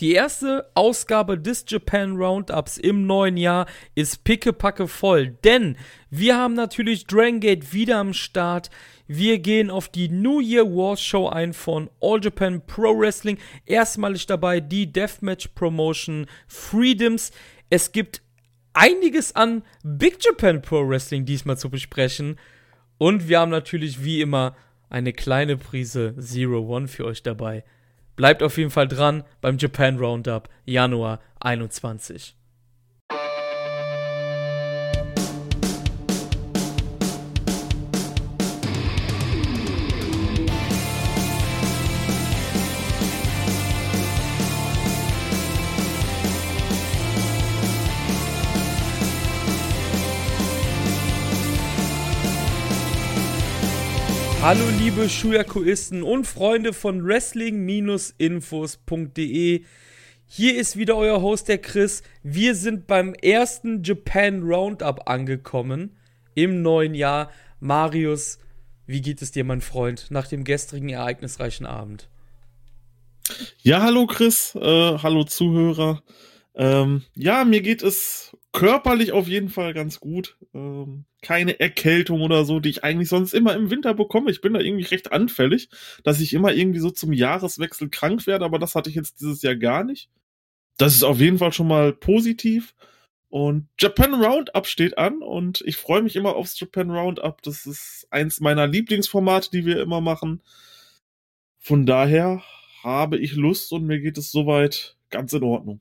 Die erste Ausgabe des Japan Roundups im neuen Jahr ist pickepacke voll, denn wir haben natürlich Dragon Gate wieder am Start. Wir gehen auf die New Year Wars Show ein von All Japan Pro Wrestling. Erstmalig dabei die Deathmatch Promotion Freedoms. Es gibt einiges an Big Japan Pro Wrestling diesmal zu besprechen. Und wir haben natürlich wie immer eine kleine Prise Zero One für euch dabei. Bleibt auf jeden Fall dran beim Japan Roundup Januar 21. Hallo liebe Schuyakuisten und Freunde von Wrestling-Infos.de. Hier ist wieder euer Host der Chris. Wir sind beim ersten Japan Roundup angekommen im neuen Jahr. Marius, wie geht es dir, mein Freund, nach dem gestrigen ereignisreichen Abend? Ja, hallo Chris, äh, hallo Zuhörer. Ähm, ja, mir geht es körperlich auf jeden Fall ganz gut. Ähm, keine Erkältung oder so, die ich eigentlich sonst immer im Winter bekomme. Ich bin da irgendwie recht anfällig, dass ich immer irgendwie so zum Jahreswechsel krank werde, aber das hatte ich jetzt dieses Jahr gar nicht. Das ist auf jeden Fall schon mal positiv. Und Japan Roundup steht an und ich freue mich immer aufs Japan Roundup. Das ist eins meiner Lieblingsformate, die wir immer machen. Von daher habe ich Lust und mir geht es soweit ganz in Ordnung.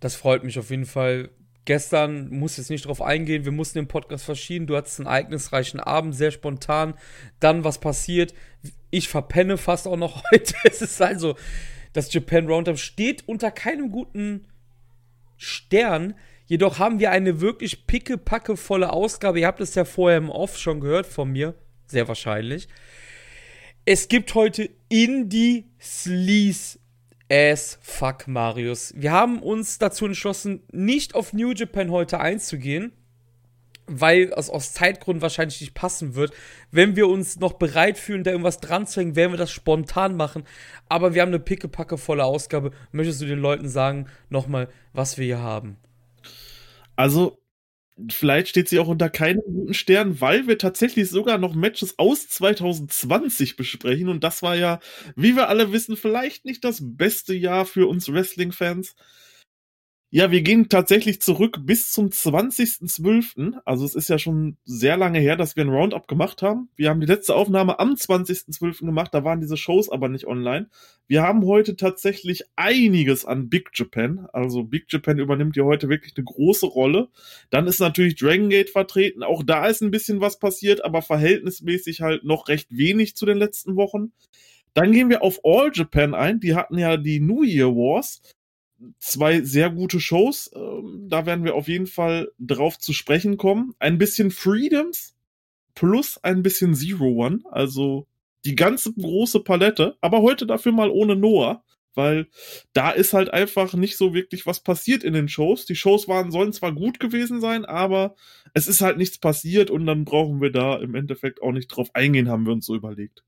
Das freut mich auf jeden Fall. Gestern muss jetzt nicht drauf eingehen, wir mussten den Podcast verschieben. Du hattest einen ereignisreichen Abend, sehr spontan. Dann was passiert. Ich verpenne fast auch noch heute. Es ist also, das Japan Roundup steht unter keinem guten Stern. Jedoch haben wir eine wirklich pickepackevolle Ausgabe. Ihr habt es ja vorher im Off schon gehört von mir. Sehr wahrscheinlich. Es gibt heute Indie Sleaze as fuck, Marius. Wir haben uns dazu entschlossen, nicht auf New Japan heute einzugehen, weil es aus Zeitgründen wahrscheinlich nicht passen wird. Wenn wir uns noch bereit fühlen, da irgendwas dran zu hängen, werden wir das spontan machen. Aber wir haben eine pickepacke volle Ausgabe. Möchtest du den Leuten sagen, nochmal, was wir hier haben? Also, vielleicht steht sie auch unter keinem guten Stern, weil wir tatsächlich sogar noch Matches aus 2020 besprechen. Und das war ja, wie wir alle wissen, vielleicht nicht das beste Jahr für uns Wrestling-Fans. Ja, wir gehen tatsächlich zurück bis zum 20.12. Also es ist ja schon sehr lange her, dass wir ein Roundup gemacht haben. Wir haben die letzte Aufnahme am 20.12. gemacht, da waren diese Shows aber nicht online. Wir haben heute tatsächlich einiges an Big Japan. Also Big Japan übernimmt ja heute wirklich eine große Rolle. Dann ist natürlich Dragon Gate vertreten. Auch da ist ein bisschen was passiert, aber verhältnismäßig halt noch recht wenig zu den letzten Wochen. Dann gehen wir auf All Japan ein. Die hatten ja die New Year Wars zwei sehr gute Shows. Ähm, da werden wir auf jeden Fall drauf zu sprechen kommen. Ein bisschen Freedoms plus ein bisschen Zero One. Also die ganze große Palette. Aber heute dafür mal ohne Noah. Weil da ist halt einfach nicht so wirklich was passiert in den Shows. Die Shows waren, sollen zwar gut gewesen sein, aber es ist halt nichts passiert und dann brauchen wir da im Endeffekt auch nicht drauf eingehen, haben wir uns so überlegt.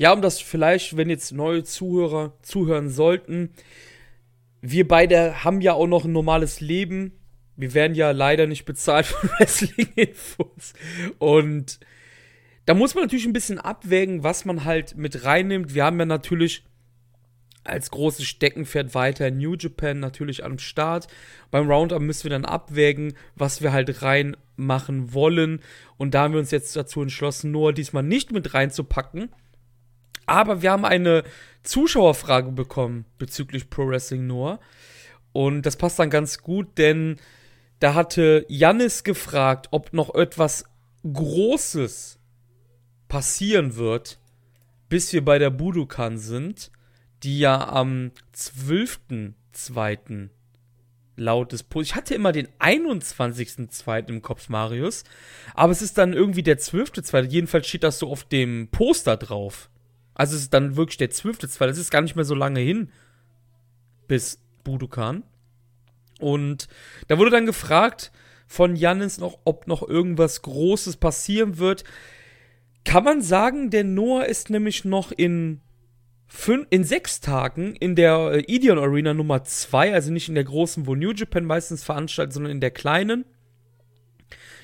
Ja, um das vielleicht, wenn jetzt neue Zuhörer zuhören sollten, wir beide haben ja auch noch ein normales Leben. Wir werden ja leider nicht bezahlt von Wrestling-Infos. Und da muss man natürlich ein bisschen abwägen, was man halt mit reinnimmt. Wir haben ja natürlich als großes Steckenpferd weiter New Japan natürlich am Start. Beim Roundup müssen wir dann abwägen, was wir halt reinmachen wollen. Und da haben wir uns jetzt dazu entschlossen, nur diesmal nicht mit reinzupacken. Aber wir haben eine Zuschauerfrage bekommen bezüglich Pro Wrestling Noah. Und das passt dann ganz gut, denn da hatte Jannis gefragt, ob noch etwas Großes passieren wird, bis wir bei der Budokan sind, die ja am 12.2. laut des Posts. Ich hatte immer den 21.2. im Kopf, Marius. Aber es ist dann irgendwie der 12.2. Jedenfalls steht das so auf dem Poster drauf. Also es ist dann wirklich der zwölfte Zwei. Das ist gar nicht mehr so lange hin bis Budokan. Und da wurde dann gefragt von Jannis noch, ob noch irgendwas Großes passieren wird. Kann man sagen, der Noah ist nämlich noch in in sechs Tagen in der äh, Ideon Arena Nummer 2, also nicht in der großen, wo New Japan meistens veranstaltet, sondern in der kleinen.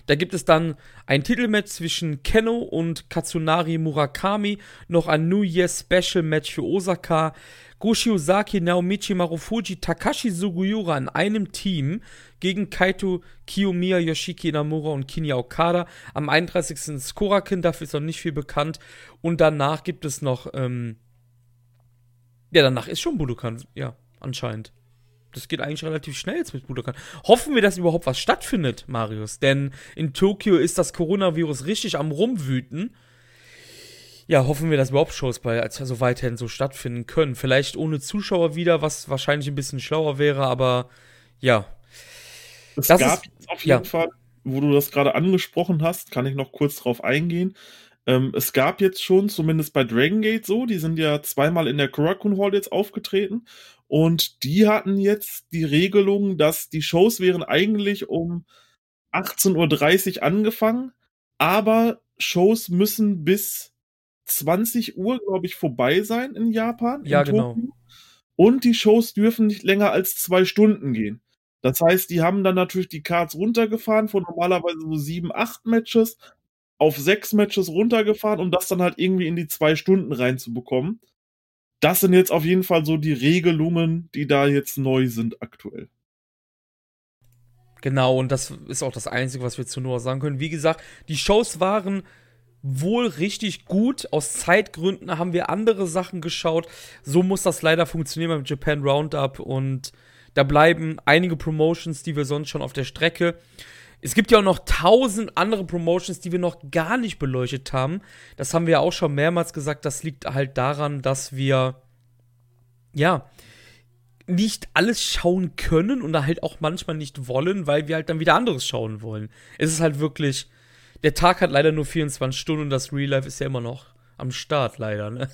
Da gibt es dann ein Titelmatch zwischen Keno und Katsunari Murakami, noch ein New Year Special Match für Osaka, Goshi Ozaki, Naomichi Marufuji, Takashi Sugiura in einem Team gegen Kaito Kiyomiya, Yoshiki Inamura und Kinya Okada. Am 31. ist Korakin, dafür ist noch nicht viel bekannt. Und danach gibt es noch, ähm ja, danach ist schon Budokan, ja, anscheinend. Das geht eigentlich relativ schnell jetzt mit Budokan. Hoffen wir, dass überhaupt was stattfindet, Marius. Denn in Tokio ist das Coronavirus richtig am Rumwüten ja, hoffen wir, dass überhaupt Shows bei also weiterhin so stattfinden können. Vielleicht ohne Zuschauer wieder, was wahrscheinlich ein bisschen schlauer wäre, aber ja. Es das gab ist, auf jeden ja. Fall, wo du das gerade angesprochen hast, kann ich noch kurz drauf eingehen. Ähm, es gab jetzt schon, zumindest bei Dragon Gate so, die sind ja zweimal in der Korakuen Hall jetzt aufgetreten und die hatten jetzt die Regelung, dass die Shows wären eigentlich um 18.30 Uhr angefangen, aber Shows müssen bis 20 Uhr, glaube ich, vorbei sein in Japan. Ja, in genau. Und die Shows dürfen nicht länger als zwei Stunden gehen. Das heißt, die haben dann natürlich die Cards runtergefahren von normalerweise so sieben, acht Matches auf sechs Matches runtergefahren, um das dann halt irgendwie in die zwei Stunden reinzubekommen. Das sind jetzt auf jeden Fall so die Regelungen, die da jetzt neu sind aktuell. Genau, und das ist auch das Einzige, was wir zu Noah sagen können. Wie gesagt, die Shows waren wohl richtig gut. Aus Zeitgründen haben wir andere Sachen geschaut. So muss das leider funktionieren beim Japan Roundup und da bleiben einige Promotions, die wir sonst schon auf der Strecke. Es gibt ja auch noch tausend andere Promotions, die wir noch gar nicht beleuchtet haben. Das haben wir ja auch schon mehrmals gesagt. Das liegt halt daran, dass wir, ja, nicht alles schauen können und halt auch manchmal nicht wollen, weil wir halt dann wieder anderes schauen wollen. Es ist halt wirklich der Tag hat leider nur 24 Stunden und das Real Life ist ja immer noch am Start, leider. Ne?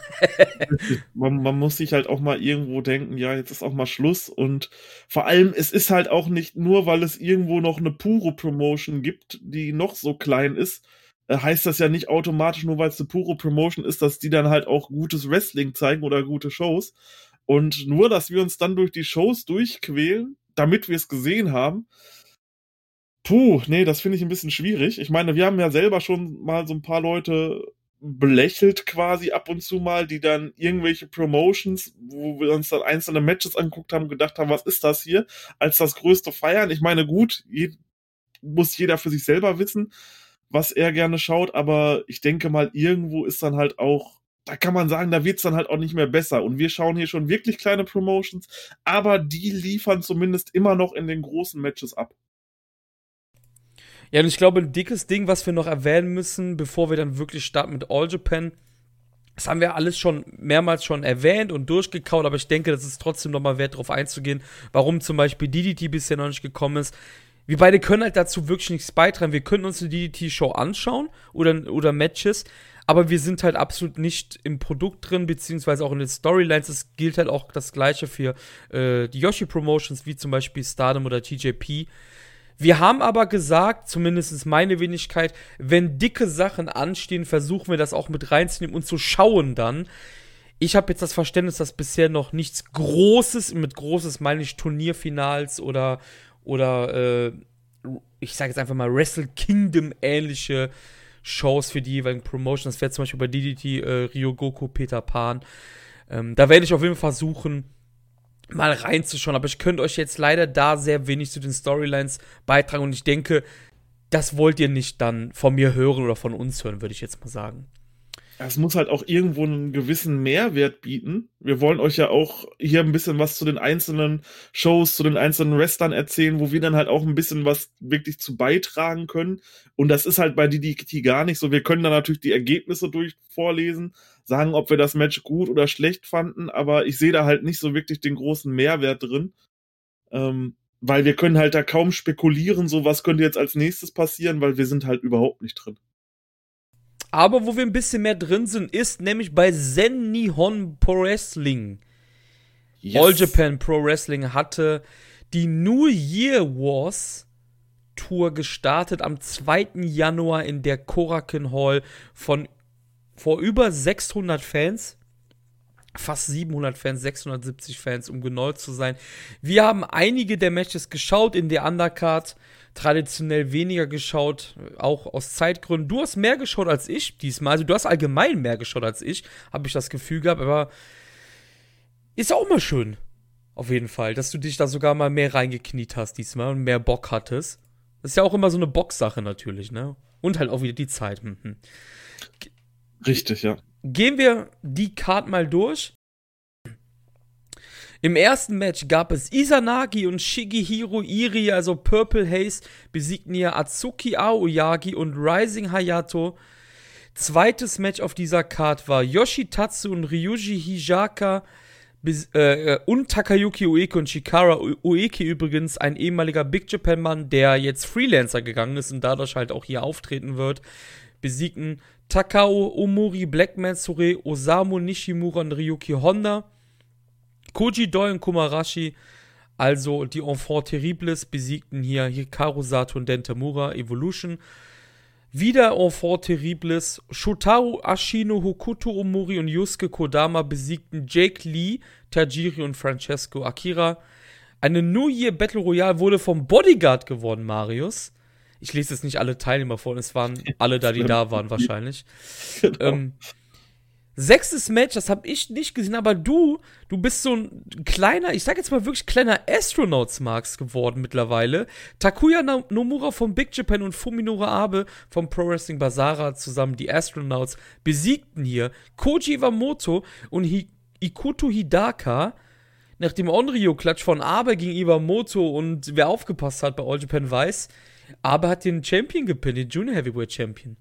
man, man, muss sich halt auch mal irgendwo denken, ja, jetzt ist auch mal Schluss. Und vor allem, es ist halt auch nicht nur, weil es irgendwo noch eine pure Promotion gibt, die noch so klein ist, äh, heißt das ja nicht automatisch, nur weil es eine pure Promotion ist, dass die dann halt auch gutes Wrestling zeigen oder gute Shows. Und nur, dass wir uns dann durch die Shows durchquälen, damit wir es gesehen haben, Puh, nee, das finde ich ein bisschen schwierig. Ich meine, wir haben ja selber schon mal so ein paar Leute belächelt quasi ab und zu mal, die dann irgendwelche Promotions, wo wir uns dann einzelne Matches angeguckt haben, gedacht haben, was ist das hier, als das größte feiern. Ich meine, gut, je, muss jeder für sich selber wissen, was er gerne schaut, aber ich denke mal, irgendwo ist dann halt auch, da kann man sagen, da wird's dann halt auch nicht mehr besser. Und wir schauen hier schon wirklich kleine Promotions, aber die liefern zumindest immer noch in den großen Matches ab. Ja, und ich glaube, ein dickes Ding, was wir noch erwähnen müssen, bevor wir dann wirklich starten mit All Japan, das haben wir alles schon mehrmals schon erwähnt und durchgekaut, aber ich denke, das ist trotzdem nochmal wert, darauf einzugehen, warum zum Beispiel DDT bisher noch nicht gekommen ist. Wir beide können halt dazu wirklich nichts beitragen. Wir können uns eine DDT-Show anschauen oder, oder Matches, aber wir sind halt absolut nicht im Produkt drin, beziehungsweise auch in den Storylines. Es gilt halt auch das Gleiche für äh, die Yoshi-Promotions, wie zum Beispiel Stardom oder TJP. Wir haben aber gesagt, zumindest meine Wenigkeit, wenn dicke Sachen anstehen, versuchen wir das auch mit reinzunehmen und zu schauen dann. Ich habe jetzt das Verständnis, dass bisher noch nichts Großes, mit Großes meine ich Turnierfinals oder, oder äh, ich sage jetzt einfach mal Wrestle Kingdom ähnliche Shows für die jeweiligen Promotions. Das wäre zum Beispiel bei DDT äh, Ryogoku Peter Pan. Ähm, da werde ich auf jeden Fall versuchen, mal reinzuschauen. Aber ich könnte euch jetzt leider da sehr wenig zu den Storylines beitragen. Und ich denke, das wollt ihr nicht dann von mir hören oder von uns hören, würde ich jetzt mal sagen. Es muss halt auch irgendwo einen gewissen Mehrwert bieten. Wir wollen euch ja auch hier ein bisschen was zu den einzelnen Shows, zu den einzelnen Wrestlern erzählen, wo wir dann halt auch ein bisschen was wirklich zu beitragen können. Und das ist halt bei DDT gar nicht so. Wir können da natürlich die Ergebnisse durch vorlesen, sagen, ob wir das Match gut oder schlecht fanden, aber ich sehe da halt nicht so wirklich den großen Mehrwert drin. Ähm, weil wir können halt da kaum spekulieren, so was könnte jetzt als nächstes passieren, weil wir sind halt überhaupt nicht drin. Aber wo wir ein bisschen mehr drin sind, ist nämlich bei Zen Nihon Pro Wrestling. Yes. All Japan Pro Wrestling hatte die New Year Wars Tour gestartet am 2. Januar in der Korakin Hall von vor über 600 Fans. fast 700 Fans, 670 Fans, um genau zu sein. Wir haben einige der Matches geschaut in der Undercard, traditionell weniger geschaut, auch aus Zeitgründen. Du hast mehr geschaut als ich diesmal, also du hast allgemein mehr geschaut als ich, habe ich das Gefühl gehabt, aber ist auch mal schön, auf jeden Fall, dass du dich da sogar mal mehr reingekniet hast diesmal und mehr Bock hattest. Das ist ja auch immer so eine Boxsache natürlich, ne? Und halt auch wieder die Zeit. Mhm. Richtig, ja. Gehen wir die Card mal durch. Im ersten Match gab es Izanagi und Shigehiro Iri, also Purple Haze, besiegten hier Atsuki Aoyagi und Rising Hayato. Zweites Match auf dieser Card war Yoshitatsu und Ryuji Hijaka äh, und Takayuki Ueki und Shikara Ueki übrigens, ein ehemaliger Big Japan-Mann, der jetzt Freelancer gegangen ist und dadurch halt auch hier auftreten wird, besiegten Takao Omori, Blackman Sure, Osamu Nishimura und Ryuki Honda. Koji Doi und Kumarashi, also die Enfant Terribles, besiegten hier Hikaru Sato und Dentamura Evolution. Wieder Enfant Terribles, Shotaro Ashino, Hokuto Omori und Yusuke Kodama besiegten Jake Lee, Tajiri und Francesco Akira. Eine New Year Battle Royale wurde vom Bodyguard gewonnen, Marius. Ich lese jetzt nicht alle Teilnehmer vor, es waren alle da, die da waren wahrscheinlich. Genau. Ähm, Sechstes Match, das habe ich nicht gesehen, aber du, du bist so ein kleiner, ich sag jetzt mal wirklich kleiner Astronauts Marks geworden mittlerweile. Takuya Nomura von Big Japan und Fuminora Abe vom Pro Wrestling Basara zusammen, die Astronauts, besiegten hier Koji Iwamoto und Hi Ikuto Hidaka. Nach dem Onryo-Klatsch von Abe gegen Iwamoto und wer aufgepasst hat bei All Japan weiß, Abe hat den Champion gepinnt, den Junior Heavyweight Champion.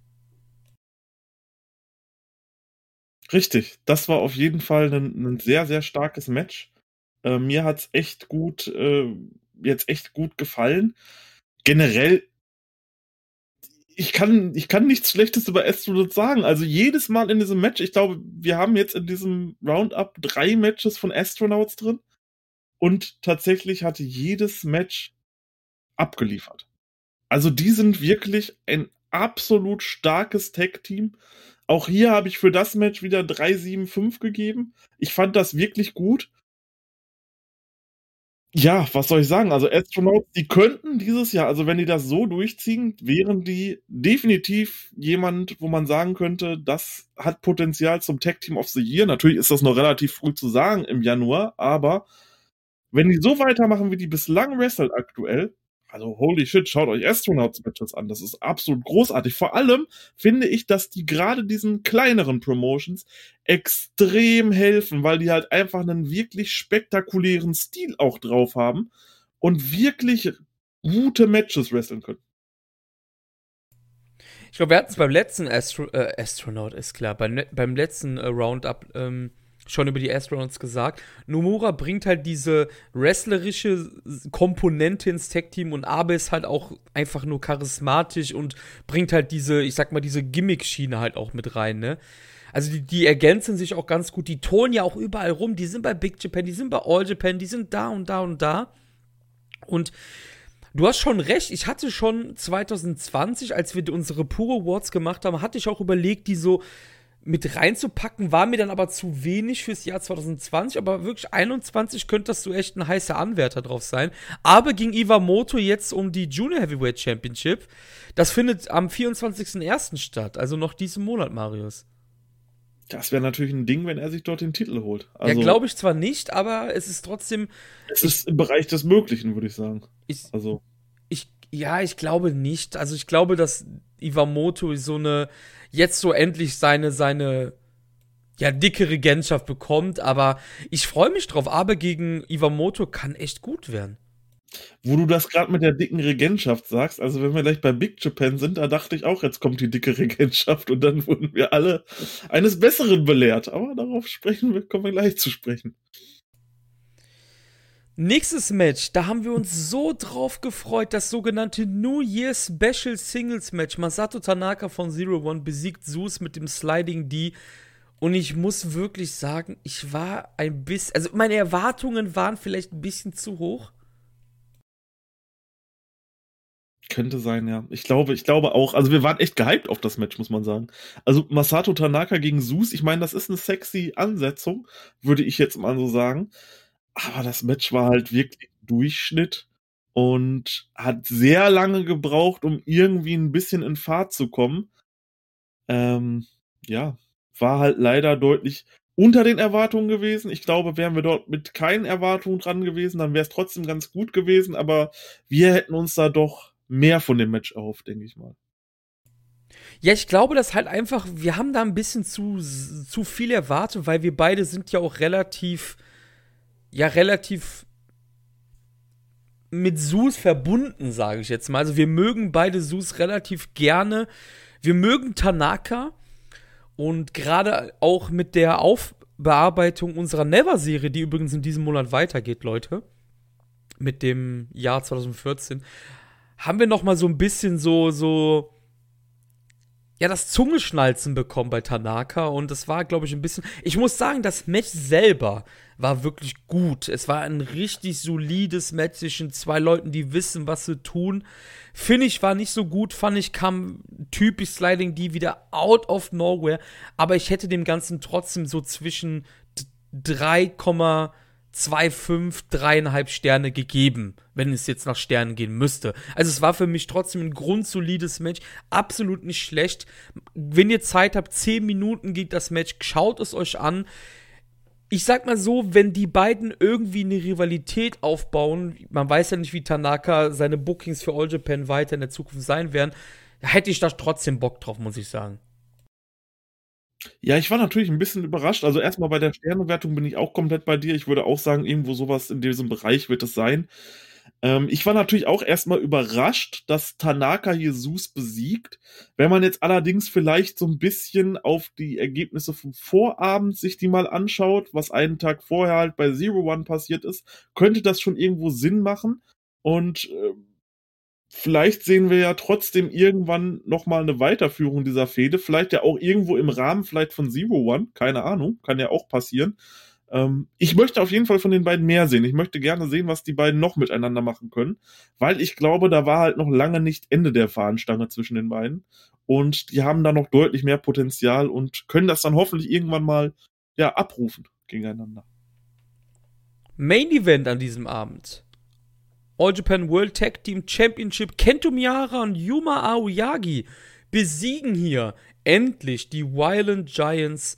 Richtig, das war auf jeden Fall ein, ein sehr, sehr starkes Match. Äh, mir hat's echt gut, äh, jetzt echt gut gefallen. Generell, ich kann, ich kann nichts Schlechtes über Astronauts sagen. Also jedes Mal in diesem Match, ich glaube, wir haben jetzt in diesem Roundup drei Matches von Astronauts drin. Und tatsächlich hatte jedes Match abgeliefert. Also die sind wirklich ein absolut starkes Tag-Team. Auch hier habe ich für das Match wieder 3-7-5 gegeben. Ich fand das wirklich gut. Ja, was soll ich sagen? Also Astronauts, die könnten dieses Jahr, also wenn die das so durchziehen, wären die definitiv jemand, wo man sagen könnte, das hat Potenzial zum Tag Team of the Year. Natürlich ist das noch relativ früh zu sagen im Januar, aber wenn die so weitermachen, wie die bislang wrestelt aktuell, also holy shit, schaut euch Astronauts Matches an. Das ist absolut großartig. Vor allem finde ich, dass die gerade diesen kleineren Promotions extrem helfen, weil die halt einfach einen wirklich spektakulären Stil auch drauf haben und wirklich gute Matches wresteln können. Ich glaube, wir hatten es beim letzten Astro äh, Astronaut, ist klar, beim, beim letzten äh, Roundup ähm, schon über die Astronauts gesagt. Nomura bringt halt diese wrestlerische Komponente ins Tech-Team und Abe ist halt auch einfach nur charismatisch und bringt halt diese, ich sag mal, diese Gimmick-Schiene halt auch mit rein, ne? Also die, die ergänzen sich auch ganz gut. Die tonen ja auch überall rum. Die sind bei Big Japan, die sind bei All Japan, die sind da und da und da. Und du hast schon recht. Ich hatte schon 2020, als wir unsere Pure Awards gemacht haben, hatte ich auch überlegt, die so mit reinzupacken, war mir dann aber zu wenig fürs Jahr 2020, aber wirklich 21 könntest du echt ein heißer Anwärter drauf sein. Aber gegen Iwamoto jetzt um die Junior Heavyweight Championship. Das findet am 24.01. statt, also noch diesen Monat, Marius. Das wäre natürlich ein Ding, wenn er sich dort den Titel holt. Also, ja, glaube ich zwar nicht, aber es ist trotzdem. Es ist im Bereich des Möglichen, würde ich sagen. Ich, also. Ja, ich glaube nicht. Also ich glaube, dass Iwamoto so eine jetzt so endlich seine, seine, ja, dicke Regentschaft bekommt. Aber ich freue mich drauf. Aber gegen Iwamoto kann echt gut werden. Wo du das gerade mit der dicken Regentschaft sagst, also wenn wir gleich bei Big Japan sind, da dachte ich auch, jetzt kommt die dicke Regentschaft und dann wurden wir alle eines Besseren belehrt. Aber darauf sprechen wir, kommen wir gleich zu sprechen. Nächstes Match, da haben wir uns so drauf gefreut, das sogenannte New Year Special Singles Match. Masato Tanaka von Zero One besiegt Zeus mit dem Sliding D. Und ich muss wirklich sagen, ich war ein bisschen, also meine Erwartungen waren vielleicht ein bisschen zu hoch. Könnte sein, ja. Ich glaube ich glaube auch. Also, wir waren echt gehypt auf das Match, muss man sagen. Also, Masato Tanaka gegen Zeus, ich meine, das ist 'ne sexy Ansetzung, würde ich jetzt mal so sagen. Aber das Match war halt wirklich Durchschnitt und hat sehr lange gebraucht, um irgendwie 'n bisschen in Fahrt zu kommen. Ähm, ja, war halt leider deutlich unter den Erwartungen gewesen. Ich glaube, wären wir dort mit keinen Erwartungen dran gewesen, dann wär's trotzdem ganz gut gewesen, aber wir hätten uns da doch mehr von dem Match erhofft, denke ich mal. Ja, ich glaube, dass halt einfach wir haben da 'n bisschen zu zu viel erwartet, weil wir beide sind ja auch relativ ja, relativ mit Zeus verbunden, sage ich jetzt mal. Also, wir mögen beide Zeus relativ gerne. Wir mögen Tanaka und gerade auch mit der Aufbearbeitung unserer Never-Serie, die übrigens in diesem Monat weitergeht, Leute, mit dem Jahr 2014, haben wir noch mal so 'n bisschen so so ja, das Zungenschnalzen bekommen bei Tanaka und das war, glaube ich, 'n bisschen ich muss sagen, das Match selber war wirklich gut. Es war ein richtig solides Match zwischen 2 Leuten, die wissen, was sie tun. Finish war nicht so gut, fand ich, kam typisch Sliding D wieder out of nowhere, aber ich hätte dem Ganzen trotzdem so zwischen d 3,25, 3,5 Sterne gegeben, wenn es jetzt nach Sternen gehen müsste. Also, es war für mich trotzdem 'n grundsolides Match, absolut nicht schlecht. Wenn ihr Zeit habt, 10 Minuten geht das Match, schaut es euch an. Ich sage mal so, wenn die beiden irgendwie 'ne Rivalität aufbauen man weiß ja nicht, wie Tanaka seine Bookings für All Japan weiter in der Zukunft sein werden, hätte ich da trotzdem Bock drauf, muss ich sagen. Ja, ich war natürlich 'n bisschen überrascht. Also, erst mal bei der Sternewertung bin ich auch komplett bei dir. Ich würde auch sagen, irgendwo so was in diesem Bereich wird es sein. Ähm, ich war natürlich auch erst mal überrascht, dass Tanaka Zeus besiegt. Wenn man jetzt allerdings vielleicht so 'n bisschen auf die Ergebnisse vom Vorabend sich die mal anschaut, was einen Tag vorher halt bei Zero One passiert ist, könnte das schon irgendwo Sinn machen. Und, ähm, vielleicht sehen wir ja trotzdem irgendwann noch mal 'ne Weiterführung dieser Fehde, vielleicht ja auch irgendwo im Rahmen vielleicht von Zero One, keine Ahnung, kann ja auch passieren. Ähm, ich möchte auf jeden Fall von den beiden mehr sehen. Ich möchte gerne sehen, was die beiden noch miteinander machen können, weil ich glaube, da war halt noch lange nicht Ende der Fahnenstange zwischen den beiden und die haben da noch deutlich mehr Potenzial und können das dann hoffentlich irgendwann mal, ja, abrufen gegeneinander. Main Event an diesem Abend. All Japan World Tag Team Championship Kento Miyahara und Yuma Aoyagi besiegen hier endlich die Violent Giants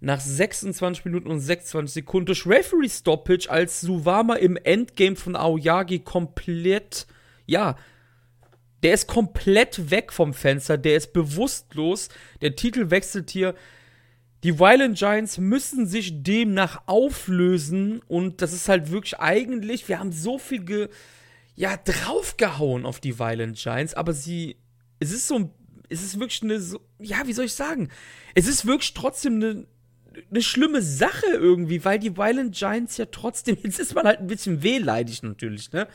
nach 26 Minuten und 26 Sekunden durch Referee Stoppage, als Suwama im Endgame von Aoyagi komplett, ja, der ist komplett weg vom Fenster, der ist bewusstlos. Der Titel wechselt hier. Die Violent Giants müssen sich demnach auflösen und das ist halt wirklich eigentlich, wir haben so viel ge, ja, draufgehauen auf die Violent Giants, aber sie, es ist so, es ist wirklich eine, so, ja, wie soll ich sagen? Es ist wirklich trotzdem eine, eine schlimme Sache irgendwie, weil die Violent Giants ja trotzdem, jetzt ist man halt ein bisschen wehleidig natürlich, ne?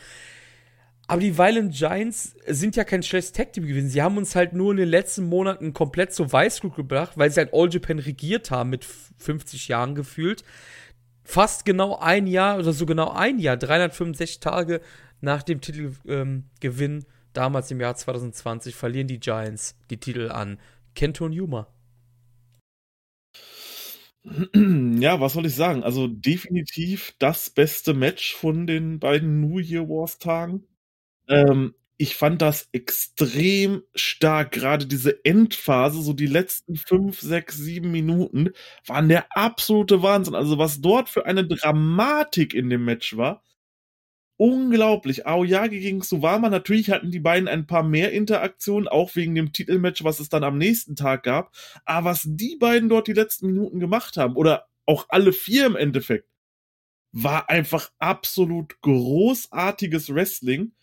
Aber die Violent Giants sind ja kein schlechtes Tag-Team gewesen. Sie haben uns halt nur in den letzten Monaten komplett zur Weißglut gebracht, weil sie halt All Japan regiert haben mit 50 Jahren gefühlt. Fast genau ein Jahr oder so genau ein Jahr, 365 Tage nach dem Titelgewinn, ähm, damals im Jahr 2020, verlieren die Giants die Titel an Kento und Yuma. Ja, was soll ich sagen? Also, definitiv das beste Match von den beiden New Year Wars Tagen. Ähm, ich fand das extrem stark. Grade diese Endphase, so die letzten 5, 6, 7 Minuten waren der absolute Wahnsinn. Also, was dort für eine Dramatik in dem Match war unglaublich. Aoyagi gegen Suwama, natürlich hatten die beiden ein paar mehr Interaktionen, auch wegen dem Titelmatch, was es dann am nächsten Tag gab. Aber was die beiden dort die letzten Minuten gemacht haben, oder auch alle 4 im Endeffekt, war einfach absolut großartiges Wrestling.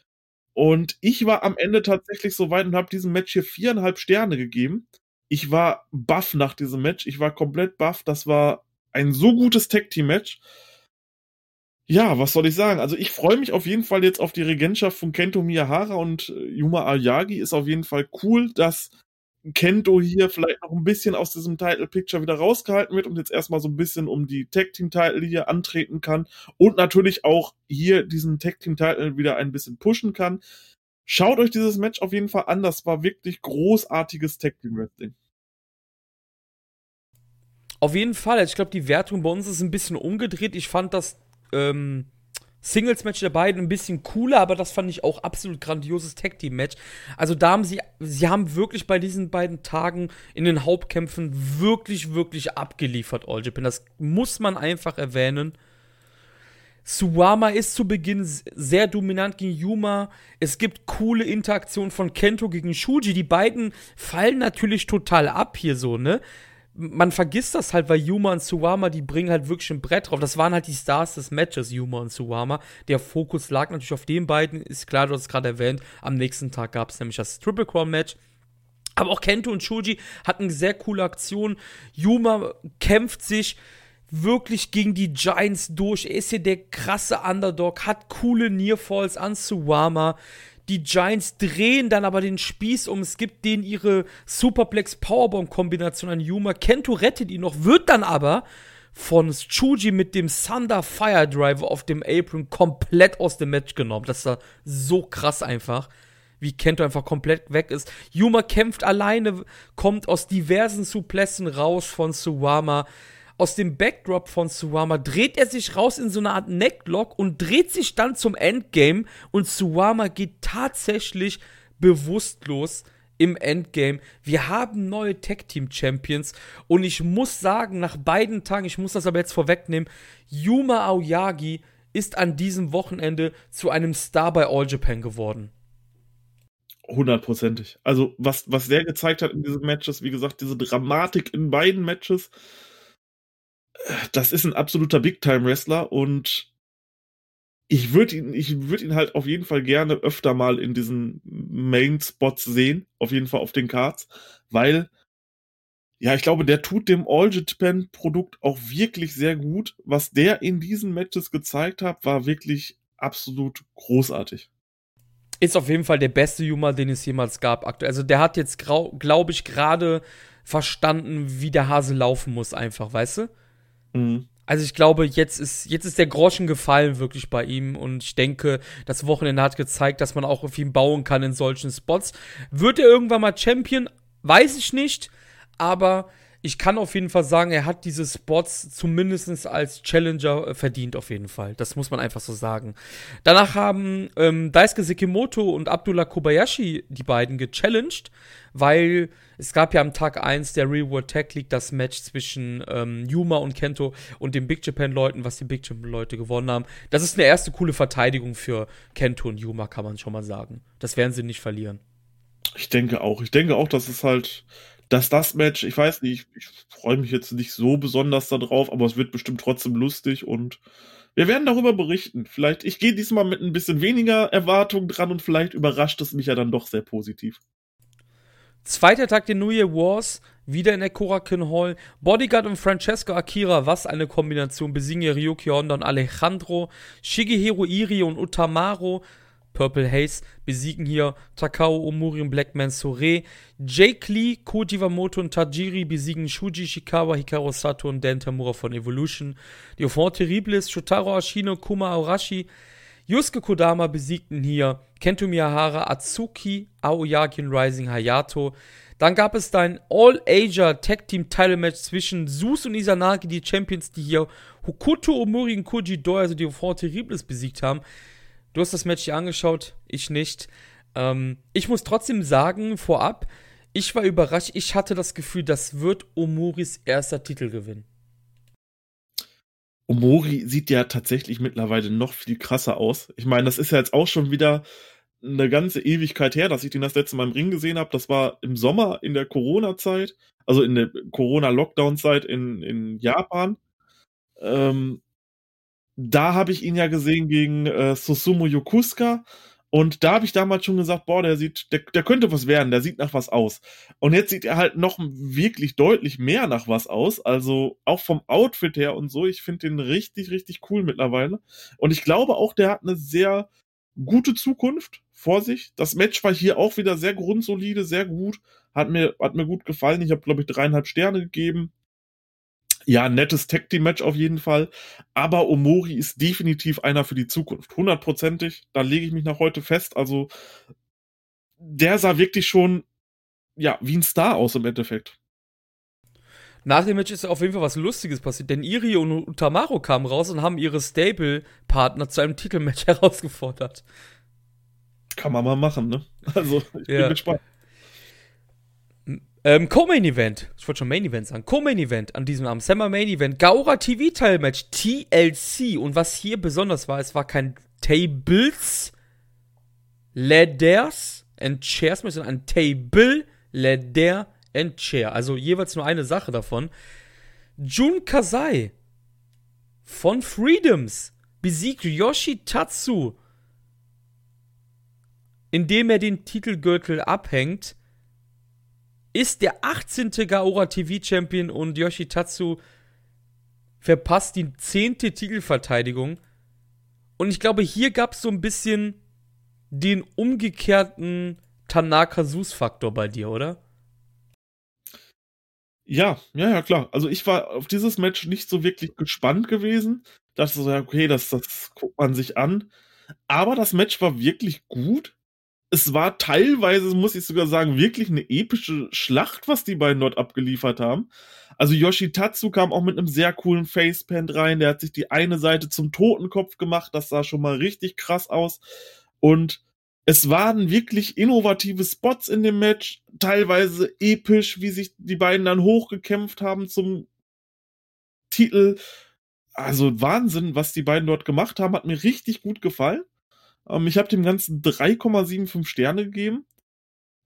Und ich war am Ende tatsächlich so weit und habe diesem Match hier 4,5 Sterne gegeben. Ich war baff nach diesem Match. Ich war komplett baff. Das war ein so gutes Tag-Team-Match. Ja, was soll ich sagen? Also, ich freue mich auf jeden Fall jetzt auf die Regentschaft von Kento Miyahara und Yuma Aoyagi. Ist auf jeden Fall cool, dass Kento hier vielleicht noch 'n bisschen aus diesem Title Picture wieder rausgehalten wird und jetzt erst mal so 'n bisschen um die Tag Team Title hier antreten kann und natürlich auch hier diesen Tag Team Title wieder ein bisschen pushen kann. Schaut euch dieses Match auf jeden Fall an. Das war wirklich großartiges Tag Team Wrestling. Auf jeden Fall. Ich glaube, die Wertung bei uns ist ein bisschen umgedreht. Ich fand das ähm, Singles-Match der beiden ein bisschen cooler, aber das fand ich auch absolut grandioses Tag-Team-Match. Also da haben sie, sie haben wirklich bei diesen beiden Tagen in den Hauptkämpfen wirklich, wirklich abgeliefert, All Japan. Das muss man einfach erwähnen. Suwama ist zu Beginn sehr dominant gegen Yuma. Es gibt coole Interaktionen von Kento gegen Shuji. Die beiden fallen natürlich total ab hier so, ne? Man vergisst das halt, weil Yuma und Suwama, die bringen halt wirklich ein Brett drauf. Das waren halt die Stars des Matches, Yuma und Suwama. Der Fokus lag natürlich auf den beiden, ist klar, du hast es gerade erwähnt. Am nächsten Tag gab es nämlich das Triple Crown Match. Aber auch Kento und Shuji hatten sehr coole Aktionen. Yuma kämpft sich wirklich gegen die Giants durch. Er ist hier der krasse Underdog, hat coole Nearfalls an Suwama. Die Giants drehen dann aber den Spieß um. Es gibt denen ihre Superplex Powerbomb Kombination an Yuma. Kento rettet ihn noch, wird dann aber von Chuji mit dem Thunder Fire Driver auf dem Apron komplett aus dem Match genommen. Das war so krass einfach, wie Kento einfach komplett weg ist. Yuma kämpft alleine, kommt aus diversen Suplessen raus von Suwama aus dem Backdrop von Suwama dreht er sich raus in so eine Art Necklock und dreht sich dann zum Endgame und Suwama geht tatsächlich bewusstlos im Endgame. Wir haben neue Tag Team Champions und ich muss sagen, nach beiden Tagen, ich muss das aber jetzt vorwegnehmen, Yuma Aoyagi ist an diesem Wochenende zu einem Star bei All Japan geworden. Hundertprozentig. Also, was, was der gezeigt hat in diesen Matches, wie gesagt, diese Dramatik in beiden Matches, das ist ein absoluter Big-Time-Wrestler und ich würde ihn, ich würde ihn halt auf jeden Fall gerne öfter mal in diesen Main-Spots sehen, auf jeden Fall auf den Cards, weil ja, ich glaube, der tut dem All Japan Produkt auch wirklich sehr gut. Was der in diesen Matches gezeigt hat, war wirklich absolut großartig. Ist auf jeden Fall der beste Yuma, den es jemals gab aktuell. Also der hat jetzt, glaube ich, gerade verstanden, wie der Hase laufen muss, einfach, weißt du? Mhm. Also ich glaube, jetzt ist, jetzt ist der Groschen gefallen wirklich bei ihm und ich denke, das Wochenende hat gezeigt, dass man auch auf ihn bauen kann in solchen Spots. Wird er irgendwann mal Champion? Weiß ich nicht, aber ich kann auf jeden Fall sagen, er hat diese Spots zumindest als Challenger äh, verdient, auf jeden Fall. Das muss man einfach so sagen. Danach haben ähm, Daisuke Sekimoto und Abdullah Kobayashi die beiden gechallenged, weil es gab ja am Tag 1 der Real World Tag League das Match zwischen ähm, Yuma und Kento und den Big Japan-Leuten, was die Big Japan-Leute gewonnen haben. Das ist eine erste coole Verteidigung für Kento und Yuma, kann man schon mal sagen. Das werden sie nicht verlieren. Ich denke auch. Ich denke auch, dass es halt dass das Match, ich weiß nicht, ich, ich freue mich jetzt nicht so besonders darauf, aber es wird bestimmt trotzdem lustig und wir werden darüber berichten. Vielleicht, ich gehe diesmal mit ein bisschen weniger Erwartung dran und vielleicht überrascht es mich ja dann doch sehr positiv. Zweiter Tag der New Year Wars, wieder in der Korakuen Hall. Bodyguard und Francesco Akira, was eine Kombination. Besiegen Ryuki Honda und Alejandro. Shigehiro Iri und Utamaro Purple Haze besiegen hier Takao Omori und Blackman Sore. Jake Lee, Koji Wamoto und Tajiri besiegen Shuji Shikawa, Hikaru Sato und Dan Tamura von Evolution. Die Enfant Terribles, Shotaro Ashino, Kuma Aorashi, Yusuke Kodama besiegten hier Kento Miyahara, Atsuki, Aoyaki und Rising Hayato. Dann gab es dein All-Asia Tag Team Title Match zwischen Zeus und Izanagi, die Champions, die hier Hokuto Omori und Koji Doi, also die Enfant Terribles, besiegt haben. Du hast das Match hier angeschaut, ich nicht. Ähm, ich muss trotzdem sagen, vorab, ich war überrascht. Ich hatte das Gefühl, das wird Omoris erster Titelgewinn. Omori sieht ja tatsächlich mittlerweile noch viel krasser aus. Ich meine, das ist ja jetzt auch schon wieder eine ganze Ewigkeit her, dass ich den das letzte Mal im Ring gesehen habe. Das war im Sommer in der Corona-Zeit, also in der Corona-Lockdown-Zeit in, in Japan. Ähm, da habe ich ihn ja gesehen gegen äh, Susumu Yokusuka. Und da habe ich damals schon gesagt, boah, der sieht, der, der könnte was werden, der sieht nach was aus. Und jetzt sieht er halt noch wirklich deutlich mehr nach was aus. Also auch vom Outfit her und so. Ich finde den richtig, richtig cool mittlerweile. Und ich glaube auch, der hat eine sehr gute Zukunft vor sich. Das Match war hier auch wieder sehr grundsolide, sehr gut. Hat mir, hat mir gut gefallen. Ich habe, glaube ich, dreieinhalb Sterne gegeben ja, nettes Tag Team Match auf jeden Fall. Aber Omori ist definitiv einer für die Zukunft. Hundertprozentig. Da lege ich mich nach heute fest. Also der sah wirklich schon, ja, wie ein Star aus im Endeffekt. Nach dem Match ist auf jeden Fall was Lustiges passiert, denn Iri und Utamaro kamen raus und haben ihre Stable-Partner zu einem Titelmatch herausgefordert. Kann man mal machen, ne? Also, ich ja. bin gespannt. Ähm, Co-Main Event. Ich wollte schon Main Event sagen. Co-Main Event an diesem Abend. Summer Main Event. Gaura TV Teilmatch. TLC. Und was hier besonders war, es war kein Tables, Ladders and Chairs, sondern ein Table, Ladder and Chair. Also jeweils nur eine Sache davon. Jun Kasai von Freedoms besiegt Yoshitatsu, indem er den Titelgürtel abhängt ist der 18. Gaora TV Champion und Yoshitatsu verpasst die 10. Titelverteidigung. Und ich glaube, hier gab es so ein bisschen den umgekehrten Tanaka-Sus-Faktor bei dir, oder? Ja, ja, ja, klar. Also ich war auf dieses Match nicht so wirklich gespannt gewesen. Dachte so, okay, das, das guckt man sich an. Aber das Match war wirklich gut es war teilweise, muss ich sogar sagen, wirklich eine epische Schlacht, was die beiden dort abgeliefert haben. Also Yoshitatsu kam auch mit einem sehr coolen Facepant rein. Der hat sich die eine Seite zum Totenkopf gemacht. Das sah schon mal richtig krass aus. Und es waren wirklich innovative Spots in dem Match. Teilweise episch, wie sich die beiden dann hochgekämpft haben zum Titel. Also Wahnsinn, was die beiden dort gemacht haben, hat mir richtig gut gefallen. Ähm, ich habe dem Ganzen 3,75 Sterne gegeben.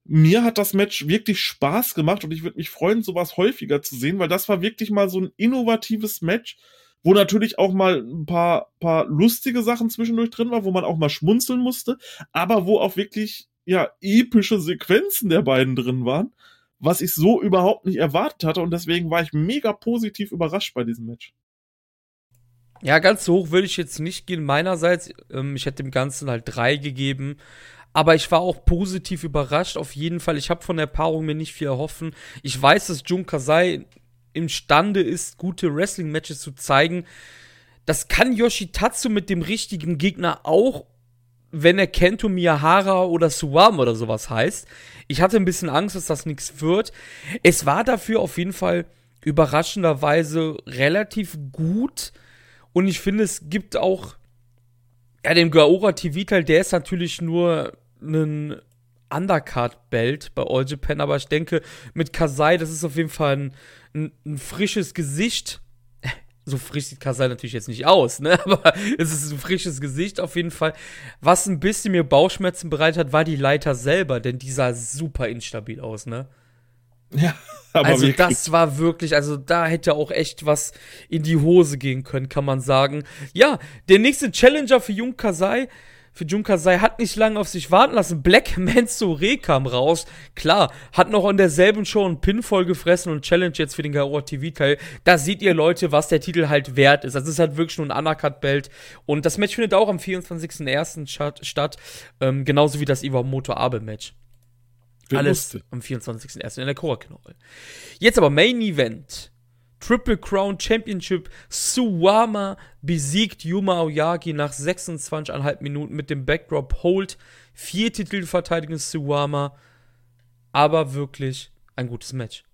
Mir hat das Match wirklich Spaß gemacht und ich würde mich freuen, sowas häufiger zu sehen, weil das war wirklich mal so ein innovatives Match, wo natürlich auch mal ein paar, paar lustige Sachen zwischendurch drin war, wo man auch mal schmunzeln musste, aber wo auch wirklich, ja, epische Sequenzen der beiden drin waren, was ich so überhaupt nicht erwartet hatte und deswegen war ich mega positiv überrascht bei diesem Match. Ja, ganz so hoch würde ich jetzt nicht gehen meinerseits. Ähm, ich hätte dem Ganzen halt drei gegeben. Aber ich war auch positiv überrascht, auf jeden Fall. Ich habe von der Paarung mir nicht viel erhoffen. Ich weiß, dass Jun Kasai imstande ist, gute Wrestling-Matches zu zeigen. Das kann Yoshitatsu mit dem richtigen Gegner auch, wenn er Kento Miyahara oder Suwama oder sowas heißt. Ich hatte ein bisschen Angst, dass das nichts wird. Es war dafür auf jeden Fall überraschenderweise relativ gut und ich finde, es gibt auch, ja, den Gaora TV-Teil, der ist natürlich nur ein Undercard-Belt bei All Japan, aber ich denke, mit Kasai, das ist auf jeden Fall ein, ein, ein frisches Gesicht. So frisch sieht Kasai natürlich jetzt nicht aus, ne? Aber es ist ein frisches Gesicht auf jeden Fall. Was ein bisschen mir Bauchschmerzen bereitet hat, war die Leiter selber, denn die sah super instabil aus, ne? Ja. Aber also das war wirklich, also da hätte auch echt was in die Hose gehen können, kann man sagen. Ja, der nächste Challenger für Jun Kasai, für Jun Kasai hat nicht lange auf sich warten lassen. Black Mansoure kam raus. Klar, hat noch in derselben Show einen Pin voll gefressen und Challenge jetzt für den Gaora TV-Teil. Da seht ihr, Leute, was der Titel halt wert ist. Also es ist halt wirklich nur ein Undercut-Belt. Und das Match findet auch am 24.01. statt. Ähm, genauso wie das Iwamoto Wer Alles musste. am 24.01. in der Koraknoll. Jetzt aber Main Event. Triple Crown Championship. Suwama besiegt Yuma Aoyagi nach 26,5 Minuten mit dem Backdrop Hold. Vier Titelverteidigung Suwama. Aber wirklich ein gutes Match.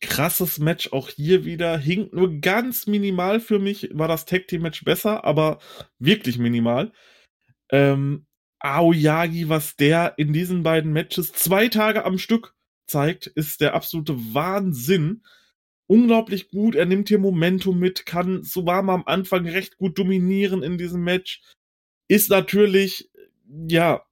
Krasses Match auch hier wieder. Hinkt nur ganz minimal für mich. War das Tag Team Match besser, aber wirklich minimal. Ähm, Aoyagi, was der in diesen beiden Matches zwei Tage am Stück zeigt, ist der absolute Wahnsinn. Unglaublich gut, er nimmt hier Momentum mit, kann Subama am Anfang recht gut dominieren in diesem Match. Ist natürlich, ja,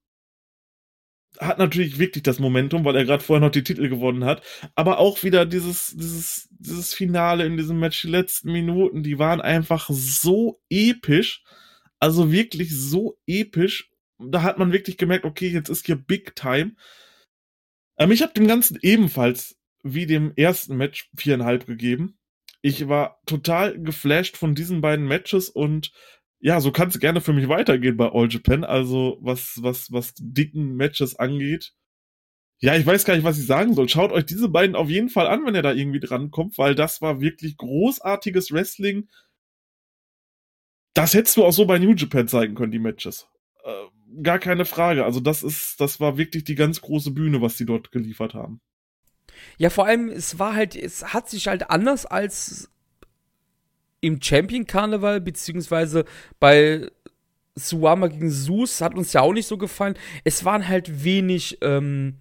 hat natürlich wirklich das Momentum, weil er gerade vorher noch die Titel gewonnen hat. Aber auch wieder dieses, dieses, dieses Finale in diesem Match, die letzten Minuten, die waren einfach so episch. Also wirklich so episch da hat man wirklich gemerkt, okay, jetzt ist hier Big Time. Ähm, ich habe dem Ganzen ebenfalls wie dem ersten Match viereinhalb gegeben. Ich war total geflasht von diesen beiden Matches und ja, so kann es gerne für mich weitergehen bei All Japan. Also was, was, was dicken Matches angeht. Ja, ich weiß gar nicht, was ich sagen soll. Schaut euch diese beiden auf jeden Fall an, wenn ihr da irgendwie drankommt, weil das war wirklich großartiges Wrestling. Das hättest du auch so bei New Japan zeigen können, die Matches. Äh, gar keine Frage. Also das ist, das war wirklich die ganz große Bühne, was sie dort geliefert haben. Ja, vor allem, es war halt, es hat sich halt anders als im Champion Karneval, beziehungsweise bei Suama gegen Sus, hat uns ja auch nicht so gefallen. Es waren halt wenig, ähm,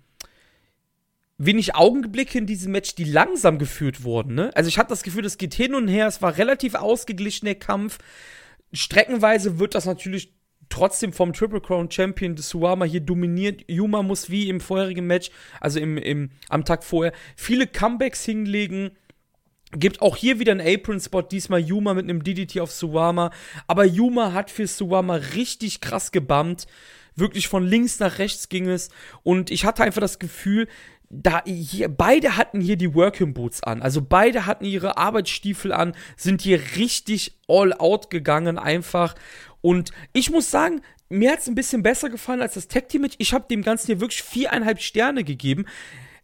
wenig Augenblicke in diesem Match, die langsam geführt wurden. Ne? Also ich hatte das Gefühl, es geht hin und her, es war relativ ausgeglichen, der Kampf. Streckenweise wird das natürlich trotzdem vom Triple Crown Champion Suama hier dominiert. Yuma muss wie im vorherigen Match, also im, im, am Tag vorher, viele Comebacks hinlegen. Gibt auch hier wieder einen Apron-Spot, diesmal Yuma mit einem DDT auf Suwama. Aber Yuma hat für Suwama richtig krass gebammt. Wirklich von links nach rechts ging es. Und ich hatte einfach das Gefühl, da hier, beide hatten hier die Working Boots an. Also beide hatten ihre Arbeitsstiefel an, sind hier richtig all out gegangen einfach. Und ich muss sagen, mir hat es ein bisschen besser gefallen als das Tag Team Match. Ich habe dem Ganzen hier wirklich viereinhalb Sterne gegeben.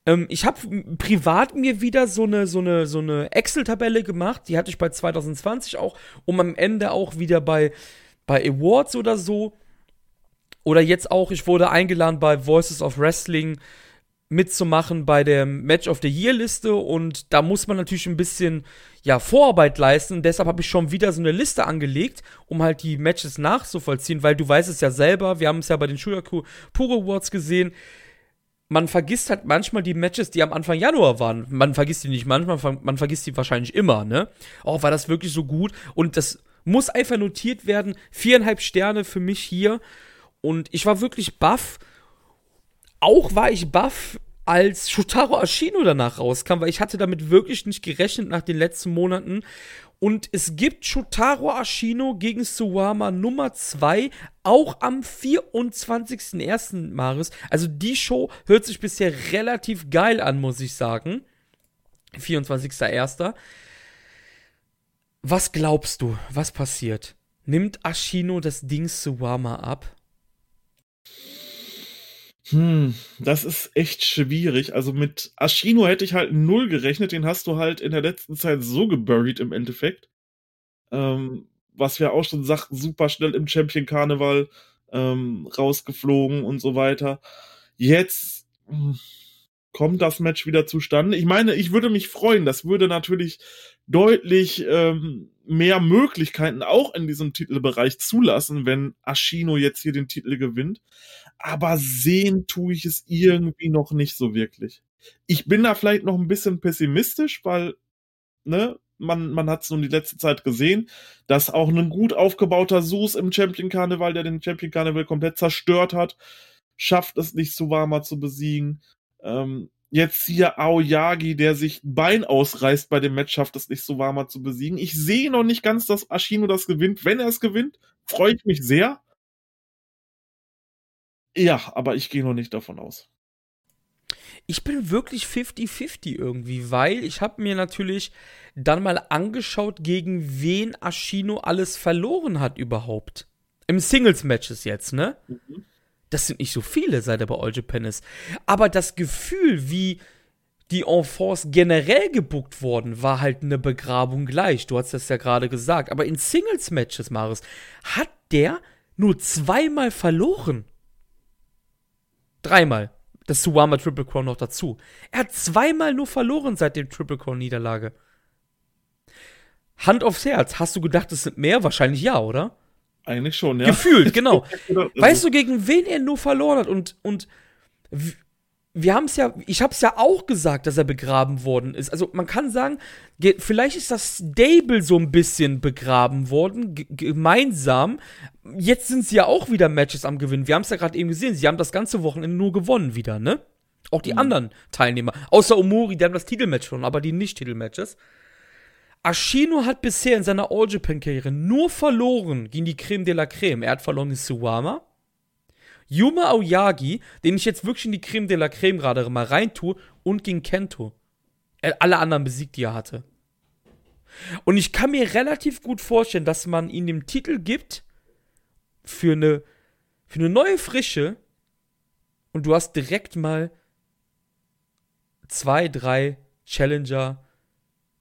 Ähm, ich habe privat mir wieder so eine, so eine, so eine Excel-Tabelle gemacht. Die hatte ich bei 2020 auch, um am Ende auch wieder bei, bei Awards oder so. Oder jetzt auch, ich wurde eingeladen bei Voices of Wrestling mitzumachen bei der Match of the Year Liste und da muss man natürlich ein bisschen ja Vorarbeit leisten. deshalb habe ich schon wieder so eine Liste angelegt, um halt die Matches nachzuvollziehen, weil du weißt es ja selber, wir haben es ja bei den Shuyaku Puro Awards gesehen. Man vergisst halt manchmal die Matches, die am Anfang Januar waren. Man vergisst die nicht manchmal, man vergisst die wahrscheinlich immer, ne? Oh, war das wirklich so gut? Und das muss einfach notiert werden. Viereinhalb Sterne für mich hier. Und ich war wirklich baff auch war ich baff, als Shotaro Ashino danach rauskam, weil ich hatte damit wirklich nicht gerechnet nach den letzten Monaten. Und es gibt Shotaro Ashino gegen Suwama Nummer 2 auch am 24.01. Maris. Also die Show hört sich bisher relativ geil an, muss ich sagen. 24.01. Was glaubst du, was passiert? Nimmt Ashino das Ding Suwama ab? Hm, das ist echt schwierig. Also mit Ashino hätte ich halt null gerechnet. Den hast du halt in der letzten Zeit so geburied im Endeffekt. Ähm, was wir auch schon sagten, super schnell im Champion Karneval ähm, rausgeflogen und so weiter. Jetzt hm, kommt das Match wieder zustande. Ich meine, ich würde mich freuen. Das würde natürlich deutlich ähm, mehr Möglichkeiten auch in diesem Titelbereich zulassen, wenn Ashino jetzt hier den Titel gewinnt aber sehen tue ich es irgendwie noch nicht so wirklich. Ich bin da vielleicht noch ein bisschen pessimistisch, weil, ne, man, man hat es nun die letzte Zeit gesehen, dass auch ein gut aufgebauter Sus im Champion Karneval, der den Champion Karneval komplett zerstört hat, schafft es nicht, Suwama zu besiegen. Ähm, jetzt hier Aoyagi, der sich Bein ausreißt bei dem Match, schafft es nicht, Suwama zu besiegen. Ich sehe noch nicht ganz, dass Ashino das gewinnt. Wenn er es gewinnt, freue ich mich sehr. Ja, aber ich gehe noch nicht davon aus. Ich bin wirklich 50-50 irgendwie, weil ich habe mir natürlich dann mal angeschaut, gegen wen Ashino alles verloren hat überhaupt. Im Singles-Matches jetzt, ne? Mhm. Das sind nicht so viele, seit er bei All Japan ist. Aber das Gefühl, wie die Enfants generell gebuckt worden, war halt eine Begrabung gleich. Du hast das ja gerade gesagt. Aber in Singles-Matches, Maris, hat der nur zweimal verloren. Dreimal. Das Suwama Triple Crown noch dazu. Er hat zweimal nur verloren seit der Triple Crown Niederlage. Hand aufs Herz. Hast du gedacht, es sind mehr? Wahrscheinlich ja, oder? Eigentlich schon, ja. Gefühlt, genau. weißt du, gegen wen er nur verloren hat? Und, und wir haben es ja, ich habe es ja auch gesagt, dass er begraben worden ist. Also man kann sagen, vielleicht ist das Stable so ein bisschen begraben worden, gemeinsam. Jetzt sind sie ja auch wieder Matches am Gewinnen. Wir haben es ja gerade eben gesehen, sie haben das ganze Wochenende nur gewonnen wieder, ne? Auch die mhm. anderen Teilnehmer. Außer Omori, die haben das Titelmatch schon, aber die Nicht-Titelmatches. Ashino hat bisher in seiner All-Japan-Karriere nur verloren gegen die Creme de la Creme. Er hat verloren in Suwama, Yuma Aoyagi, den ich jetzt wirklich in die Creme de la Creme gerade mal reintue, und gegen Kento. Er alle anderen besiegt, die er hatte. Und ich kann mir relativ gut vorstellen, dass man ihm den Titel gibt für eine, für eine neue Frische und du hast direkt mal zwei, drei Challenger.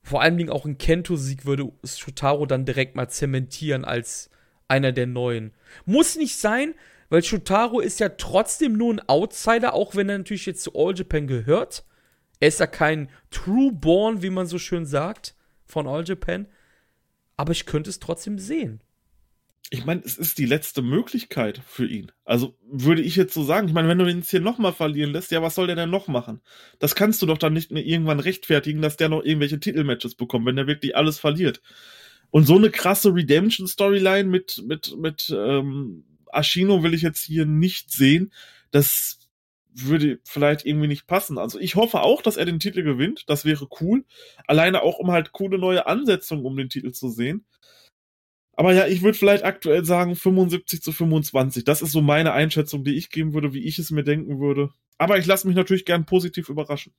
Vor allen Dingen auch ein Kento-Sieg würde Shotaro dann direkt mal zementieren als einer der neuen. Muss nicht sein, Weil Shotaro ist ja trotzdem nur ein Outsider, auch wenn er natürlich jetzt zu All Japan gehört. Er ist ja kein True Born, wie man so schön sagt, von All Japan. Aber ich könnte es trotzdem sehen. Ich meine, es ist die letzte Möglichkeit für ihn. Also würde ich jetzt so sagen. Ich meine, wenn du ihn jetzt hier nochmal verlieren lässt, ja, was soll der denn noch machen? Das kannst du doch dann nicht mehr irgendwann rechtfertigen, dass der noch irgendwelche Titelmatches bekommt, wenn der wirklich alles verliert. Und so eine krasse Redemption-Storyline mit, mit, mit ähm, Ashino will ich jetzt hier nicht sehen. Das würde vielleicht irgendwie nicht passen. Also ich hoffe auch, dass er den Titel gewinnt. Das wäre cool. Alleine auch, um halt coole neue Ansetzungen, um den Titel zu sehen. Aber ja, ich würde vielleicht aktuell sagen 75 zu 25. Das ist so meine Einschätzung, die ich geben würde, wie ich es mir denken würde. Aber ich lasse mich natürlich gern positiv überraschen.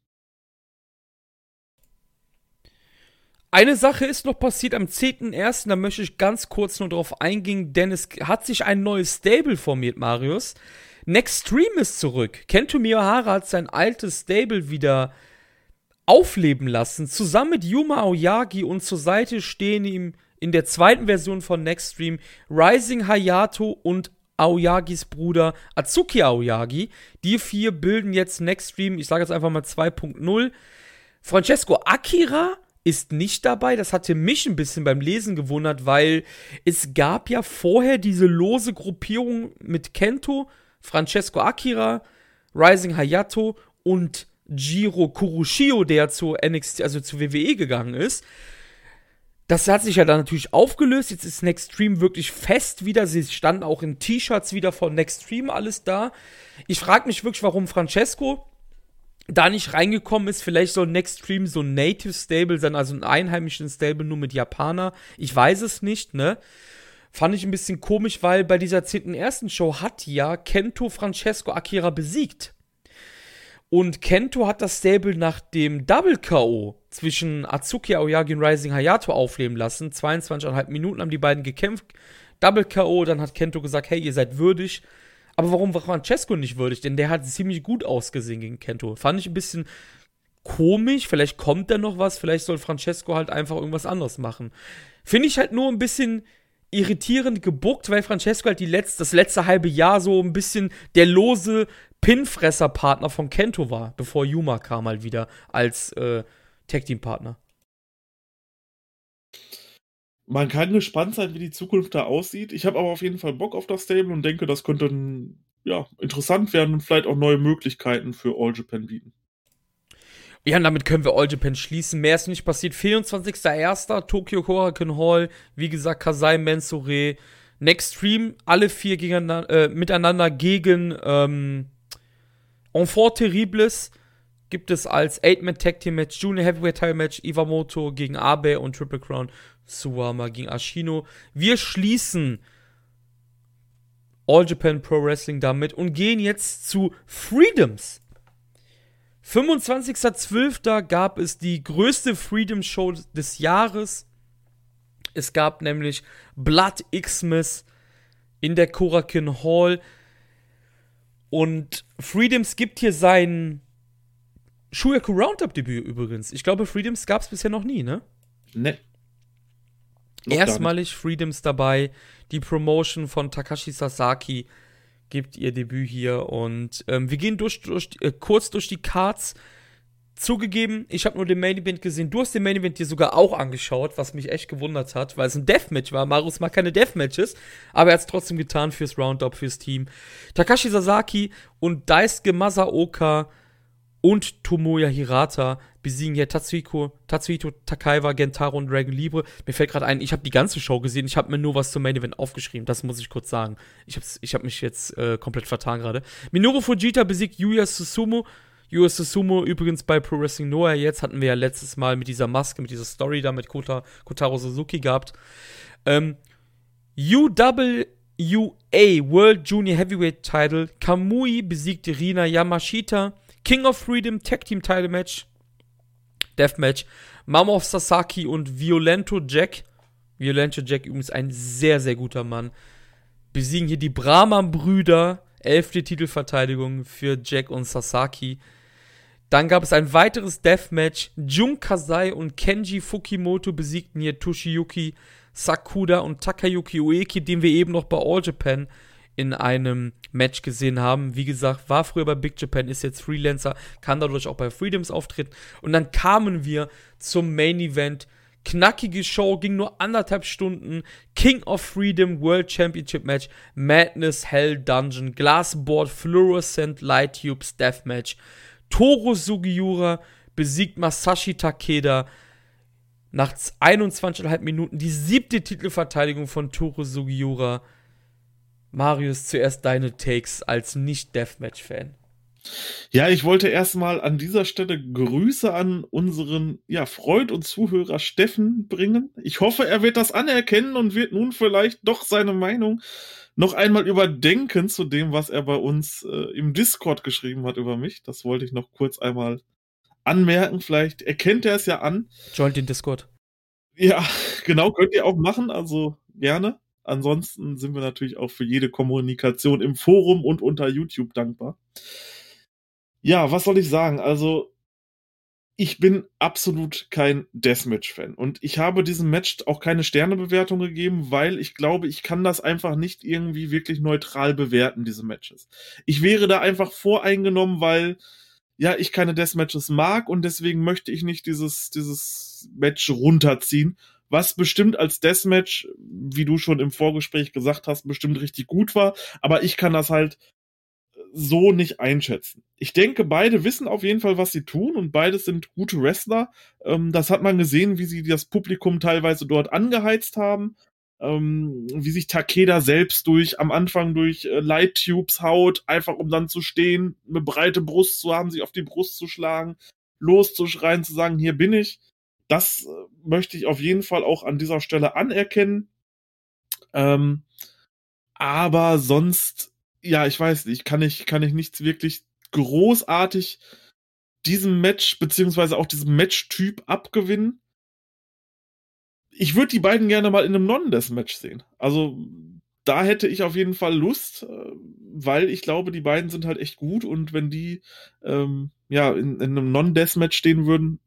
Eine Sache ist noch passiert am 10.01., da möchte ich ganz kurz nur drauf eingehen, denn es hat sich ein neues Stable formiert, Marius. Next Stream ist zurück. Kento Miyahara hat sein altes Stable wieder aufleben lassen, zusammen mit Yuma Aoyagi und zur Seite stehen ihm in der zweiten Version von Next Stream Rising Hayato und Aoyagis Bruder Atsuki Aoyagi. Die vier bilden jetzt Next Stream, ich sage jetzt einfach mal 2.0. Francesco Akira ist nicht dabei. Das hatte mich ein bisschen beim Lesen gewundert, weil es gab ja vorher diese lose Gruppierung mit Kento, Francesco Akira, Rising Hayato und Jiro Kurushio, der zu NXT, also zu WWE gegangen ist. Das hat sich ja dann natürlich aufgelöst. Jetzt ist Next Stream wirklich fest wieder. Sie standen auch in T-Shirts wieder von Next Stream alles da. Ich frage mich wirklich, warum Francesco da nicht reingekommen ist. Vielleicht soll Next Stream so ein Native Stable sein, also ein einheimischen Stable nur mit Japaner. Ich weiß es nicht, ne? Fand ich ein bisschen komisch, weil bei dieser 10.1. Show hat ja Kento Francesco Akira besiegt. Und Kento hat das Stable nach dem Double K.O. zwischen Atsuki Aoyagi und Rising Hayato aufleben lassen. 22,5 Minuten haben die beiden gekämpft. Double K.O. Dann hat Kento gesagt, hey, ihr seid würdig. Aber warum war Francesco nicht würdig? Denn der hat ziemlich gut ausgesehen gegen Kento. Fand ich ein bisschen komisch. Vielleicht kommt da noch was. Vielleicht soll Francesco halt einfach irgendwas anderes machen. Finde ich halt nur ein bisschen irritierend gebuckt, weil Francesco halt die letzte, das letzte halbe Jahr so ein bisschen der lose Pinfresser-Partner von Kento war, bevor Yuma kam halt wieder als äh, Tag-Team-Partner man kann gespannt sein, wie die Zukunft da aussieht. Ich habe aber auf jeden Fall Bock auf das Stable und denke, das könnte ja, interessant werden und vielleicht auch neue Möglichkeiten für All Japan bieten. Ja, und damit können wir All Japan schließen. Mehr ist nicht passiert. 24.01. Tokyo Korakuen Hall. Wie gesagt, Kasai Mensure. Next Stream. Alle vier äh, miteinander gegen ähm, Enfant Terribles. Gibt es als 8-Man-Tag-Team-Match, Junior Heavyweight-Title-Match, Iwamoto gegen Abe und Triple Crown Suwama gegen Ashino. Wir schließen All Japan Pro Wrestling damit und gehen jetzt zu Freedoms. 25.12. gab es die größte Freedom Show des Jahres. Es gab nämlich Blood Xmas in der Korakin Hall. Und Freedoms gibt hier sein Shuyaku Roundup Debüt übrigens. Ich glaube, Freedoms gab es bisher noch nie, ne? Ne. Erstmalig Freedoms dabei. Die Promotion von Takashi Sasaki gibt ihr Debüt hier. Und ähm, wir gehen durch, durch äh, kurz durch die Cards. Zugegeben, ich habe nur den Main Event gesehen. Du hast den Main Event dir sogar auch angeschaut, was mich echt gewundert hat, weil es ein Deathmatch war. Marus mag keine Deathmatches, aber er hat es trotzdem getan fürs Roundup, fürs Team. Takashi Sasaki und Daisuke Masaoka und Tomoya Hirata besiegen hier Tatsuhiko, Tatsuhito Takaiwa, Gentaro und Dragon Libre. Mir fällt gerade ein, ich habe die ganze Show gesehen, ich habe mir nur was zum Main Event aufgeschrieben, das muss ich kurz sagen. Ich habe ich hab mich jetzt äh, komplett vertan gerade. Minoru Fujita besiegt Yuya Susumu. Yuya Susumu übrigens bei Pro Wrestling Noah jetzt, hatten wir ja letztes Mal mit dieser Maske, mit dieser Story da mit Kota, Kotaro Suzuki gehabt. Ähm, UWA World Junior Heavyweight Title, Kamui besiegt Rina Yamashita. King of Freedom Tag Team Title Match, Deathmatch, Mama of Sasaki und Violento Jack. Violento Jack übrigens ein sehr, sehr guter Mann. Besiegen hier die Brahman-Brüder. Elfte Titelverteidigung für Jack und Sasaki. Dann gab es ein weiteres Deathmatch. Jun Kasai und Kenji Fukimoto besiegten hier Toshiyuki Sakuda und Takayuki Ueki, den wir eben noch bei All Japan in einem Match gesehen haben. Wie gesagt, war früher bei Big Japan, ist jetzt Freelancer, kann dadurch auch bei Freedoms auftreten. Und dann kamen wir zum Main Event. Knackige Show, ging nur anderthalb Stunden. King of Freedom World Championship Match, Madness Hell Dungeon, Glassboard Fluorescent Light Tubes Deathmatch. Toro Sugiura besiegt Masashi Takeda nach 21,5 Minuten die siebte Titelverteidigung von Toro Sugiura. Marius, zuerst deine Takes als Nicht-Deathmatch-Fan. Ja, ich wollte erstmal an dieser Stelle Grüße an unseren ja, Freund und Zuhörer Steffen bringen. Ich hoffe, er wird das anerkennen und wird nun vielleicht doch seine Meinung noch einmal überdenken zu dem, was er bei uns äh, im Discord geschrieben hat über mich. Das wollte ich noch kurz einmal anmerken. Vielleicht erkennt er es ja an. Joint den Discord. Ja, genau, könnt ihr auch machen, also gerne. Ansonsten sind wir natürlich auch für jede Kommunikation im Forum und unter YouTube dankbar. Ja, was soll ich sagen? Also, ich bin absolut kein Deathmatch-Fan. Und ich habe diesem Match auch keine Sternebewertung gegeben, weil ich glaube, ich kann das einfach nicht irgendwie wirklich neutral bewerten, diese Matches. Ich wäre da einfach voreingenommen, weil ja, ich keine Deathmatches mag und deswegen möchte ich nicht dieses, dieses Match runterziehen, was bestimmt als Deathmatch, wie du schon im Vorgespräch gesagt hast, bestimmt richtig gut war, aber ich kann das halt so nicht einschätzen. Ich denke, beide wissen auf jeden Fall, was sie tun und beides sind gute Wrestler. Ähm, das hat man gesehen, wie sie das Publikum teilweise dort angeheizt haben ähm, wie sich Takeda selbst durch am Anfang durch äh, Light Tubes haut, einfach um dann zu stehen, eine breite Brust zu haben, sich auf die Brust zu schlagen, loszuschreien, zu sagen, hier bin ich. Das äh, möchte ich auf jeden Fall auch an dieser Stelle anerkennen. Ähm, aber sonst, ja, ich weiß nicht, kann ich, kann ich nichts wirklich großartig diesem Match, beziehungsweise auch diesem Match-Typ abgewinnen ich würde die beiden gerne mal in einem Non-Death-Match sehen. Also da hätte ich auf jeden Fall Lust, äh, weil ich glaube, die beiden sind halt echt gut und wenn die ähm, ja in, in einem Non-Death-Match stehen würden,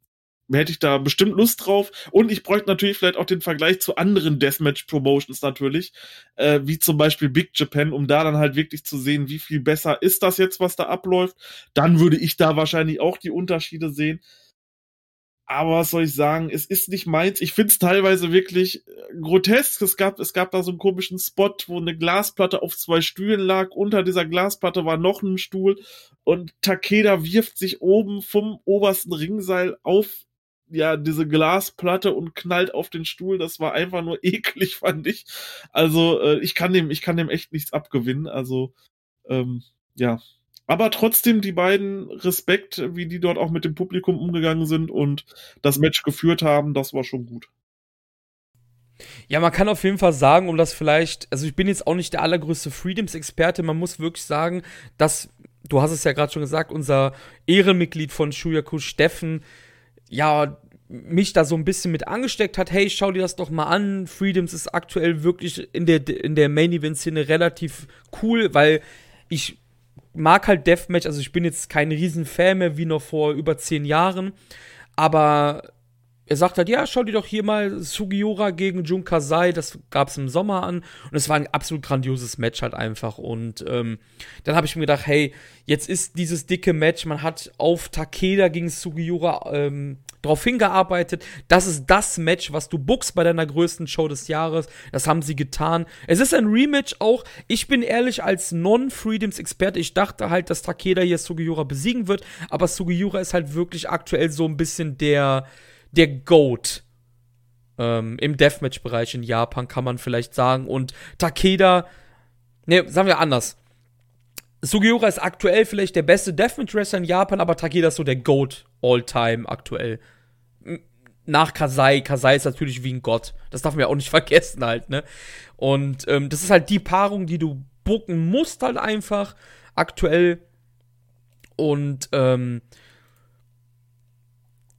hätte ich da bestimmt Lust drauf. Und ich bräuchte natürlich vielleicht auch den Vergleich zu anderen Deathmatch-Promotions natürlich, äh, wie zum Beispiel Big Japan, um da dann halt wirklich zu sehen, wie viel besser ist das jetzt, was da abläuft. Dann würde ich da wahrscheinlich auch die Unterschiede sehen. Aber was soll ich sagen, es ist nicht meins. Ich finde es teilweise wirklich äh, grotesk. Es gab, es gab da so einen komischen Spot, wo eine Glasplatte auf zwei Stühlen lag. Unter dieser Glasplatte war noch ein Stuhl. Und Takeda wirft sich oben vom obersten Ringseil auf ja, diese Glasplatte und knallt auf den Stuhl. Das war einfach nur eklig, fand ich. Also, äh, ich kann dem, ich kann dem echt nichts abgewinnen. Also, ähm, ja, aber trotzdem die beiden Respekt, wie die dort auch mit dem Publikum umgegangen sind und das Match geführt haben, das war schon gut. Ja, man kann auf jeden Fall sagen, um das vielleicht, also ich bin jetzt auch nicht der allergrößte Freedoms-Experte, man muss wirklich sagen, dass, du hast es ja gerade schon gesagt, unser Ehrenmitglied von Shuyaku, Steffen, ja, mich da so ein bisschen mit angesteckt hat, hey, schau dir das doch mal an. Freedoms ist aktuell wirklich in der, in der Main-Event-Szene relativ cool, weil ich mag halt Deathmatch, also ich bin jetzt kein Riesenfan mehr wie noch vor über zehn Jahren, aber er sagt halt, ja, schau dir doch hier mal Sugiura gegen Jun Kasai, das gab es im Sommer an und es war ein absolut grandioses Match halt einfach und ähm, dann habe ich mir gedacht, hey, jetzt ist dieses dicke Match, man hat auf Takeda gegen Sugiura ähm, darauf hingearbeitet. Das ist das Match, was du bookst bei deiner größten Show des Jahres. Das haben sie getan. Es ist ein Rematch auch. Ich bin ehrlich, als Non-Freedoms-Experte, ich dachte halt, dass Takeda hier Sugiura besiegen wird. Aber Sugiura ist halt wirklich aktuell so ein bisschen der, der Goat. Ähm, Im Deathmatch-Bereich in Japan kann man vielleicht sagen. Und Takeda, ne, sagen wir anders. Sugiura ist aktuell vielleicht der beste Deathmatch-Wrestler in Japan, aber Takeda ist so der GOAT all-time aktuell. Nach Kasai. Kasai ist natürlich wie ein Gott. Das darf man ja auch nicht vergessen halt, ne? Und ähm, das ist halt die Paarung, die du bucken musst halt einfach aktuell. Und ähm,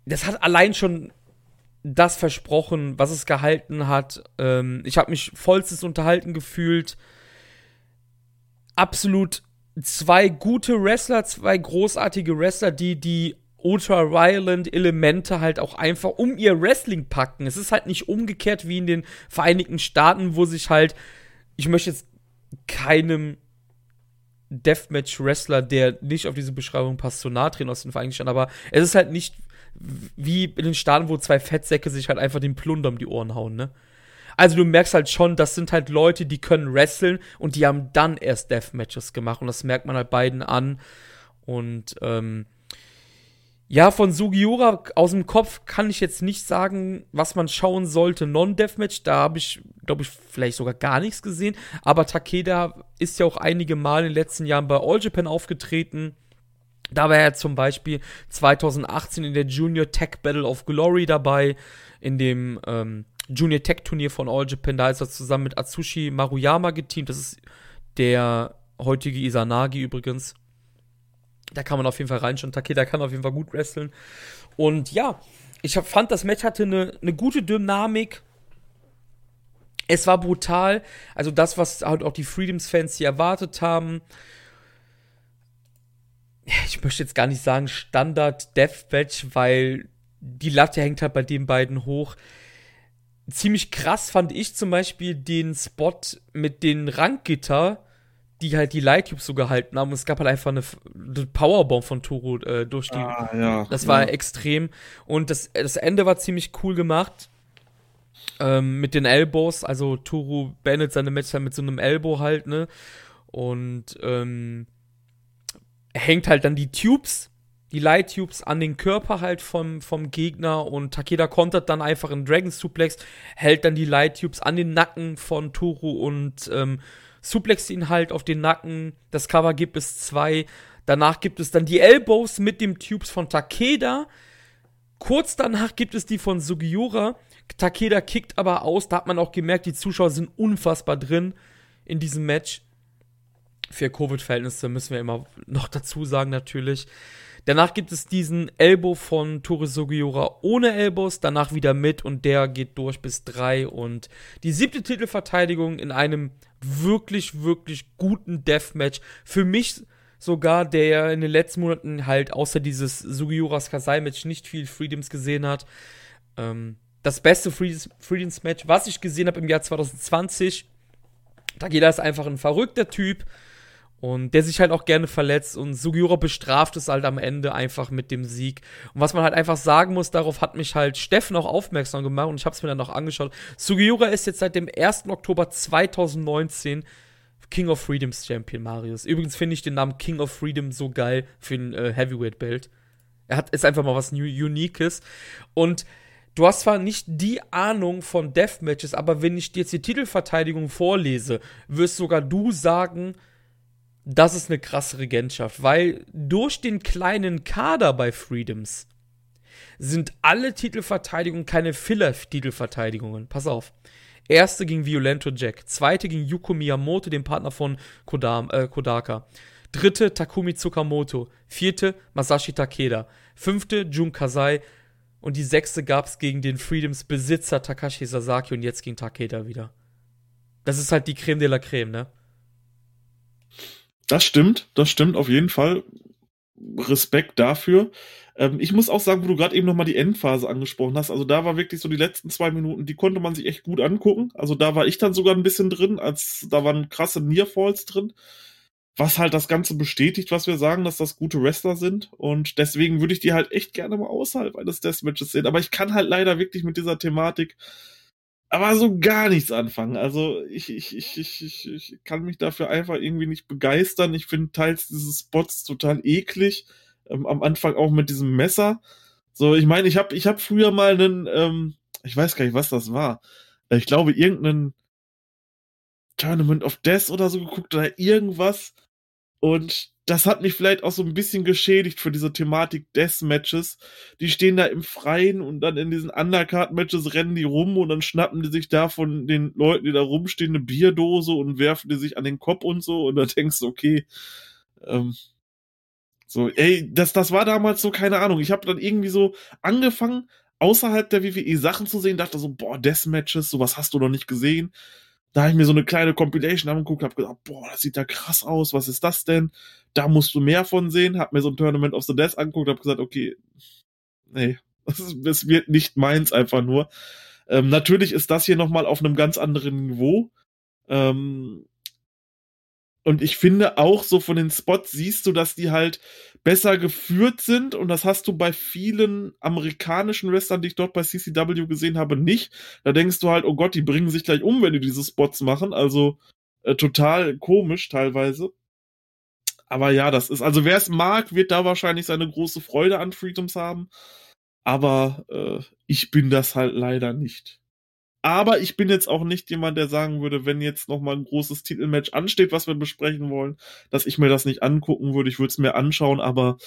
das hat allein schon das versprochen, was es gehalten hat. Ähm, ich habe mich vollstes unterhalten gefühlt. Absolut zwei gute Wrestler, zwei großartige Wrestler, die die ultra-violent-Elemente halt auch einfach um ihr Wrestling packen. Es ist halt nicht umgekehrt wie in den Vereinigten Staaten, wo sich halt, ich möchte jetzt keinem Deathmatch-Wrestler, der nicht auf diese Beschreibung passt, zu nahe treten aus den Vereinigten Staaten, aber es ist halt nicht wie in den Staaten, wo zwei Fettsäcke sich halt einfach den Plunder um die Ohren hauen, ne? Also du merkst halt schon, das sind halt Leute, die können wresteln und die haben dann erst Deathmatches gemacht und das merkt man halt beiden an. Und ähm, ja, von Sugiura aus dem Kopf kann ich jetzt nicht sagen, was man schauen sollte. Non-Deathmatch, da habe ich, glaube ich, vielleicht sogar gar nichts gesehen. Aber Takeda ist ja auch einige Mal in den letzten Jahren bei All Japan aufgetreten. Da war er zum Beispiel 2018 in der Junior Tech Battle of Glory dabei, in dem ähm, Junior Tech Turnier von All Japan. Da ist er zusammen mit Atsushi Maruyama geteamt. Das ist der heutige Isanagi übrigens. Da kann man auf jeden Fall reinschauen. Takeda kann auf jeden Fall gut wresteln. Und ja, ich hab, fand, das Match hatte eine, eine gute Dynamik. Es war brutal. Also das, was halt auch die Freedoms-Fans hier erwartet haben. Ich möchte jetzt gar nicht sagen Standard Deathmatch, weil die Latte hängt halt bei den beiden hoch. Ziemlich krass fand ich zum Beispiel den Spot mit den Ranggitter die halt die Lighttubes so gehalten haben. Und es gab halt einfach eine, eine Powerbomb von Toro äh, durch die. Ah, ja, das war ja. extrem. Und das, das Ende war ziemlich cool gemacht. Ähm, mit den Elbows. Also Toro beendet seine Match halt mit so einem Elbow halt, ne? Und ähm, hängt halt dann die Tubes, die Light Tubes an den Körper halt vom, vom Gegner und Takeda kontert dann einfach in Dragon Suplex, hält dann die Light Tubes an den Nacken von Toro und ähm, suplext ihn halt auf den Nacken. Das Cover gibt es zwei. Danach gibt es dann die Elbows mit dem Tubes von Takeda. Kurz danach gibt es die von Sugiura. Takeda kickt aber aus. Da hat man auch gemerkt, die Zuschauer sind unfassbar drin in diesem Match. Für Covid-Verhältnisse müssen wir immer noch dazu sagen, natürlich. Danach gibt es diesen Elbow von Tore Sugiura ohne Elbows, danach wieder mit und der geht durch bis drei und die siebte Titelverteidigung in einem wirklich, wirklich guten Deathmatch. Für mich sogar, der in den letzten Monaten halt außer dieses Sugiuras Kasai-Match nicht viel Freedoms gesehen hat. Ähm, das beste Freedoms-Match, was ich gesehen habe im Jahr 2020. Da geht er einfach ein verrückter Typ und der sich halt auch gerne verletzt und Sugiura bestraft es halt am Ende einfach mit dem Sieg. Und was man halt einfach sagen muss, darauf hat mich halt Steffen auch aufmerksam gemacht und ich habe es mir dann auch angeschaut. Sugiura ist jetzt seit dem 1. Oktober 2019 King of Freedoms Champion Marius. Übrigens finde ich den Namen King of Freedom so geil für ein äh, Heavyweight Belt. Er hat ist einfach mal was Uniques und Du hast zwar nicht die Ahnung von Deathmatches, aber wenn ich dir jetzt die Titelverteidigung vorlese, wirst sogar du sagen, das ist eine krasse Regentschaft, weil durch den kleinen Kader bei Freedoms sind alle Titelverteidigungen keine Filler-Titelverteidigungen. Pass auf. Erste gegen Violento Jack, zweite gegen Yuko Miyamoto, dem Partner von Kodam, äh, Kodaka. Dritte Takumi Tsukamoto, vierte Masashi Takeda, fünfte Jun Kasai und die sechste gab es gegen den Freedoms Besitzer Takashi Sasaki und jetzt gegen Takeda wieder. Das ist halt die Creme de la Creme, ne? Das stimmt, das stimmt auf jeden Fall. Respekt dafür. Ähm, ich muss auch sagen, wo du gerade eben nochmal die Endphase angesprochen hast, also da war wirklich so die letzten zwei Minuten, die konnte man sich echt gut angucken. Also da war ich dann sogar ein bisschen drin, als da waren krasse Nearfalls drin, was halt das Ganze bestätigt, was wir sagen, dass das gute Wrestler sind. Und deswegen würde ich die halt echt gerne mal außerhalb eines Deathmatches sehen. Aber ich kann halt leider wirklich mit dieser Thematik aber so gar nichts anfangen. Also ich, ich, ich, ich, ich kann mich dafür einfach irgendwie nicht begeistern. Ich finde teils diese Spots total eklig. Ähm, am Anfang auch mit diesem Messer. So, ich meine, ich habe ich hab früher mal einen, ähm, ich weiß gar nicht, was das war. Ich glaube, irgendeinen Tournament of Death oder so geguckt oder irgendwas. Und das hat mich vielleicht auch so ein bisschen geschädigt für diese Thematik Deathmatches. Die stehen da im Freien und dann in diesen Undercard-Matches rennen die rum und dann schnappen die sich da von den Leuten, die da rumstehen, eine Bierdose und werfen die sich an den Kopf und so. Und da denkst du, okay, ähm, so, ey, das, das war damals so, keine Ahnung. Ich habe dann irgendwie so angefangen, außerhalb der WWE Sachen zu sehen, dachte so, boah, Deathmatches, sowas hast du noch nicht gesehen. Da habe ich mir so eine kleine Compilation angeguckt, habe gesagt, boah, das sieht da krass aus, was ist das denn? Da musst du mehr von sehen. Hab mir so ein Tournament of the Death angeguckt, habe gesagt, okay, nee, das wird nicht meins einfach nur. Ähm, natürlich ist das hier nochmal auf einem ganz anderen Niveau. Ähm, Und ich finde auch so von den Spots siehst du, dass die halt besser geführt sind. Und das hast du bei vielen amerikanischen Wrestlern, die ich dort bei CCW gesehen habe, nicht. Da denkst du halt, oh Gott, die bringen sich gleich um, wenn die diese Spots machen. Also äh, total komisch teilweise. Aber ja, das ist, also wer es mag, wird da wahrscheinlich seine große Freude an Freedoms haben. Aber äh, ich bin das halt leider nicht. Aber ich bin jetzt auch nicht jemand, der sagen würde, wenn jetzt noch mal ein großes Titelmatch ansteht, was wir besprechen wollen, dass ich mir das nicht angucken würde. Ich würde es mir anschauen, aber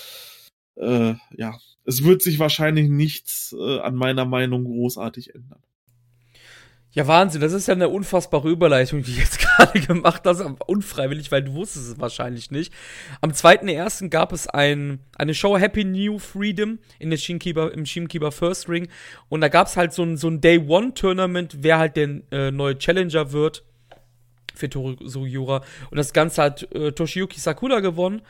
äh, ja, es wird sich wahrscheinlich nichts äh, an meiner Meinung großartig ändern. Ja, Wahnsinn, das ist ja eine unfassbare Überleitung, die ich jetzt gerade gemacht hast, unfreiwillig, weil du wusstest es wahrscheinlich nicht. Am 2.1. gab es ein, eine Show Happy New Freedom in der Shinkeeper, im Shinkeeper First Ring und da gab es halt so ein, so ein Day One Tournament, wer halt der äh, neue Challenger wird für Toru Sugiura und das Ganze hat äh, Toshiyuki Sakura gewonnen,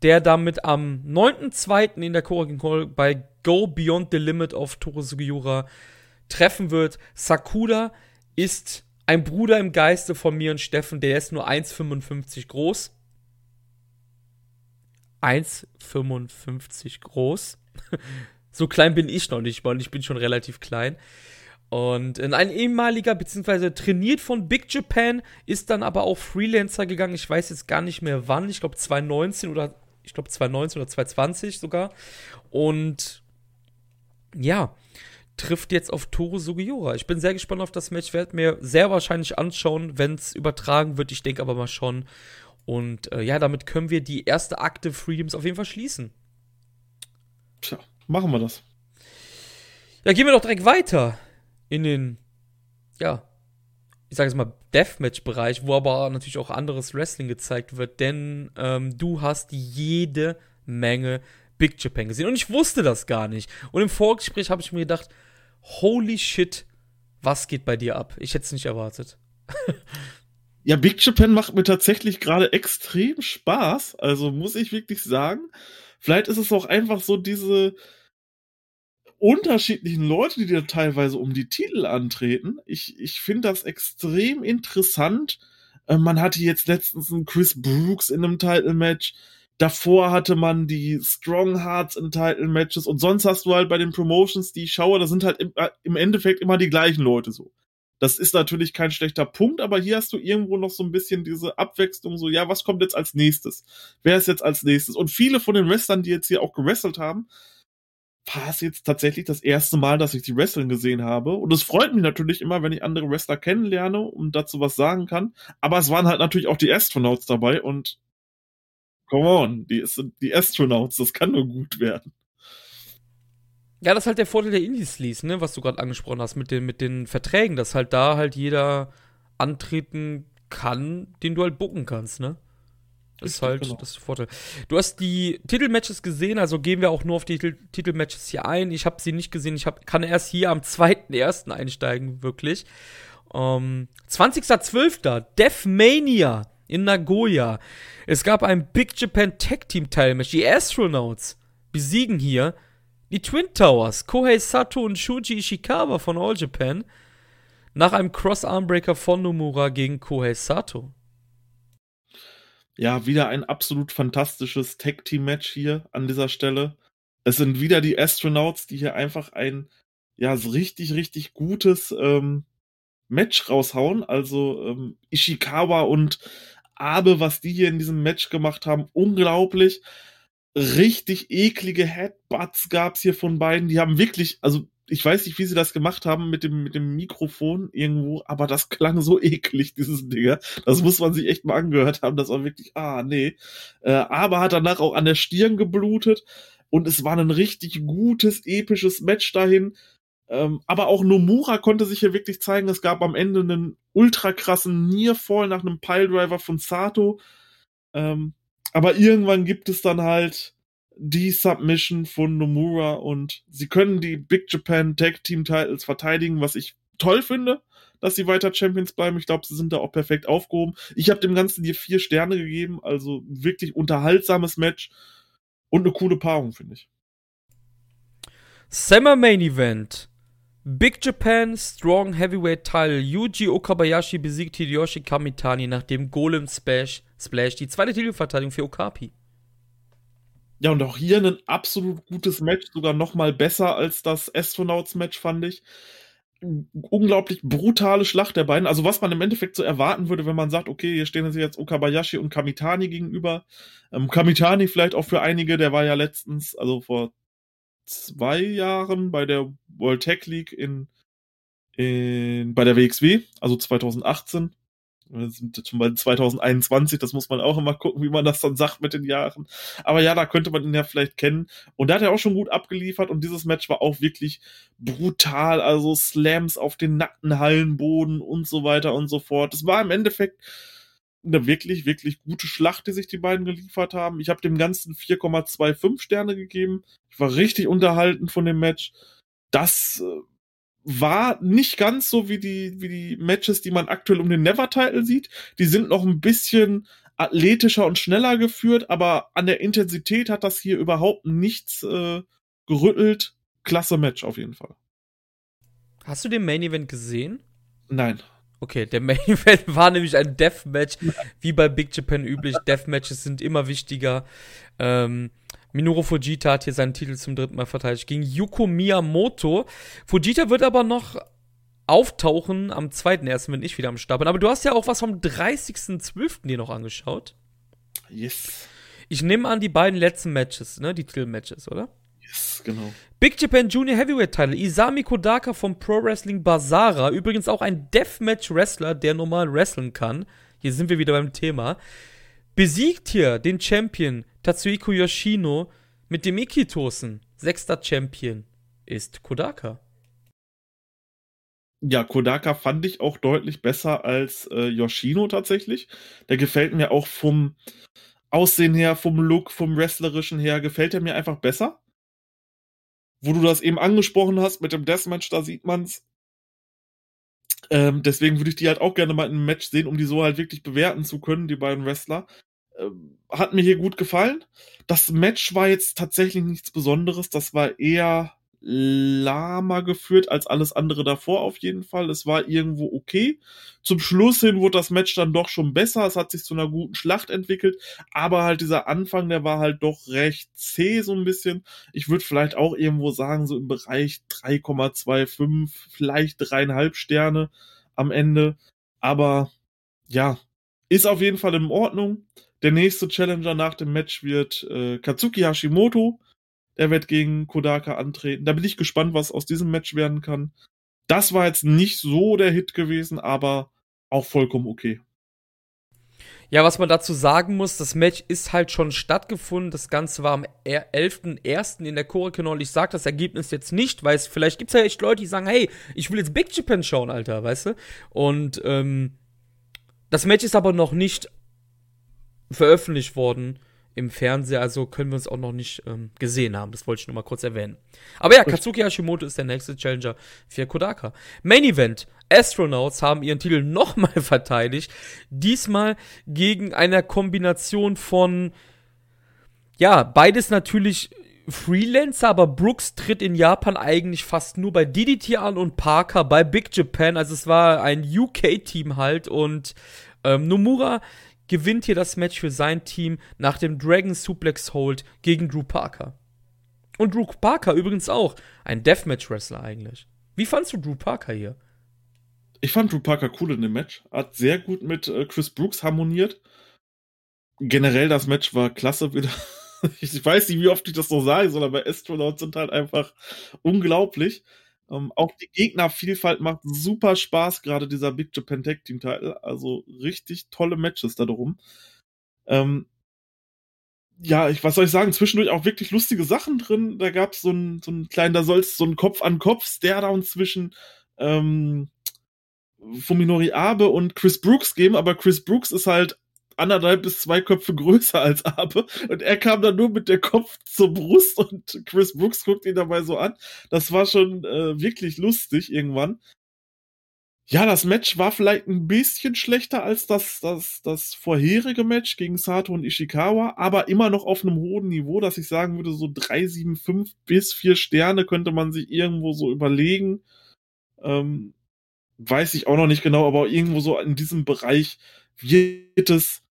der damit am 9.2. in der Korakuen Hall bei Go Beyond the Limit of Toru Sugiura treffen wird. Sakura ist ein Bruder im Geiste von mir und Steffen, der ist nur 1,55 groß. 1,55 groß. so klein bin ich noch nicht und ich bin schon relativ klein. Und ein ehemaliger, beziehungsweise trainiert von Big Japan, ist dann aber auch Freelancer gegangen. Ich weiß jetzt gar nicht mehr wann. Ich glaube 2019 oder ich glaube 2019 oder 2020 sogar. Und ja, trifft jetzt auf Toru Sugiura. Ich bin sehr gespannt auf das Match, werde mir sehr wahrscheinlich anschauen, wenn es übertragen wird. Ich denke aber mal schon. Und äh, ja, damit können wir die erste Akte Freedoms auf jeden Fall schließen. Tja, machen wir das. Ja, gehen wir doch direkt weiter in den, ja, ich sage jetzt mal Deathmatch-Bereich, wo aber natürlich auch anderes Wrestling gezeigt wird, denn ähm, du hast jede Menge Big Japan gesehen und ich wusste das gar nicht. Und im Vorgespräch habe ich mir gedacht, holy shit, was geht bei dir ab? Ich hätte es nicht erwartet. ja, Big Japan macht mir tatsächlich gerade extrem Spaß. Also muss ich wirklich sagen. Vielleicht ist es auch einfach so diese unterschiedlichen Leute, die da teilweise um die Titel antreten. Ich, ich finde das extrem interessant. Äh, man hatte jetzt letztens einen Chris Brooks in einem Title-Match. Davor hatte man die Strong Hearts in Title Matches und sonst hast du halt bei den Promotions, die ich schaue, da sind halt im, äh, im Endeffekt immer die gleichen Leute so. Das ist natürlich kein schlechter Punkt, aber hier hast du irgendwo noch so ein bisschen diese Abwechslung, so, ja, was kommt jetzt als nächstes? Wer ist jetzt als nächstes? Und viele von den Wrestlern, die jetzt hier auch gewrestelt haben, war es jetzt tatsächlich das erste Mal, dass ich die Wrestling gesehen habe. Und es freut mich natürlich immer, wenn ich andere Wrestler kennenlerne und dazu was sagen kann. Aber es waren halt natürlich auch die Astronauts dabei und Come on, die, die Astronauts, das kann nur gut werden. Ja, das ist halt der Vorteil der Indies-Lease, ne, was du gerade angesprochen hast, mit den, mit den Verträgen, dass halt da halt jeder antreten kann, den du halt bucken kannst, ne? Das ist halt genau. das ist der Vorteil. Du hast die Titelmatches gesehen, also gehen wir auch nur auf die Titelmatches hier ein. Ich habe sie nicht gesehen, ich hab, kann erst hier am 2.1. einsteigen, wirklich. Ähm, 20.12. Deathmania in Nagoya. Es gab ein Big Japan Tag Team Teilmatch. Die Astronauts besiegen hier die Twin Towers, Kohei Sato und Shuji Ishikawa von All Japan nach einem Cross Armbreaker von Nomura gegen Kohei Sato. Ja, wieder ein absolut fantastisches Tag Team Match hier an dieser Stelle. Es sind wieder die Astronauts, die hier einfach ein ja so richtig richtig gutes ähm, Match raushauen. Also ähm, Ishikawa und Abe, was die hier in diesem Match gemacht haben, unglaublich. Richtig eklige Headbutts gab's hier von beiden. Die haben wirklich, also ich weiß nicht, wie sie das gemacht haben mit dem, mit dem Mikrofon irgendwo, aber das klang so eklig, dieses Ding. Das muss man sich echt mal angehört haben. Das war wirklich, ah, nee. Äh, aber hat danach auch an der Stirn geblutet und es war ein richtig gutes, episches Match dahin. Ähm, aber auch Nomura konnte sich hier wirklich zeigen. Es gab am Ende einen ultra krassen Nearfall nach einem Piledriver von Sato. Ähm, aber irgendwann gibt es dann halt die Submission von Nomura und sie können die Big Japan Tag Team Titles verteidigen, was ich toll finde, dass sie weiter Champions bleiben. Ich glaube, sie sind da auch perfekt aufgehoben. Ich habe dem Ganzen hier vier Sterne gegeben, also wirklich unterhaltsames Match und eine coole Paarung, finde ich. Summer Main Event. Big Japan Strong Heavyweight Title. Yuji Okabayashi besiegt Hideyoshi Kamitani nach dem Golem Splash, Splash die zweite Titelverteidigung für Okapi. Ja, und auch hier ein absolut gutes Match, sogar noch mal besser als das Astronauts-Match, fand ich. Unglaublich brutale Schlacht der beiden. Also was man im Endeffekt so erwarten würde, wenn man sagt, okay, hier stehen sich jetzt Okabayashi und Kamitani gegenüber. Ähm, Kamitani vielleicht auch für einige, der war ja letztens, also vor zwei Jahren bei der World Tech League in, in bei der WXW, also 2018. Wir sind schon bei 2021, das muss man auch immer gucken, wie man das dann sagt mit den Jahren. Aber ja, da könnte man ihn ja vielleicht kennen. Und da hat er auch schon gut abgeliefert und dieses Match war auch wirklich brutal. Also Slams auf den nackten Hallenboden und so weiter und so fort. Es war im Endeffekt eine wirklich, wirklich gute Schlacht, die sich die beiden geliefert haben. Ich habe dem Ganzen 4,25 Sterne gegeben. Ich war richtig unterhalten von dem Match. Das äh, war nicht ganz so wie die, wie die Matches, die man aktuell um den Never-Title sieht. Die sind noch ein bisschen athletischer und schneller geführt, aber an der Intensität hat das hier überhaupt nichts äh, gerüttelt. Klasse Match auf jeden Fall. Hast du den Main Event gesehen? Nein. Okay, der Main Event war nämlich ein Deathmatch, wie bei Big Japan üblich. Deathmatches sind immer wichtiger. Ähm, Minoru Fujita hat hier seinen Titel zum dritten Mal verteidigt gegen Yuko Miyamoto. Fujita wird aber noch auftauchen am 2.1., wenn ich wieder am Start bin. Aber du hast ja auch was vom 30.12. dir noch angeschaut. Yes. Ich nehme an, die beiden letzten Matches, ne? Die Titelmatches, oder? Yes, genau. Big Japan Junior Heavyweight Title. Isami Kodaka vom Pro Wrestling Basara. Übrigens auch ein Deathmatch-Wrestler, der normal wrestlen kann. Hier sind wir wieder beim Thema. Besiegt hier den Champion Tatsuhiko Yoshino mit dem Ikitosen. Sechster Champion ist Kodaka. Ja, Kodaka fand ich auch deutlich besser als äh, Yoshino tatsächlich. Der gefällt mir auch vom Aussehen her, vom Look, vom Wrestlerischen her, gefällt er mir einfach besser wo du das eben angesprochen hast mit dem Deathmatch, da sieht man's. Ähm, deswegen würde ich die halt auch gerne mal in einem Match sehen, um die so halt wirklich bewerten zu können, die beiden Wrestler. Ähm, hat mir hier gut gefallen. Das Match war jetzt tatsächlich nichts Besonderes. Das war eher lahmer geführt als alles andere davor auf jeden Fall. Es war irgendwo okay. Zum Schluss hin wurde das Match dann doch schon besser. Es hat sich zu einer guten Schlacht entwickelt. Aber halt dieser Anfang, der war halt doch recht zäh so ein bisschen. Ich würde vielleicht auch irgendwo sagen, so im Bereich 3,25, vielleicht dreieinhalb Sterne am Ende. Aber ja, ist auf jeden Fall in Ordnung. Der nächste Challenger nach dem Match wird äh, Katsuki Hashimoto er wird gegen Kodaka antreten. Da bin ich gespannt, was aus diesem Match werden kann. Das war jetzt nicht so der Hit gewesen, aber auch vollkommen okay. Ja, was man dazu sagen muss, das Match ist halt schon stattgefunden. Das Ganze war am 11.01. in der Korakenol. Ich sag das Ergebnis jetzt nicht, weil es vielleicht gibt es ja echt Leute, die sagen, hey, ich will jetzt Big Japan schauen, Alter, weißt du? Und ähm, das Match ist aber noch nicht veröffentlicht worden im Fernseher, also können wir uns auch noch nicht ähm, gesehen haben. Das wollte ich nur mal kurz erwähnen. Aber ja, Katsuki Hashimoto ist der nächste Challenger für Kodaka. Main Event. Astronauts haben ihren Titel nochmal verteidigt. Diesmal gegen eine Kombination von, ja, beides natürlich Freelancer, aber Brooks tritt in Japan eigentlich fast nur bei DDT an und Parker bei Big Japan. Also es war ein UK-Team halt und ähm, Nomura gewinnt hier das Match für sein Team nach dem Dragon Suplex Hold gegen Drew Parker. Und Drew Parker übrigens auch ein Deathmatch-Wrestler eigentlich. Wie fandst du Drew Parker hier? Ich fand Drew Parker cool in dem Match. Hat sehr gut mit äh, Chris Brooks harmoniert. Generell das Match war klasse wieder. ich weiß nicht, wie oft ich das noch sagen soll, aber Astronauts sind halt einfach unglaublich. Ähm, auch die Gegnervielfalt macht super Spaß, gerade dieser Big Japan Tag Team Title. Also richtig tolle Matches da drum. Ähm, ja, ich, was soll ich sagen, zwischendurch auch wirklich lustige Sachen drin. Da gab es so einen so einen kleinen, da soll es so einen Kopf-an-Kopf-Stairdown zwischen ähm, Fuminori Abe und Chris Brooks geben, aber Chris Brooks ist halt anderthalb bis zwei Köpfe größer als Abe. Und er kam dann nur mit der Kopf zur Brust und Chris Brooks guckt ihn dabei so an. Das war schon äh, wirklich lustig irgendwann. Ja, das Match war vielleicht ein bisschen schlechter als das, das, das vorherige Match gegen Sato und Ishikawa, aber immer noch auf einem hohen Niveau, dass ich sagen würde, so 3, 7, 5 bis 4 Sterne könnte man sich irgendwo so überlegen. Ähm, weiß ich auch noch nicht genau, aber irgendwo so in diesem Bereich wird es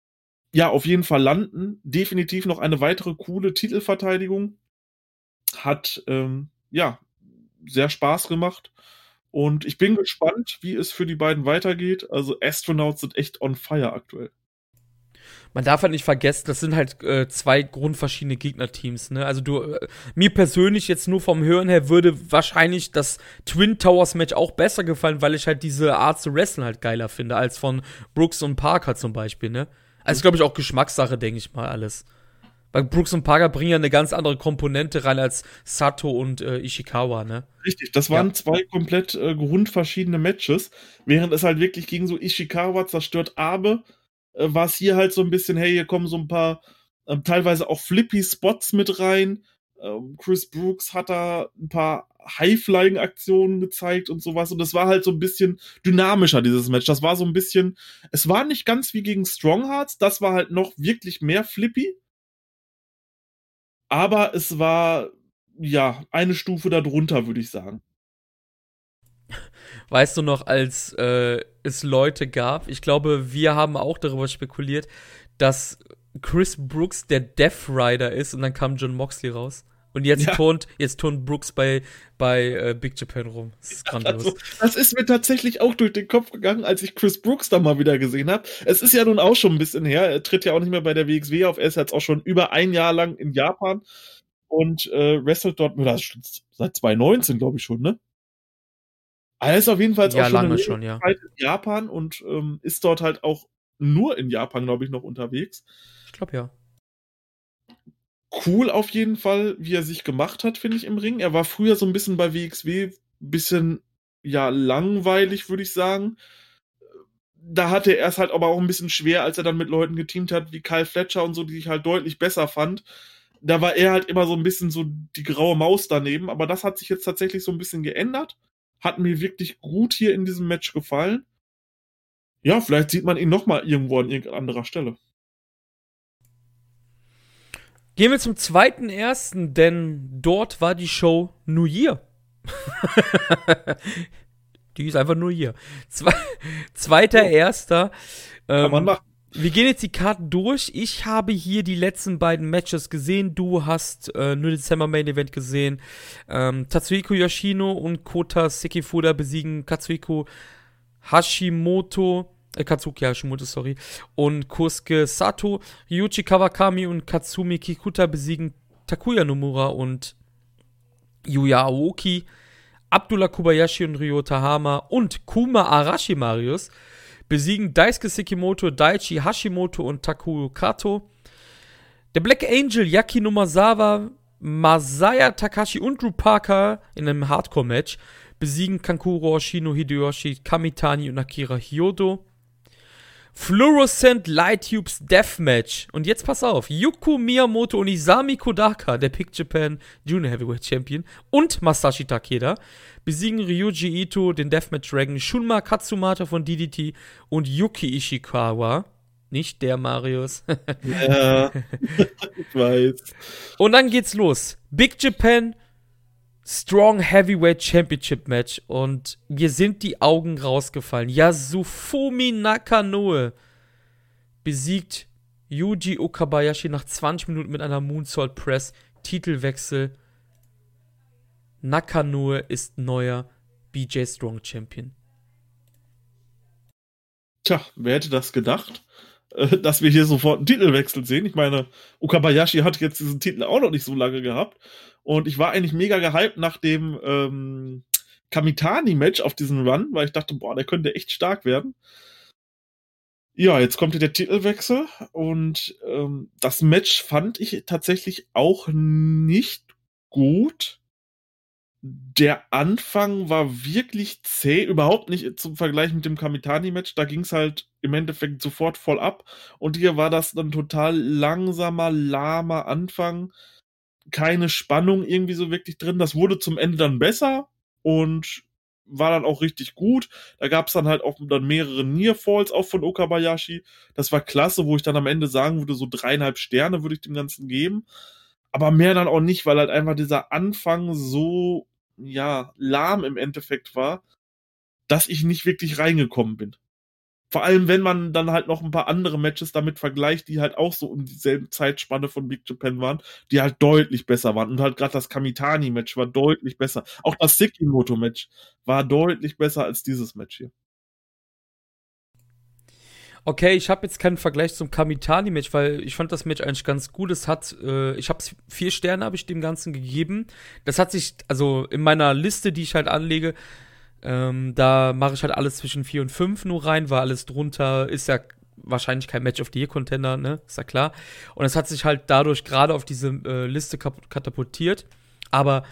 ja auf jeden Fall landen. Definitiv noch eine weitere coole Titelverteidigung. Hat ähm, ja sehr Spaß gemacht. Und ich bin gespannt, wie es für die beiden weitergeht. Also Astronauts sind echt on fire aktuell man darf halt nicht vergessen, das sind halt äh, zwei grundverschiedene Gegnerteams. Ne? Also du, äh, mir persönlich jetzt nur vom Hören her würde wahrscheinlich das Twin Towers Match auch besser gefallen, weil ich halt diese Art zu wrestlen halt geiler finde als von Brooks und Parker zum Beispiel. Ne? Also glaube ich auch Geschmackssache, denke ich mal alles. Weil Brooks und Parker bringen ja eine ganz andere Komponente rein als Sato und äh, Ishikawa, ne? Richtig, das waren ja. zwei komplett äh, grundverschiedene Matches, während es halt wirklich gegen so Ishikawa zerstört Abe äh, war es hier halt so ein bisschen, hey, hier kommen so ein paar ähm, teilweise auch flippy Spots mit rein. Ähm, Chris Brooks hat da ein paar High-Flying-Aktionen gezeigt und sowas. Und das war halt so ein bisschen dynamischer, dieses Match. Das war so ein bisschen, es war nicht ganz wie gegen Stronghearts, das war halt noch wirklich mehr flippy. Aber es war, ja, eine Stufe darunter, würde ich sagen. Weißt du noch, als äh, es Leute gab, ich glaube, wir haben auch darüber spekuliert, dass Chris Brooks der Death Rider ist und dann kam John Moxley raus. Und jetzt ja. turnt, jetzt turnt Brooks bei, bei äh, Big Japan rum. Das ist grandios. Also, das ist mir tatsächlich auch durch den Kopf gegangen, als ich Chris Brooks da mal wieder gesehen habe. Es ist ja nun auch schon ein bisschen her. Er tritt ja auch nicht mehr bei der WXW auf. Er ist jetzt auch schon über ein Jahr lang in Japan und äh, wrestelt dort, oder seit 2019, glaube ich schon, ne? Er ist auf jeden Fall ja, auch schon, schon ja. in Japan und ähm, ist dort halt auch nur in Japan, glaube ich, noch unterwegs. Ich glaube ja. Cool auf jeden Fall, wie er sich gemacht hat, finde ich, im Ring. Er war früher so ein bisschen bei WXW, bisschen, ja, langweilig, würde ich sagen. Da hatte er es halt aber auch ein bisschen schwer, als er dann mit Leuten geteamt hat, wie Kyle Fletcher und so, die ich halt deutlich besser fand. Da war er halt immer so ein bisschen so die graue Maus daneben, aber das hat sich jetzt tatsächlich so ein bisschen geändert hat mir wirklich gut hier in diesem Match gefallen. Ja, vielleicht sieht man ihn noch mal irgendwo an irgendeiner Stelle. Gehen wir zum zweiten ersten, denn dort war die Show New Year. die ist einfach New Year. Zwe zweiter oh. erster. Ähm, Kann man machen. Wir gehen jetzt die Karten durch. Ich habe hier die letzten beiden Matches gesehen. Du hast äh, nur Dezember Main Event gesehen. Ähm, Tatsuhiko Yoshino und Kota Sekifuda besiegen Katsuhiko Hashimoto, äh, Katsuki Hashimoto, sorry, und Kosuke Sato. Ryuichi Kawakami und Katsumi Kikuta besiegen Takuya Nomura und Yuya Aoki. Abdullah Kobayashi und Ryota Hama und Kuma Arashi Marius besiegen Daisuke Sekimoto, Daichi Hashimoto und Takuyo Kato. Der Black Angel Yaki Nomazawa, Masaya Takashi und Drew Parker in einem Hardcore-Match besiegen Kankuro Oshino, Hideyoshi Kamitani und Akira Hyodo. Fluorescent Light Tubes Deathmatch. Und jetzt pass auf: Yuko Miyamoto und Isami Kodaka, der Pick Japan Junior Heavyweight Champion, und Masashi Takeda besiegen Ryuji Ito, den Deathmatch Dragon, Shunma Katsumata von DDT und Yuki Ishikawa. Nicht der Marius. ja, ich weiß. Und dann geht's los. Big Japan Strong Heavyweight Championship Match. Und mir sind die Augen rausgefallen. Yasufumi Nakanoe besiegt Yuji Okabayashi nach 20 Minuten mit einer Moonsault Press. Titelwechsel Nakanoe ist neuer BJ Strong Champion. Tja, wer hätte das gedacht? Äh, dass wir hier sofort einen Titelwechsel sehen. Ich meine, Okabayashi hat jetzt diesen Titel auch noch nicht so lange gehabt. Und ich war eigentlich mega gehypt nach dem ähm, Kamitani-Match auf diesen Run, weil ich dachte, boah, der könnte echt stark werden. Ja, jetzt kommt hier der Titelwechsel und ähm, das Match fand ich tatsächlich auch nicht gut der Anfang war wirklich zäh, überhaupt nicht zum Vergleich mit dem Kamitani-Match. Da ging es halt im Endeffekt sofort voll ab. Und hier war das dann total langsamer, lahmer Anfang. Keine Spannung irgendwie so wirklich drin. Das wurde zum Ende dann besser und war dann auch richtig gut. Da gab es dann halt auch dann mehrere Nearfalls auch von Okabayashi. Das war klasse, wo ich dann am Ende sagen würde, so dreieinhalb Sterne würde ich dem Ganzen geben. Aber mehr dann auch nicht, weil halt einfach dieser Anfang so ja, lahm im Endeffekt war. dass ich nicht wirklich reingekommen bin. Vor allem, wenn man dann halt noch ein paar andere Matches damit vergleicht, die halt auch so um dieselbe Zeitspanne von Big Japan waren, die halt deutlich besser waren. Und halt gerade das Kamitani-Match war deutlich besser. Auch das Sekimoto-Match war deutlich besser als dieses Match hier. Okay, ich habe jetzt keinen Vergleich zum Kamitani-Match, weil ich fand das Match eigentlich ganz gut. Es hat, äh, ich habe vier Sterne habe ich dem Ganzen gegeben. Das hat sich, also in meiner Liste, die ich halt anlege, ähm, da mache ich halt alles zwischen vier und fünf nur rein, weil alles drunter ist ja wahrscheinlich kein Match of the Year Contender, ne? Ist ja klar. Und es hat sich halt dadurch gerade auf diese äh, Liste katapultiert. Aber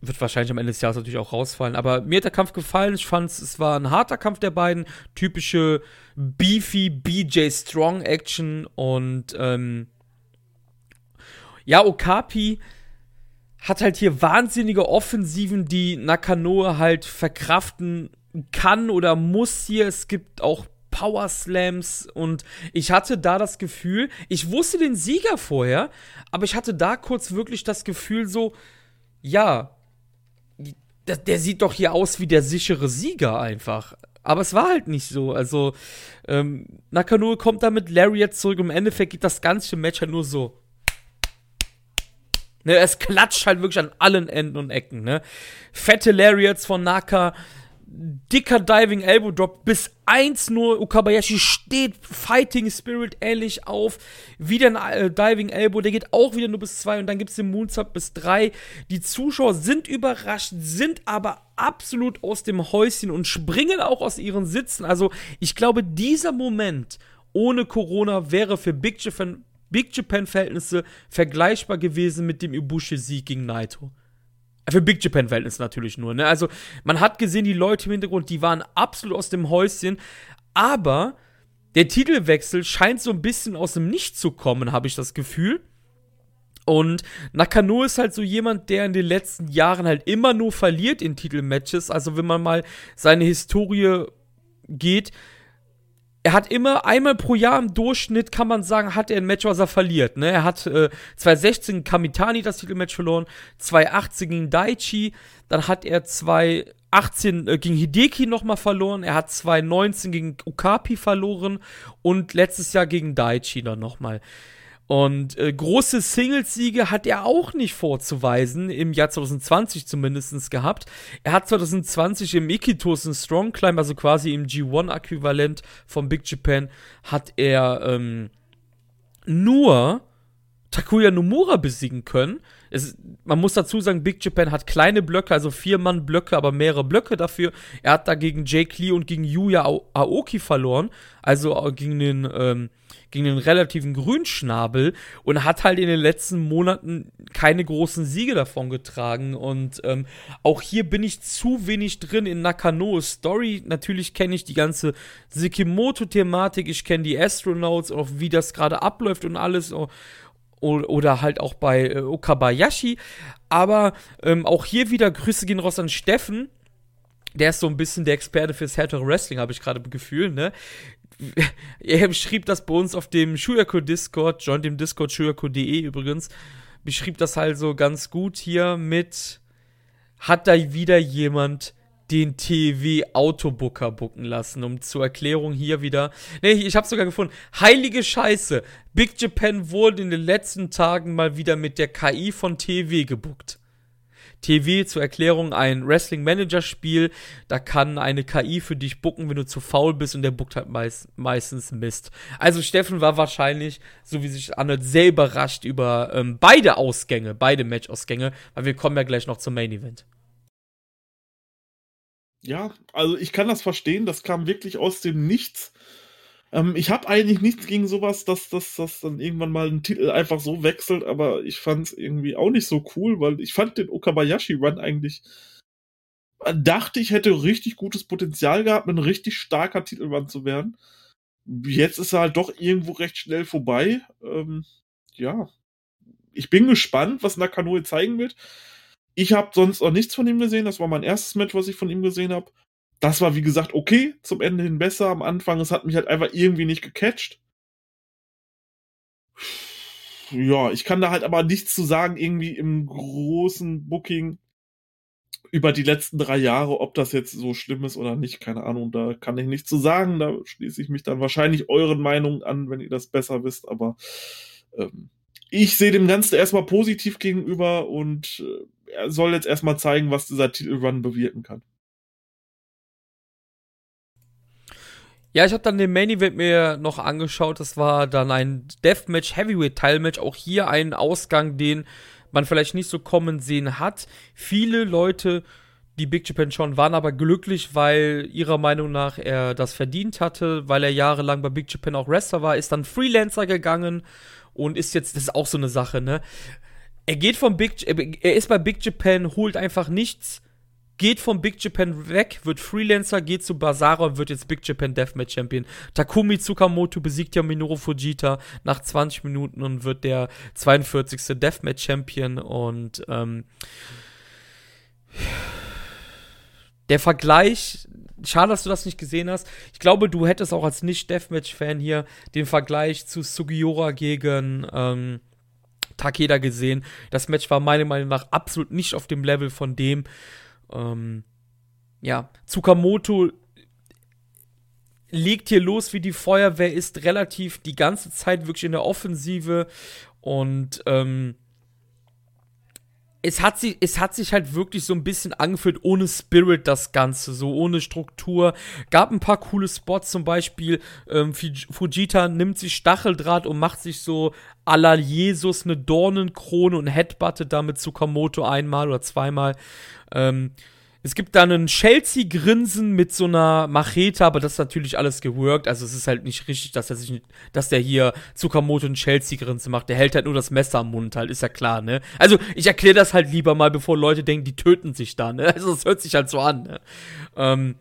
wird wahrscheinlich am Ende des Jahres natürlich auch rausfallen. Aber mir hat der Kampf gefallen. Ich fand, es war ein harter Kampf der beiden. Typische beefy BJ Strong Action. Und ähm, ja, Okapi hat halt hier wahnsinnige Offensiven, die Nakanoa halt verkraften kann oder muss hier. Es gibt auch Power Slams und ich hatte da das Gefühl, ich wusste den Sieger vorher, aber ich hatte da kurz wirklich das Gefühl so, ja, der, der sieht doch hier aus wie der sichere Sieger einfach. Aber es war halt nicht so. Also, ähm, Nakanoe kommt da mit Lariat zurück. Im Endeffekt geht das ganze Match halt nur so. Ne, es klatscht halt wirklich an allen Enden und Ecken, ne? Fette Lariats von Naka, dicker Diving Elbow Drop bis 1 nur. Ukabayashi steht Fighting Spirit ähnlich auf. Wieder ein äh, Diving Elbow, der geht auch wieder nur bis 2 und dann gibt es den Moonsault bis 3. Die Zuschauer sind überrascht, sind aber absolut aus dem Häuschen und springen auch aus ihren Sitzen. Also ich glaube, dieser Moment ohne Corona wäre für Big Japan, Big Japan Verhältnisse vergleichbar gewesen mit dem Ibushi-Sieg gegen Naito. Für Big Japan Verhältnisse natürlich nur, ne? Also, man hat gesehen, die Leute im Hintergrund, die waren absolut aus dem Häuschen, aber der Titelwechsel scheint so ein bisschen aus dem Nichts zu kommen, habe ich das Gefühl. Und Nakano ist halt so jemand, der in den letzten Jahren halt immer nur verliert in Titelmatches. Also, wenn man mal seine Historie geht, er hat immer einmal pro Jahr im Durchschnitt, kann man sagen, hat er ein Match, was er verliert. Ne? Er hat äh, 2016 Kamitani das Titelmatch verloren, 2018 gegen Daichi, dann hat er 2018 äh, gegen Hideki nochmal verloren, er hat 2019 gegen Okapi verloren und letztes Jahr gegen Daichi dann nochmal. Und äh, große Singles-Siege hat er auch nicht vorzuweisen, im Jahr 2020 zumindest gehabt. Er hat 2020 im Ikitosen Strong Climb, also quasi im G1-Äquivalent vom Big Japan, hat er ähm, nur Takuya Nomura besiegen können. Es, man muss dazu sagen, Big Japan hat kleine Blöcke, also vier Mann Blöcke, aber mehrere Blöcke dafür. Er hat da gegen Jake Lee und gegen Yuya Aoki verloren, also äh, gegen den, ähm, gegen den relativen Grünschnabel und hat halt in den letzten Monaten keine großen Siege davon getragen. Und ähm, auch hier bin ich zu wenig drin in Nakano's Story. Natürlich kenne ich die ganze Sekimoto-Thematik, ich kenne die Astronauts, auch wie das gerade abläuft und alles. Oh, oder halt auch bei äh, Okabayashi. Aber ähm, auch hier wieder Grüße gehen raus an Steffen. Der ist so ein bisschen der Experte fürs härtere Wrestling, habe ich gerade Gefühl, ne? Er beschrieb das bei uns auf dem Shuyaku Discord, joint dem Discord shuyaku.de übrigens, beschrieb das halt so ganz gut hier mit, hat da wieder jemand den TV Autobooker bucken lassen. Um zur Erklärung hier wieder. Ne, ich habe sogar gefunden. Heilige Scheiße. Big Japan wurde in den letzten Tagen mal wieder mit der KI von TV gebuckt. TV zur Erklärung ein Wrestling Manager Spiel, da kann eine KI für dich bucken, wenn du zu faul bist und der buckt halt meist, meistens Mist. Also Steffen war wahrscheinlich, so wie sich anhört, sehr überrascht über ähm, beide Ausgänge, beide Match-Ausgänge, weil wir kommen ja gleich noch zum Main Event. Ja, also ich kann das verstehen, das kam wirklich aus dem Nichts. Ähm, ich habe eigentlich nichts gegen sowas, dass das dann irgendwann mal ein Titel einfach so wechselt, aber ich fand es irgendwie auch nicht so cool, weil ich fand den Okabayashi-Run eigentlich dachte ich hätte richtig gutes Potenzial gehabt, ein richtig starker Titelrun zu werden. Jetzt ist er halt doch irgendwo recht schnell vorbei. Ähm, ja, ich bin gespannt, was Nakanoe zeigen wird. Ich habe sonst auch nichts von ihm gesehen. Das war mein erstes Match, was ich von ihm gesehen habe. Das war, wie gesagt, okay. Zum Ende hin besser. Am Anfang, es hat mich halt einfach irgendwie nicht gecatcht. Ja, ich kann da halt aber nichts zu sagen, irgendwie im großen Booking. über die letzten drei Jahre, ob das jetzt so schlimm ist oder nicht, keine Ahnung, da kann ich nichts zu sagen. Da schließe ich mich dann wahrscheinlich euren Meinungen an, wenn ihr das besser wisst, aber ähm, ich sehe dem Ganzen erstmal positiv gegenüber und äh, er soll jetzt erstmal zeigen, was dieser Titelrun bewirken kann. Ja, ich habe dann den Main Event mir noch angeschaut. Das war dann ein Deathmatch, Heavyweight Teilmatch. Auch hier ein Ausgang, den man vielleicht nicht so kommen sehen hat. Viele Leute, die Big Japan schon, waren aber glücklich, weil ihrer Meinung nach er das verdient hatte, weil er jahrelang bei Big Japan auch Wrestler war, ist dann Freelancer gegangen und ist jetzt, das ist auch so eine Sache, ne? Er geht vom Big, er ist bei Big Japan, holt einfach nichts, geht vom Big Japan weg, wird Freelancer, geht zu Basara und wird jetzt Big Japan Deathmatch Champion. Takumi Tsukamoto besiegt ja Minoru Fujita nach 20 Minuten und wird der 42. Deathmatch Champion und ähm, der Vergleich, schade, dass du das nicht gesehen hast. Ich glaube, du hättest auch als Nicht-Deathmatch-Fan hier den Vergleich zu Sugiura gegen ähm, Takeda gesehen. Das Match war meiner Meinung nach absolut nicht auf dem Level von dem. Ähm, ja, Tsukamoto legt hier los wie die Feuerwehr, ist relativ die ganze Zeit wirklich in der Offensive und ähm, es hat, sich, es hat sich halt wirklich so ein bisschen angefühlt, ohne Spirit das Ganze, so ohne Struktur. Gab ein paar coole Spots, zum Beispiel ähm, Fujita nimmt sich Stacheldraht und macht sich so à la Jesus eine Dornenkrone und headbuttet damit Tsukamoto einmal oder zweimal. Ähm, es gibt da einen Chelsea-Grinsen mit so einer Machete, aber das ist natürlich alles geworkt. Also es ist halt nicht richtig, dass er sich, dass der hier Tsukamoto einen Chelsea-Grinsen macht. Der hält halt nur das Messer am Mund halt, ist ja klar, ne? Also ich erkläre das halt lieber mal, bevor Leute denken, die töten sich da, ne? Also es hört sich halt so an, ne? Ähm,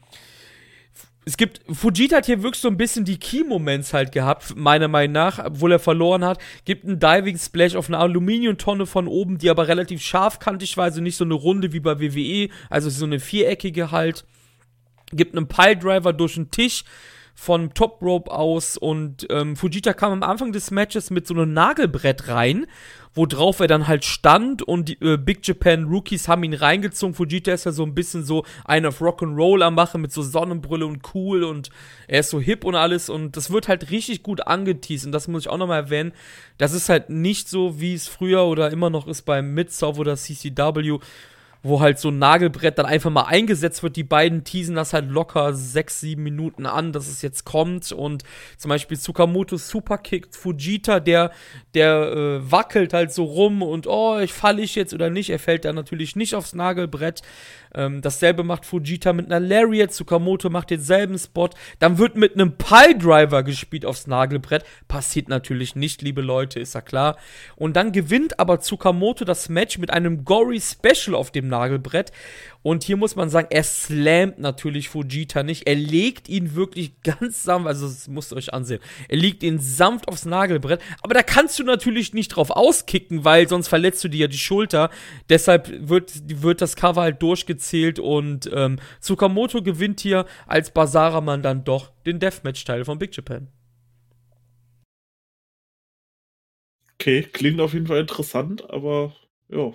es gibt, Fujita hat hier wirklich so ein bisschen die Key-Moments halt gehabt, meiner Meinung nach, obwohl er verloren hat. Gibt einen Diving Splash auf eine Aluminiumtonne von oben, die aber relativ scharfkantig war, also nicht so eine Runde wie bei WWE, also so eine viereckige halt. Gibt einen Piledriver durch den Tisch von Top Rope aus und ähm, Fujita kam am Anfang des Matches mit so einem Nagelbrett rein worauf er dann halt stand und die äh, Big Japan Rookies haben ihn reingezogen. Fujita ist ja so ein bisschen so ein auf Rock'n'Roll am machen mit so Sonnenbrille und cool und er ist so hip und alles und das wird halt richtig gut angeteased und das muss ich auch nochmal erwähnen. Das ist halt nicht so, wie es früher oder immer noch ist beim Mid-South oder CCW, wo halt so ein Nagelbrett dann einfach mal eingesetzt wird. Die beiden teasen das halt locker sechs, sieben Minuten an, dass es jetzt kommt. Und zum Beispiel Tsukamoto Superkick Fujita, der, der äh, wackelt halt so rum und oh, ich falle ich jetzt oder nicht. Er fällt dann natürlich nicht aufs Nagelbrett. Ähm, dasselbe macht Fujita mit einer Lariat. Tsukamoto macht denselben Spot. Dann wird mit einem Piledriver gespielt aufs Nagelbrett. Passiert natürlich nicht, liebe Leute, ist ja klar. Und dann gewinnt aber Tsukamoto das Match mit einem Gory Special auf dem Nagelbrett. Und hier muss man sagen, er slammt natürlich Fujita nicht. Er legt ihn wirklich ganz sanft, also das musst ihr euch ansehen. Er legt ihn sanft aufs Nagelbrett. Aber da kannst du natürlich nicht drauf auskicken, weil sonst verletzt du dir ja die Schulter. Deshalb wird, wird das Cover halt durchgezählt und ähm, Tsukamoto gewinnt hier als Basara-Mann dann doch den Deathmatch-Teil von Big Japan. Okay, klingt auf jeden Fall interessant, aber ja,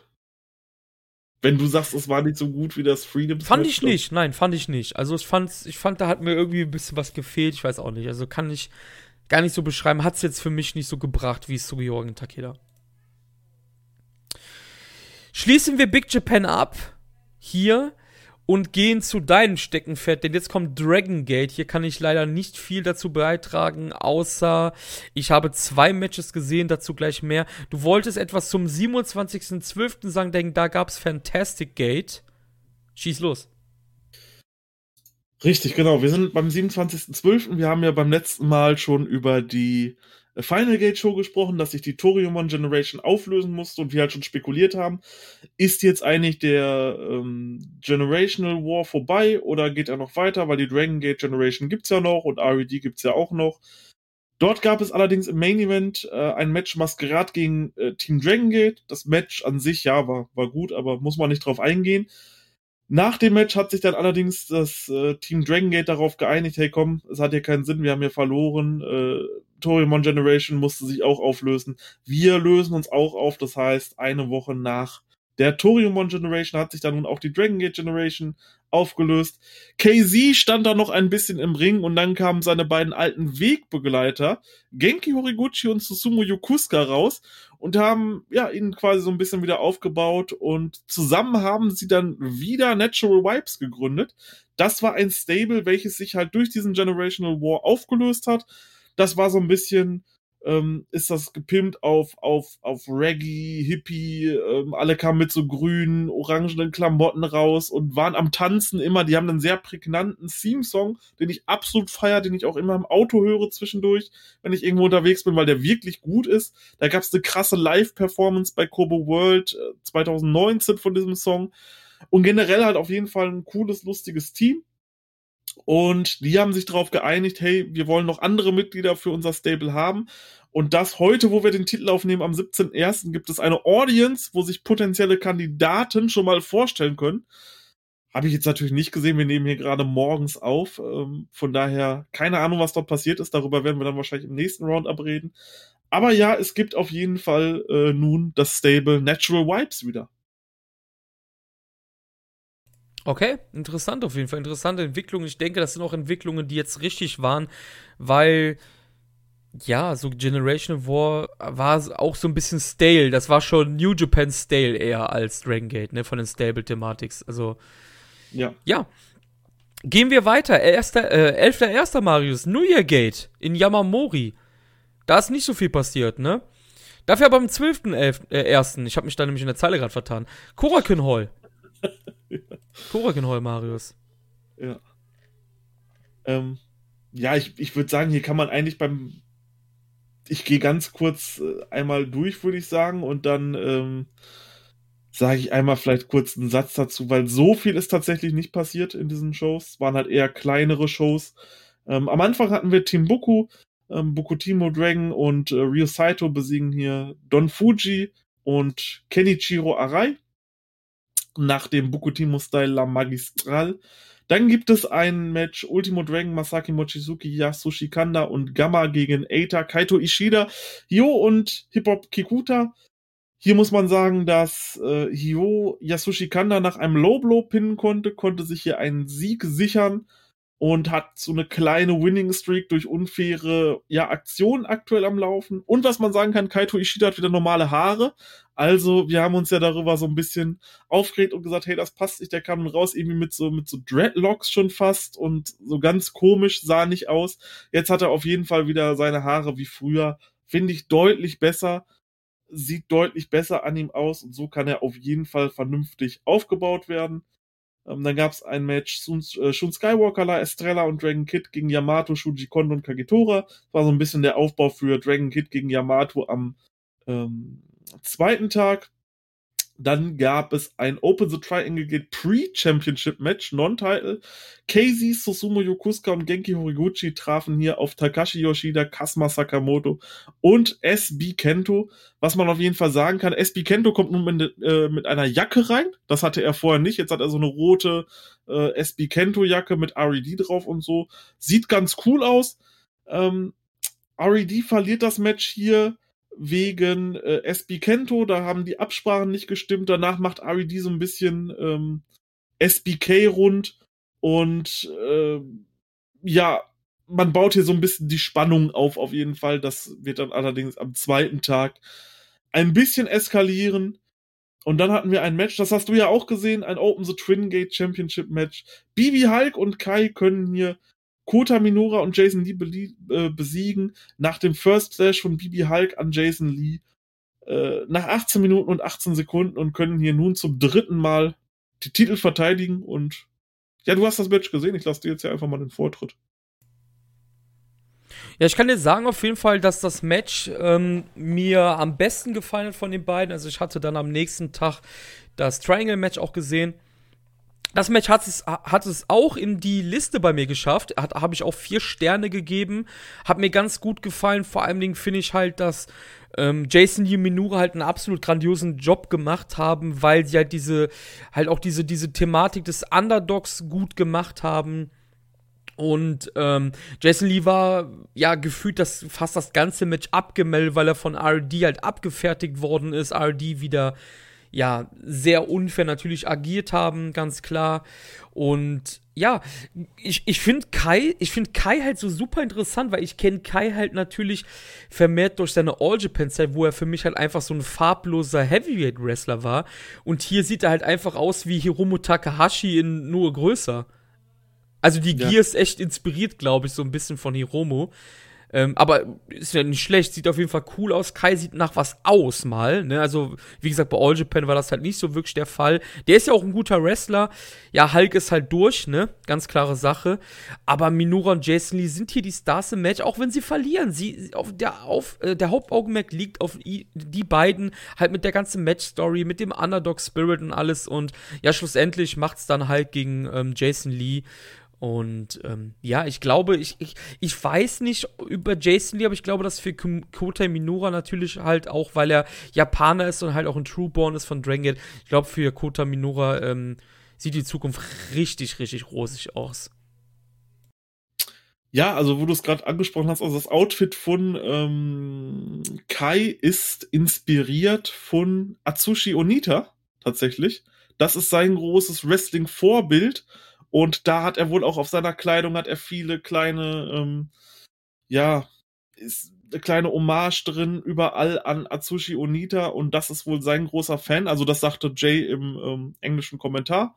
wenn du sagst, es war nicht so gut wie das Freedom Fand ich nicht, nein, fand ich nicht. Also ich fand, ich fand, da hat mir irgendwie ein bisschen was gefehlt, ich weiß auch nicht. Also kann ich gar nicht so beschreiben. Hat es jetzt für mich nicht so gebracht wie Sugiyoren und Takeda. Schließen wir Big Japan ab. Hier und gehen zu deinem Steckenpferd, denn jetzt kommt Dragon Gate. Hier kann ich leider nicht viel dazu beitragen, außer ich habe zwei Matches gesehen, dazu gleich mehr. Du wolltest etwas zum 27.12. sagen, denn da gab es Fantastic Gate. Schieß los. Richtig, genau. Wir sind beim 27.12. Wir haben ja beim letzten Mal schon über die Final Gate Show gesprochen, dass sich die Toriumon Generation auflösen musste und wir halt schon spekuliert haben, ist jetzt eigentlich der ähm, Generational War vorbei oder geht er noch weiter, weil die Dragon Gate Generation gibt's ja noch und RED gibt's ja auch noch. Dort gab es allerdings im Main Event äh, ein Match Masquerade gegen äh, Team Dragon Gate. Das Match an sich, ja, war, war gut, aber muss man nicht drauf eingehen. Nach dem Match hat sich dann allerdings das äh, Team Dragon Gate darauf geeinigt, hey komm, es hat hier keinen Sinn, wir haben hier verloren, äh, Torimon Generation musste sich auch auflösen. Wir lösen uns auch auf, das heißt, eine Woche nach der Toriumon Generation hat sich dann nun auch die Dragon Gate Generation aufgelöst. KZ stand da noch ein bisschen im Ring und dann kamen seine beiden alten Wegbegleiter, Genki Horiguchi und Susumu Yokusuka raus und haben ja ihn quasi so ein bisschen wieder aufgebaut und zusammen haben sie dann wieder Natural Vibes gegründet. Das war ein Stable, welches sich halt durch diesen Generational War aufgelöst hat. Das war so ein bisschen ähm, ist das gepimpt auf, auf, auf Reggae, Hippie, ähm, alle kamen mit so grünen, orangenen Klamotten raus und waren am Tanzen immer, die haben einen sehr prägnanten Theme-Song, den ich absolut feier, den ich auch immer im Auto höre zwischendurch, wenn ich irgendwo unterwegs bin, weil der wirklich gut ist. Da gab es eine krasse Live-Performance bei Kobo World äh, 2019 von diesem Song und generell halt auf jeden Fall ein cooles, lustiges Team. Und die haben sich darauf geeinigt, hey, wir wollen noch andere Mitglieder für unser Stable haben. Und das heute, wo wir den Titel aufnehmen, am 17.01. gibt es eine Audience, wo sich potenzielle Kandidaten schon mal vorstellen können. Habe ich jetzt natürlich nicht gesehen. Wir nehmen hier gerade morgens auf. Ähm, von daher keine Ahnung, was dort passiert ist. Darüber werden wir dann wahrscheinlich im nächsten Roundup reden. Aber ja, es gibt auf jeden Fall äh, nun das Stable Natural Vibes wieder. Okay, interessant auf jeden Fall. Interessante Entwicklung. Ich denke, das sind auch Entwicklungen, die jetzt richtig waren, weil ja, so Generation War war auch so ein bisschen stale. Das war schon New Japan stale eher als Dragon Gate, ne, von den Stable-Thematics. Also, ja. Ja. Gehen wir weiter. Erster, äh, 11.1. Marius, New Year Gate in Yamamori. Da ist nicht so viel passiert, ne? Dafür aber am 12.1. Äh, ich habe mich da nämlich in der Zeile gerade vertan. Korakuen Hall. Korakenhol, Marius. Ja. Ähm, ja, ich, ich würde sagen, hier kann man eigentlich beim. Ich gehe ganz kurz äh, einmal durch, würde ich sagen, und dann ähm, sage ich einmal vielleicht kurz einen Satz dazu, weil so viel ist tatsächlich nicht passiert in diesen Shows. Es waren halt eher kleinere Shows. Ähm, am Anfang hatten wir Team Boku, ähm, Bokutimo Dragon und äh, Ryo Saito besiegen hier Don Fuji und Kenichiro Arai nach dem Bukutimo-Style La Magistral. Dann gibt es ein Match Ultimo Dragon, Masaki Mochizuki, Yasushi Kanda und Gamma gegen Eita, Kaito Ishida, Hyo und Hip-Hop Kikuta. Hier muss man sagen, dass äh, Hyo Yasushi Kanda nach einem Low Blow pinnen konnte, konnte sich hier einen Sieg sichern und hat so eine kleine Winning Streak durch unfaire ja, Aktionen aktuell am Laufen. Und was man sagen kann, Kaito Ishida hat wieder normale Haare. Also, wir haben uns ja darüber so ein bisschen aufgeregt und gesagt, hey, das passt nicht, der kam raus, irgendwie mit so, mit so Dreadlocks schon fast und so ganz komisch, sah nicht aus. Jetzt hat er auf jeden Fall wieder seine Haare wie früher. Finde ich deutlich besser. Sieht deutlich besser an ihm aus und so kann er auf jeden Fall vernünftig aufgebaut werden. Ähm, dann gab es ein Match Shun, äh, Skywalker, La Estrella und Dragon Kid gegen Yamato, Shuji Kondo und Kagetora. Das war so ein bisschen der Aufbau für Dragon Kid gegen Yamato am ähm, zweiten Tag. Dann gab es ein Open the Triangle Gate Pre-Championship Match, Non-Title. Casey, Susumu Yokusuka und Genki Horiguchi trafen hier auf Takashi Yoshida, Kasma Sakamoto und SB Kento. Was man auf jeden Fall sagen kann, SB Kento kommt nun mit, äh, mit einer Jacke rein. Das hatte er vorher nicht. Jetzt hat er so eine rote äh, SB Kento Jacke mit RED drauf und so. Sieht ganz cool aus. Ähm, RED verliert das Match hier wegen äh, SB Kento, da haben die Absprachen nicht gestimmt. Danach macht RED so ein bisschen ähm, SBK rund und äh, ja, man baut hier so ein bisschen die Spannung auf, auf jeden Fall. Das wird dann allerdings am zweiten Tag ein bisschen eskalieren. Und dann hatten wir ein Match, das hast du ja auch gesehen, ein Open the Twin Gate Championship Match. Bibi Hulk und Kai können hier Kota Minora und Jason Lee äh, besiegen nach dem First Slash von Bibi Hulk an Jason Lee äh, nach 18 Minuten und 18 Sekunden und können hier nun zum dritten Mal die Titel verteidigen und ja, du hast das Match gesehen, ich lasse dir jetzt ja einfach mal den Vortritt. Ja, ich kann dir sagen auf jeden Fall, dass das Match ähm, mir am besten gefallen hat von den beiden. Also ich hatte dann am nächsten Tag das Triangle-Match auch gesehen. Das Match hat es, hat es auch in die Liste bei mir geschafft. Habe ich auch vier Sterne gegeben. Hat mir ganz gut gefallen. Vor allen Dingen finde ich halt, dass ähm, Jason Yuminura halt einen absolut grandiosen Job gemacht haben, weil sie halt diese, halt auch diese, diese Thematik des Underdogs gut gemacht haben. Und ähm, Jason Lee war ja gefühlt das, fast das ganze Match abgemeldet, weil er von RD halt abgefertigt worden ist. RD wieder ja, sehr unfair natürlich agiert haben, ganz klar. Und ja, ich, ich finde Kai, ich finde Kai halt so super interessant, weil ich kenne Kai halt natürlich vermehrt durch seine All Japan Zeit, wo er für mich halt einfach so ein farbloser Heavyweight Wrestler war. Und hier sieht er halt einfach aus wie Hiromu Takahashi in nur größer. Also die ja. Gear ist echt inspiriert, glaube ich, so ein bisschen von Hiromu. Ähm, aber ist ja nicht schlecht, sieht auf jeden Fall cool aus. Kai sieht nach was aus mal. Ne? Also, wie gesagt, bei All Japan war das halt nicht so wirklich der Fall. Der ist ja auch ein guter Wrestler. Ja, Hulk ist halt durch, ne? Ganz klare Sache. Aber Minura und Jason Lee sind hier die Stars im Match, auch wenn sie verlieren. Sie, auf der, auf, äh, der Hauptaugenmerk liegt auf die beiden, halt mit der ganzen Match-Story, mit dem Underdog-Spirit und alles. Und ja, schlussendlich macht's dann halt gegen ähm, Jason Lee. Und ähm, ja, ich glaube, ich, ich, ich weiß nicht über Jason Lee, aber ich glaube, dass für Kota Minora natürlich halt auch, weil er Japaner ist und halt auch ein Trueborn ist von Dragon Gate, ich glaube, für Kota Minora ähm, sieht die Zukunft richtig, richtig rosig aus. Ja, also wo du es gerade angesprochen hast, also das Outfit von ähm, Kai ist inspiriert von Atsushi Onita tatsächlich. Das ist sein großes Wrestling-Vorbild und da hat er wohl auch auf seiner Kleidung hat er viele kleine, ähm, ja, ist eine kleine Hommage drin, überall an Atsushi Onita und das ist wohl sein großer Fan. Also das sagte Jay im ähm, englischen Kommentar.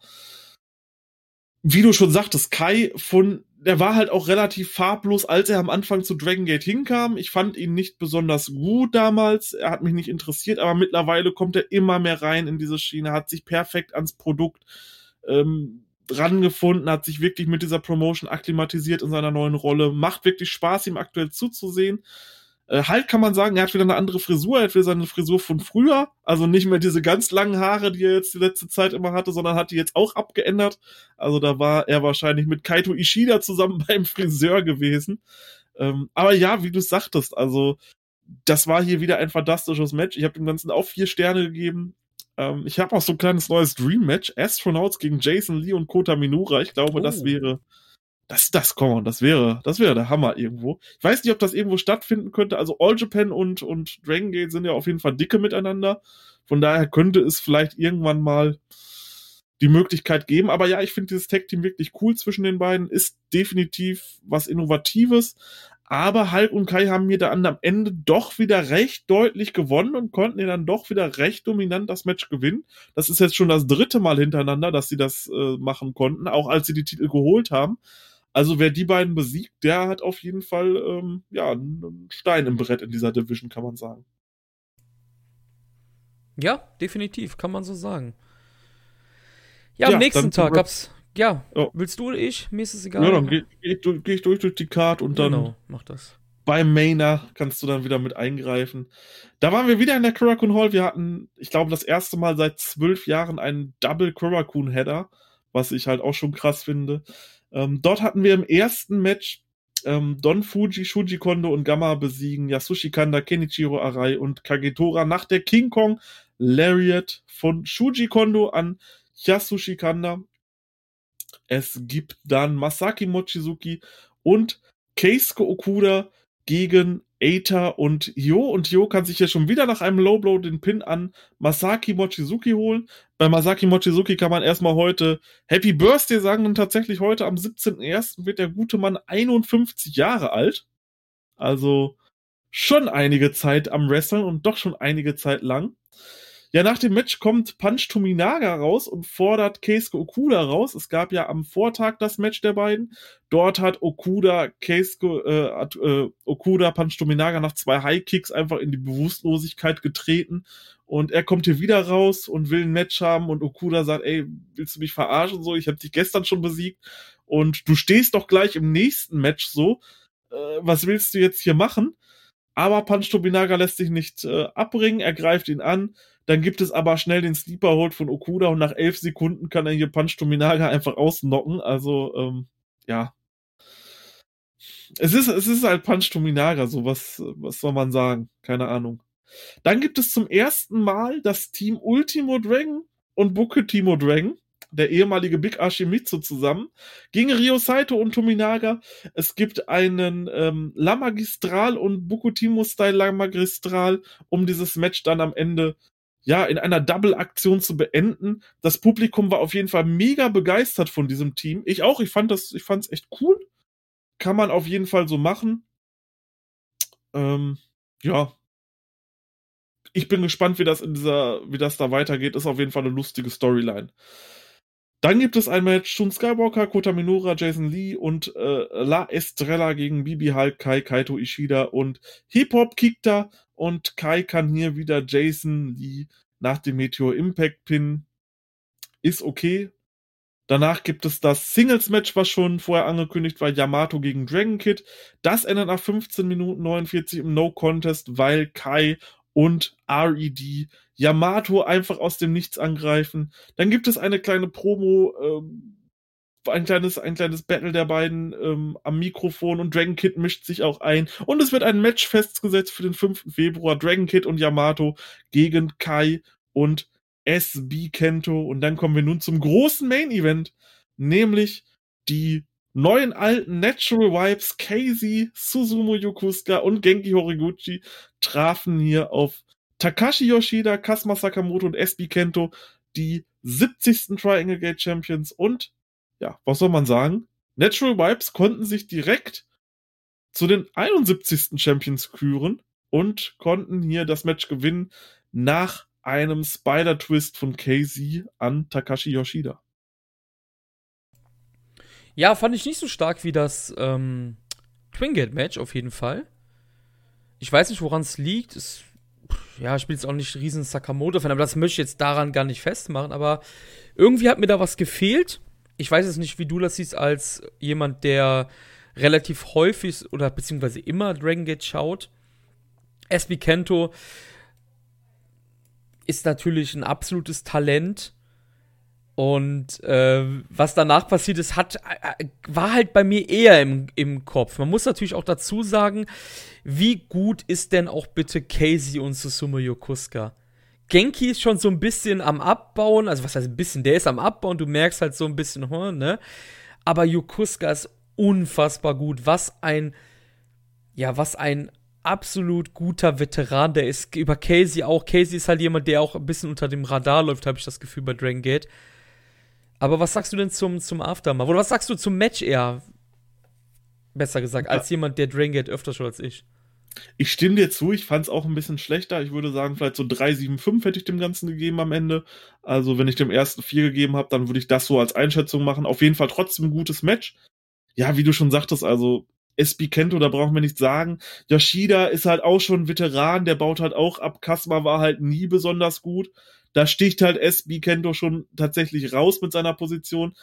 Wie du schon sagtest, Kai von, der war halt auch relativ farblos, als er am Anfang zu Dragon Gate hinkam. Ich fand ihn nicht besonders gut damals. Er hat mich nicht interessiert, aber mittlerweile kommt er immer mehr rein in diese Schiene, hat sich perfekt ans Produkt ähm, dran gefunden, hat sich wirklich mit dieser Promotion akklimatisiert in seiner neuen Rolle. Macht wirklich Spaß, ihm aktuell zuzusehen. Äh, halt kann man sagen, er hat wieder eine andere Frisur, er hat wieder seine Frisur von früher. Also nicht mehr diese ganz langen Haare, die er jetzt die letzte Zeit immer hatte, sondern hat die jetzt auch abgeändert. Also da war er wahrscheinlich mit Kaito Ishida zusammen beim Friseur gewesen. Ähm, aber ja, wie du sagtest, also das war hier wieder ein fantastisches Match. Ich habe dem Ganzen auch vier Sterne gegeben. Ähm, ich habe auch so ein kleines neues Dream-Match. Astronauts gegen Jason Lee und Kota Minura. Ich glaube, oh. das wäre. Das, das, komm on, das wäre, das wäre der Hammer irgendwo. Ich weiß nicht, ob das irgendwo stattfinden könnte. Also All Japan und, und Dragon Gate sind ja auf jeden Fall dicke miteinander. Von daher könnte es vielleicht irgendwann mal die Möglichkeit geben. Aber ja, ich finde dieses Tag-Team wirklich cool zwischen den beiden. Ist definitiv was Innovatives. Aber Hulk und Kai haben mir dann am Ende doch wieder recht deutlich gewonnen und konnten ihr dann doch wieder recht dominant das Match gewinnen. Das ist jetzt schon das dritte Mal hintereinander, dass sie das äh, machen konnten, auch als sie die Titel geholt haben. Also wer die beiden besiegt, der hat auf jeden Fall ähm, ja einen Stein im Brett in dieser Division, kann man sagen. Ja, definitiv, kann man so sagen. Ja, ja am nächsten Tag gab's ja, oh. willst du oder ich? Mir ist es egal. Ja, dann gehe geh ich, geh ich durch, durch die Card und dann. Genau, mach das. Beim Mainer kannst du dann wieder mit eingreifen. Da waren wir wieder in der Kurakun Hall. Wir hatten, ich glaube, das erste Mal seit zwölf Jahren einen Double Kurakun Header, was ich halt auch schon krass finde. Ähm, dort hatten wir im ersten Match ähm, Don Fuji, Shuji Kondo und Gamma besiegen Yasushi Kanda, Kenichiro Arai und Kagetora nach der King Kong Lariat von Shuji Kondo an Yasushi Kanda es gibt dann Masaki Mochizuki und Keisuke Okuda gegen Eita und Yo. Und Yo kann sich ja schon wieder nach einem Low Blow den Pin an Masaki Mochizuki holen. Bei Masaki Mochizuki kann man erstmal heute Happy Birthday sagen und tatsächlich heute am 17.01. wird der gute Mann 51 Jahre alt. Also schon einige Zeit am Wrestling und doch schon einige Zeit lang. Ja, nach dem Match kommt Punch Tominaga raus und fordert Keisuke Okuda raus. Es gab ja am Vortag das Match der beiden. Dort hat Okuda Keisuke, äh, äh, Okuda Punch Tominaga nach zwei High Kicks einfach in die Bewusstlosigkeit getreten. Und er kommt hier wieder raus und will ein Match haben und Okuda sagt, ey, willst du mich verarschen so? Ich habe dich gestern schon besiegt und du stehst doch gleich im nächsten Match so. Äh, was willst du jetzt hier machen? Aber Punch Tominaga lässt sich nicht äh, abbringen, er greift ihn an dann gibt es aber schnell den Sleeper Hold von Okuda und nach elf Sekunden kann er hier Punch Tominaga einfach ausnocken. Also, ähm, ja. Es ist, es ist halt Punch Tominaga, so was, was soll man sagen? Keine Ahnung. Dann gibt es zum ersten Mal das Team Ultimo Dragon und Buke Timo Dragon, der ehemalige Big Ashimitsu zusammen, gegen Ryo Saito und Tominaga. Es gibt einen ähm, La Magistral und Bukutimo Style La Magistral, um dieses Match dann am Ende ja, in einer Double-Aktion zu beenden. Das Publikum war auf jeden Fall mega begeistert von diesem Team. Ich auch, ich fand das, ich fand's echt cool. Kann man auf jeden Fall so machen. Ähm, ja. Ich bin gespannt, wie das in dieser, wie das da weitergeht. Ist auf jeden Fall eine lustige Storyline. Dann gibt es ein Match Shun Skywalker, Kota Minora, Jason Lee und äh, La Estrella gegen Bibi Hulk, Kai, Kaito Ishida und Hip Hop Kikta und Kai kann hier wieder Jason Lee nach dem Meteor Impact Pin. Ist okay. Danach gibt es das Singles-Match, was schon vorher angekündigt war, Yamato gegen Dragon Kid. Das endet nach 15 Minuten 49 im No-Contest, weil Kai und RED Yamato einfach aus dem Nichts angreifen. Dann gibt es eine kleine Promo, ähm, ein kleines, ein kleines Battle der beiden ähm, am Mikrofon und Dragon Kid mischt sich auch ein. Und es wird ein Match festgesetzt für den 5. Februar. Dragon Kid und Yamato gegen Kai und SB Kento. Und dann kommen wir nun zum großen Main Event, nämlich die neuen alten Natural Vibes Casey, Suzumu Yokusuka und Genki Horiguchi trafen hier auf Takashi Yoshida, Kasuma Sakamoto und SB Kento, die 70. Triangle Gate Champions und ja, was soll man sagen? Natural Vibes konnten sich direkt zu den 71. Champions küren und konnten hier das Match gewinnen nach einem Spider-Twist von KZ an Takashi Yoshida. Ja, fand ich nicht so stark wie das ähm, Twingate-Match auf jeden Fall. Ich weiß nicht, woran es liegt. Ja, ich bin jetzt auch nicht riesen Sakamoto-Fan, aber das möchte ich jetzt daran gar nicht festmachen. Aber irgendwie hat mir da was gefehlt ich weiß jetzt nicht, wie du das siehst, als jemand, der relativ häufig oder beziehungsweise immer Dragon Gate schaut. SB Kento ist natürlich ein absolutes Talent. Und äh, was danach passiert ist, hat, äh, war halt bei mir eher im, im Kopf. Man muss natürlich auch dazu sagen, wie gut ist denn auch bitte Casey und Susumu Yokusuka? Genki ist schon so ein bisschen am Abbauen, also was heißt ein bisschen, der ist am Abbauen, du merkst halt so ein bisschen, ne? Aber Yokusuka ist unfassbar gut. Was ein, ja, was ein absolut guter Veteran, der ist über Casey auch. Casey ist halt jemand, der auch ein bisschen unter dem Radar läuft, habe ich das Gefühl bei Dragon Gate. Aber was sagst du denn zum, zum Aftermath? Oder was sagst du zum Match eher? Besser gesagt, als jemand, der Dragon Gate öfter schon als ich. Ich stimme dir zu, ich fand es auch ein bisschen schlechter. Ich würde sagen, vielleicht so 3,75 hätte ich dem Ganzen gegeben am Ende. Also, wenn ich dem ersten 4 gegeben habe, dann würde ich das so als Einschätzung machen. Auf jeden Fall trotzdem ein gutes Match. Ja, wie du schon sagtest, also SB Kento, da brauchen wir nichts sagen. Yoshida ist halt auch schon Veteran, der baut halt auch ab. Kasma war halt nie besonders gut. Da sticht halt SB Kento schon tatsächlich raus mit seiner Position.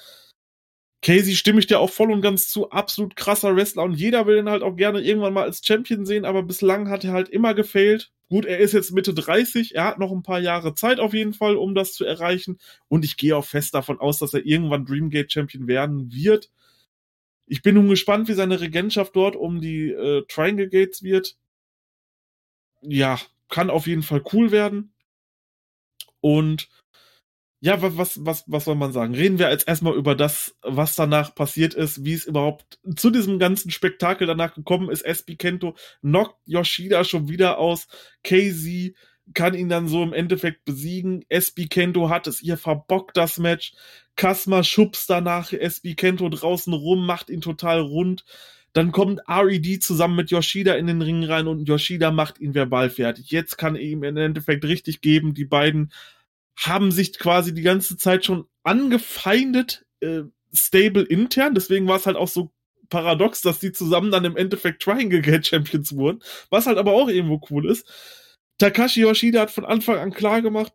Casey stimme ich dir auch voll und ganz zu. Absolut krasser Wrestler und jeder will ihn halt auch gerne irgendwann mal als Champion sehen, aber bislang hat er halt immer gefailt. Gut, er ist jetzt Mitte 30, er hat noch ein paar Jahre Zeit auf jeden Fall, um das zu erreichen. Und ich gehe auch fest davon aus, dass er irgendwann Dreamgate Champion werden wird. Ich bin nun gespannt, wie seine Regentschaft dort um die äh, Triangle Gates wird. Ja, kann auf jeden Fall cool werden. Und ja, was, was, was soll man sagen? Reden wir jetzt erstmal über das, was danach passiert ist, wie es überhaupt zu diesem ganzen Spektakel danach gekommen ist. SB Kento knockt Yoshida schon wieder aus. KZ kann ihn dann so im Endeffekt besiegen. SB Kento hat es ihr verbockt, das Match. Kasma schubst danach SB Kento draußen rum, macht ihn total rund. Dann kommt RED zusammen mit Yoshida in den Ring rein und Yoshida macht ihn verbal fertig. Jetzt kann er ihm im Endeffekt richtig geben. Die beiden haben sich quasi die ganze Zeit schon angefeindet, äh, stable intern. Deswegen war es halt auch so paradox, dass die zusammen dann im Endeffekt Triangle Gate Champions wurden. Was halt aber auch irgendwo cool ist. Takashi Yoshida hat von Anfang an klar gemacht,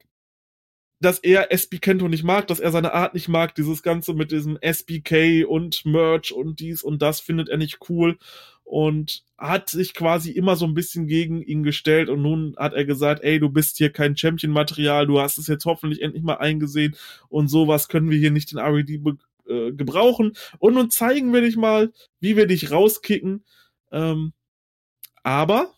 dass er SB Kento nicht mag, dass er seine Art nicht mag. Dieses Ganze mit diesem SBK und Merch und dies und das findet er nicht cool und hat sich quasi immer so ein bisschen gegen ihn gestellt und nun hat er gesagt, ey, du bist hier kein Champion-Material, du hast es jetzt hoffentlich endlich mal eingesehen und sowas können wir hier nicht in RED äh, gebrauchen und nun zeigen wir dich mal, wie wir dich rauskicken. Ähm, aber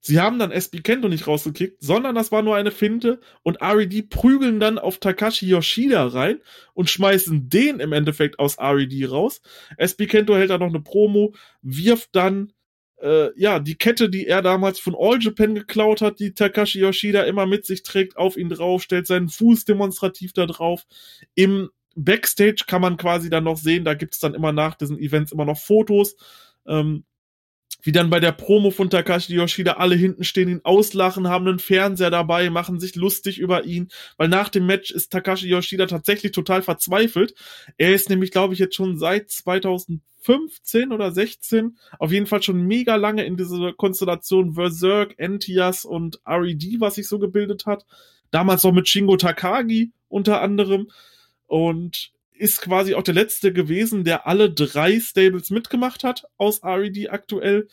Sie haben dann SB Kento nicht rausgekickt, sondern das war nur eine Finte und RED prügeln dann auf Takashi Yoshida rein und schmeißen den im Endeffekt aus RED raus. SB Kento hält da noch eine Promo, wirft dann äh, ja, die Kette, die er damals von All Japan geklaut hat, die Takashi Yoshida immer mit sich trägt, auf ihn drauf, stellt seinen Fuß demonstrativ da drauf. Im Backstage kann man quasi dann noch sehen, da gibt's dann immer nach diesen Events immer noch Fotos. Ähm, wie dann bei der Promo von Takashi Yoshida alle hinten stehen, ihn auslachen, haben einen Fernseher dabei, machen sich lustig über ihn, weil nach dem Match ist Takashi Yoshida tatsächlich total verzweifelt. Er ist nämlich, glaube ich, jetzt schon seit 2015 oder 16 auf jeden Fall schon mega lange in dieser Konstellation Berserk, Entias und RED, was sich so gebildet hat. Damals noch mit Shingo Takagi unter anderem. Und ist quasi auch der letzte gewesen, der alle drei Stables mitgemacht hat aus RED aktuell.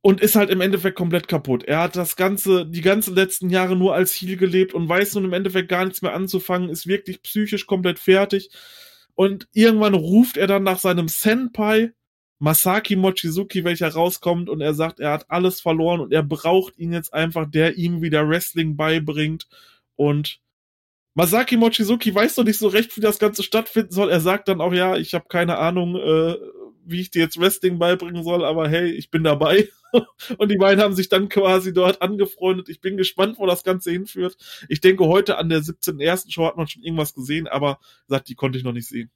Und ist halt im Endeffekt komplett kaputt. Er hat das ganze, die ganzen letzten Jahre nur als Heal gelebt und weiß nun im Endeffekt gar nichts mehr anzufangen, ist wirklich psychisch komplett fertig. Und irgendwann ruft er dann nach seinem Senpai, Masaki Mochizuki, welcher rauskommt und er sagt, er hat alles verloren und er braucht ihn jetzt einfach, der ihm wieder Wrestling beibringt. Und Masaki Mochizuki weiß doch nicht so recht, wie das Ganze stattfinden soll. Er sagt dann auch, ja, ich habe keine Ahnung, äh, wie ich dir jetzt Wrestling beibringen soll, aber hey, ich bin dabei. und die beiden haben sich dann quasi dort angefreundet. Ich bin gespannt, wo das Ganze hinführt. Ich denke, heute an der 17. Show hat man schon irgendwas gesehen, aber sagt, die konnte ich noch nicht sehen.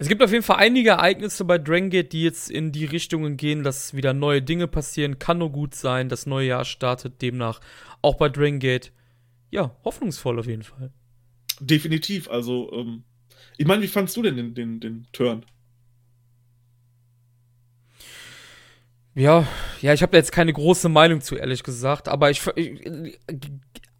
Es gibt auf jeden Fall einige Ereignisse bei Dragon Gate, die jetzt in die Richtungen gehen, dass wieder neue Dinge passieren. Kann nur gut sein. Das neue Jahr startet demnach auch bei Dragon Gate ja, hoffnungsvoll auf jeden Fall. Definitiv. Also, ähm, ich meine, wie fandst du denn den, den, den Turn? Ja, ja, ich habe jetzt keine große Meinung zu, ehrlich gesagt, aber ich, ich,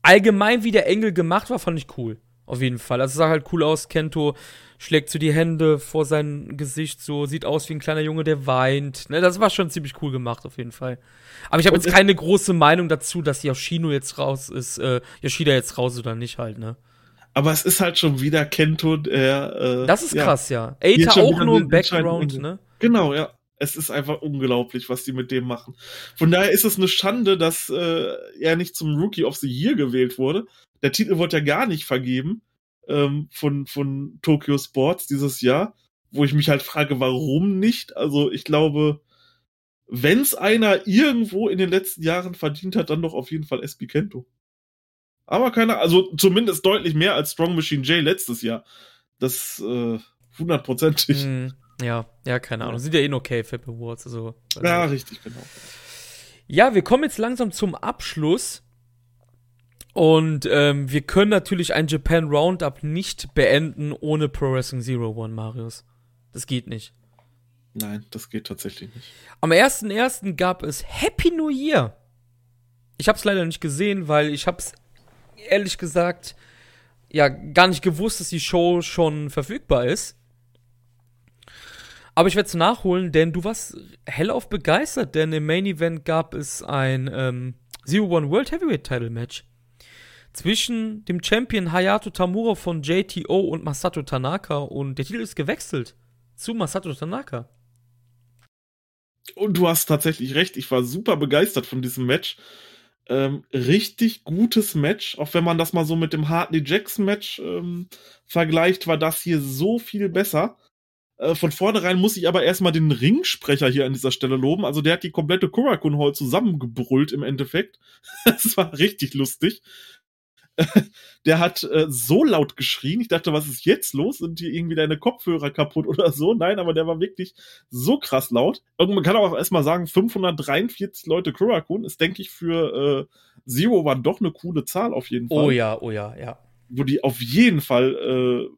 allgemein, wie der Engel gemacht war, fand ich cool. Auf jeden Fall. Also es sah halt cool aus. Kento schlägt so die Hände vor sein Gesicht, so sieht aus wie ein kleiner Junge, der weint. Ne, das war schon ziemlich cool gemacht, auf jeden Fall. Aber ich habe jetzt keine große Meinung dazu, dass Yoshino jetzt raus ist, äh, Yoshida jetzt raus oder nicht halt, ne? Aber es ist halt schon wieder Kento, der. Äh, das ist ja, krass, ja. Eita auch nur im Background, ne? Genau, ja. Es ist einfach unglaublich, was die mit dem machen. Von daher ist es eine Schande, dass äh, er nicht zum Rookie of the Year gewählt wurde. Der Titel wurde ja gar nicht vergeben ähm, von, von Tokyo Sports dieses Jahr, wo ich mich halt frage, warum nicht? Also ich glaube, wenn es einer irgendwo in den letzten Jahren verdient hat, dann doch auf jeden Fall SB Kento. Aber keine, also zumindest deutlich mehr als Strong Machine J letztes Jahr. Das äh, hundertprozentig. Mm, ja, ja, keine Ahnung. Sind ja eh okay, Fab Awards. Also, also. Ja, richtig, genau. Ja, wir kommen jetzt langsam zum Abschluss. Und ähm, wir können natürlich ein Japan Roundup nicht beenden ohne Pro Wrestling Zero One, Marius. Das geht nicht. Nein, das geht tatsächlich nicht. Am 1.1. gab es Happy New Year. Ich habe es leider nicht gesehen, weil ich habe es ehrlich gesagt ja gar nicht gewusst, dass die Show schon verfügbar ist. Aber ich werde es nachholen, denn du warst hellauf begeistert, denn im Main Event gab es ein ähm, Zero One World Heavyweight Title Match zwischen dem Champion Hayato Tamura von JTO und Masato Tanaka und der Titel ist gewechselt zu Masato Tanaka. Und du hast tatsächlich recht, ich war super begeistert von diesem Match. Ähm, richtig gutes Match, auch wenn man das mal so mit dem Hartley Jackson Match ähm, vergleicht, war das hier so viel besser. Äh, von vornherein muss ich aber erstmal den Ringsprecher hier an dieser Stelle loben. Also der hat die komplette Kurakun Hall zusammengebrüllt im Endeffekt. das war richtig lustig. der hat äh, so laut geschrien. Ich dachte, was ist jetzt los? Sind hier irgendwie deine Kopfhörer kaputt oder so? Nein, aber der war wirklich so krass laut. Irgendwann kann auch erstmal sagen, 543 Leute Kurakun ist, denke ich, für äh, Zero war doch eine coole Zahl auf jeden Fall. Oh ja, oh ja, ja. Wo die auf jeden Fall, äh,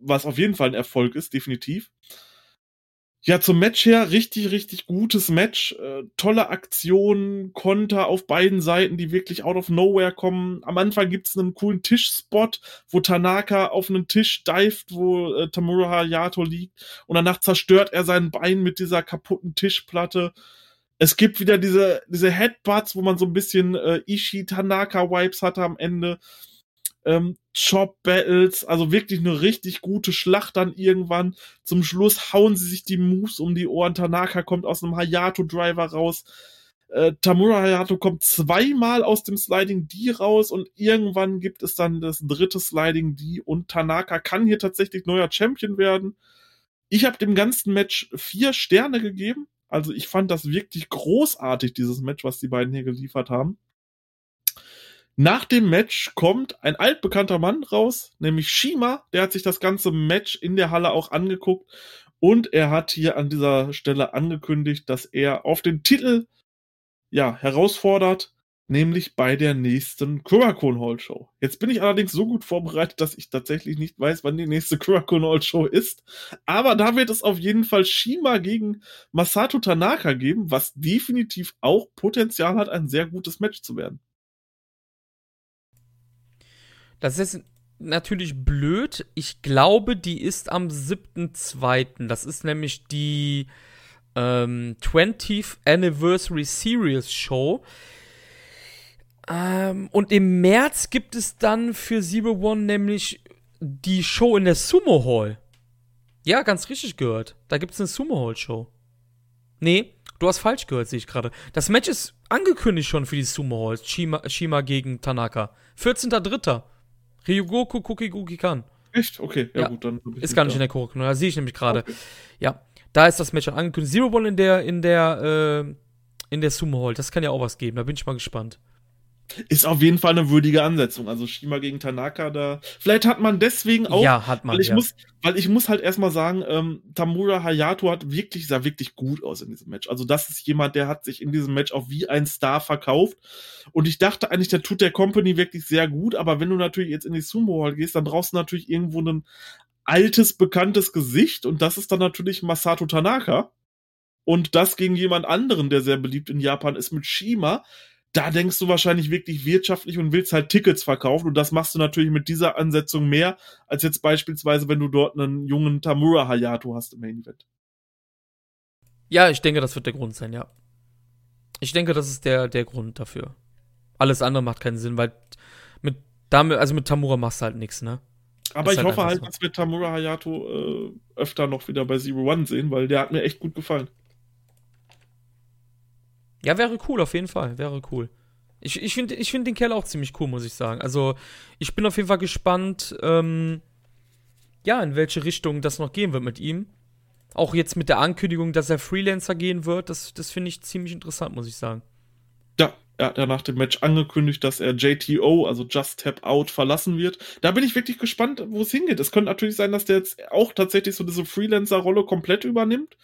was auf jeden Fall ein Erfolg ist, definitiv. Ja, zum Match her, richtig, richtig gutes Match. Äh, tolle Aktionen, Konter auf beiden Seiten, die wirklich out of nowhere kommen. Am Anfang gibt's einen coolen Tischspot, wo Tanaka auf einen Tisch dived, wo äh, Tamura Hayato liegt. Und danach zerstört er sein Bein mit dieser kaputten Tischplatte. Es gibt wieder diese, diese Headbutts, wo man so ein bisschen äh, Ishi-Tanaka-Vibes hatte am Ende ähm, Chop-Battles, also wirklich eine richtig gute Schlacht dann irgendwann. Zum Schluss hauen sie sich die Moves um die Ohren. Tanaka kommt aus einem Hayato-Driver raus. Äh, Tamura Hayato kommt zweimal aus dem Sliding D raus und irgendwann gibt es dann das dritte Sliding D und Tanaka kann hier tatsächlich neuer Champion werden. Ich habe dem ganzen Match vier Sterne gegeben. Also ich fand das wirklich großartig, dieses Match, was die beiden hier geliefert haben. Nach dem Match kommt ein altbekannter Mann raus, nämlich Shima. Der hat sich das ganze Match in der Halle auch angeguckt und er hat hier an dieser Stelle angekündigt, dass er auf den Titel ja herausfordert nämlich bei der nächsten Kurakon Hall Show. Jetzt bin ich allerdings so gut vorbereitet, dass ich tatsächlich nicht weiß, wann die nächste Kurakon Hall Show ist. Aber da wird es auf jeden Fall Shima gegen Masato Tanaka geben, was definitiv auch Potenzial hat, ein sehr gutes Match zu werden. Das ist natürlich blöd. Ich glaube, die ist am 7.2. Das ist nämlich die ähm, 20th Anniversary Series Show. Ähm, und im März gibt es dann für Zero One nämlich die Show in der Sumo Hall. Ja, ganz richtig gehört. Da gibt es eine Sumo Hall Show. Nee, du hast falsch gehört, sehe ich gerade. Das Match ist angekündigt schon für die Sumo Hall. Shima, Shima gegen Tanaka. 14.03. Ryugoku Kukiguki Kan. Echt? Okay, ja, ja. gut, dann. Ist gar nicht da. in der Kurve. Da sehe ich nämlich gerade. Okay. Ja, da ist das Match schon angekündigt. Zero One in der, in der, äh, in der Sumo Hall. Das kann ja auch was geben. Da bin ich mal gespannt. Ist auf jeden Fall eine würdige Ansetzung. Also Shima gegen Tanaka da. Vielleicht hat man deswegen auch. Ja, hat man. Weil ich ja. muss, weil ich muss halt erstmal sagen, ähm, Tamura Hayato hat wirklich, sah wirklich gut aus in diesem Match. Also das ist jemand, der hat sich in diesem Match auch wie ein Star verkauft. Und ich dachte eigentlich, der tut der Company wirklich sehr gut. Aber wenn du natürlich jetzt in die Sumo Hall gehst, dann brauchst du natürlich irgendwo ein altes, bekanntes Gesicht. Und das ist dann natürlich Masato Tanaka. Und das gegen jemand anderen, der sehr beliebt in Japan ist, mit Shima da denkst du wahrscheinlich wirklich wirtschaftlich und willst halt Tickets verkaufen. Und das machst du natürlich mit dieser Ansetzung mehr, als jetzt beispielsweise, wenn du dort einen jungen Tamura Hayato hast im Main Event. Ja, ich denke, das wird der Grund sein, ja. Ich denke, das ist der, der Grund dafür. Alles andere macht keinen Sinn, weil mit damit, also mit Tamura machst du halt nichts, ne? Aber ich halt hoffe halt, so. dass wir Tamura Hayato äh, öfter noch wieder bei Zero One sehen, weil der hat mir echt gut gefallen. Ja, wäre cool, auf jeden Fall. Wäre cool. Ich, ich finde ich find den Kerl auch ziemlich cool, muss ich sagen. Also, ich bin auf jeden Fall gespannt, ähm, ja, in welche Richtung das noch gehen wird mit ihm. Auch jetzt mit der Ankündigung, dass er Freelancer gehen wird, das, das finde ich ziemlich interessant, muss ich sagen. Ja, er hat ja nach dem Match angekündigt, dass er JTO, also Just Tap Out, verlassen wird. Da bin ich wirklich gespannt, wo es hingeht. Es könnte natürlich sein, dass der jetzt auch tatsächlich so diese Freelancer-Rolle komplett übernimmt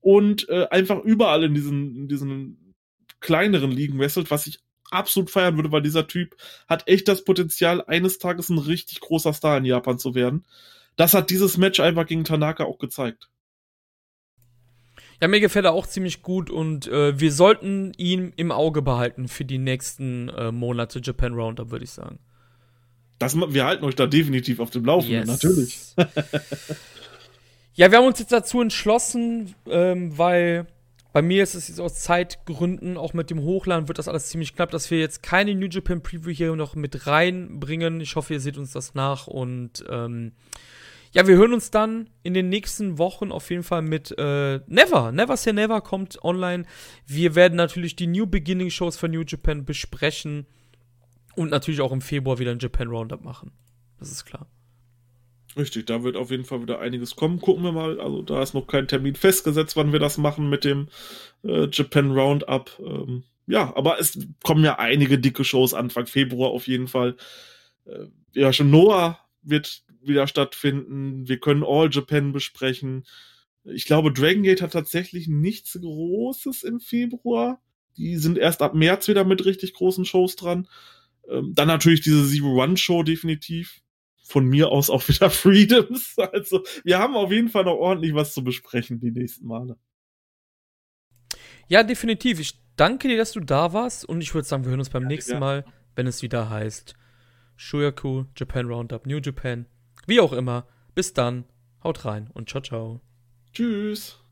und äh, einfach überall in diesen, in diesen kleineren Ligen wrestelt, was ich absolut feiern würde, weil dieser Typ hat echt das Potenzial, eines Tages ein richtig großer Star in Japan zu werden. Das hat dieses Match einfach gegen Tanaka auch gezeigt. Ja, mir gefällt er auch ziemlich gut und äh, wir sollten ihn im Auge behalten für die nächsten äh, Monate Japan Roundup, würde ich sagen. Das, wir halten euch da definitiv auf dem Laufenden, yes. natürlich. ja, wir haben uns jetzt dazu entschlossen, ähm, weil bei mir ist es jetzt aus Zeitgründen, auch mit dem Hochladen wird das alles ziemlich knapp, dass wir jetzt keine New Japan Preview hier noch mit reinbringen. Ich hoffe, ihr seht uns das nach und ähm, ja, wir hören uns dann in den nächsten Wochen auf jeden Fall mit äh, Never. Never Say Never kommt online. Wir werden natürlich die New Beginning Shows von New Japan besprechen und natürlich auch im Februar wieder ein Japan Roundup machen. Das ist klar. Richtig, da wird auf jeden Fall wieder einiges kommen. Gucken wir mal. Also da ist noch kein Termin festgesetzt, wann wir das machen mit dem äh, Japan Roundup. Ähm, ja, aber es kommen ja einige dicke Shows Anfang Februar auf jeden Fall. Äh, ja, schon Noah wird wieder stattfinden. Wir können All Japan besprechen. Ich glaube, Dragon Gate hat tatsächlich nichts Großes im Februar. Die sind erst ab März wieder mit richtig großen Shows dran. Ähm, dann natürlich diese Zero One Show definitiv von mir aus auch wieder Freedoms. Also wir haben auf jeden Fall noch ordentlich was zu besprechen die nächsten Male. Ja, definitiv. Ich danke dir, dass du da warst und ich würde sagen, wir hören uns beim ja, nächsten ja. Mal, wenn es wieder heißt Shuyaku Japan Roundup New Japan. Wie auch immer. Bis dann. Haut rein und ciao, ciao. Tschüss.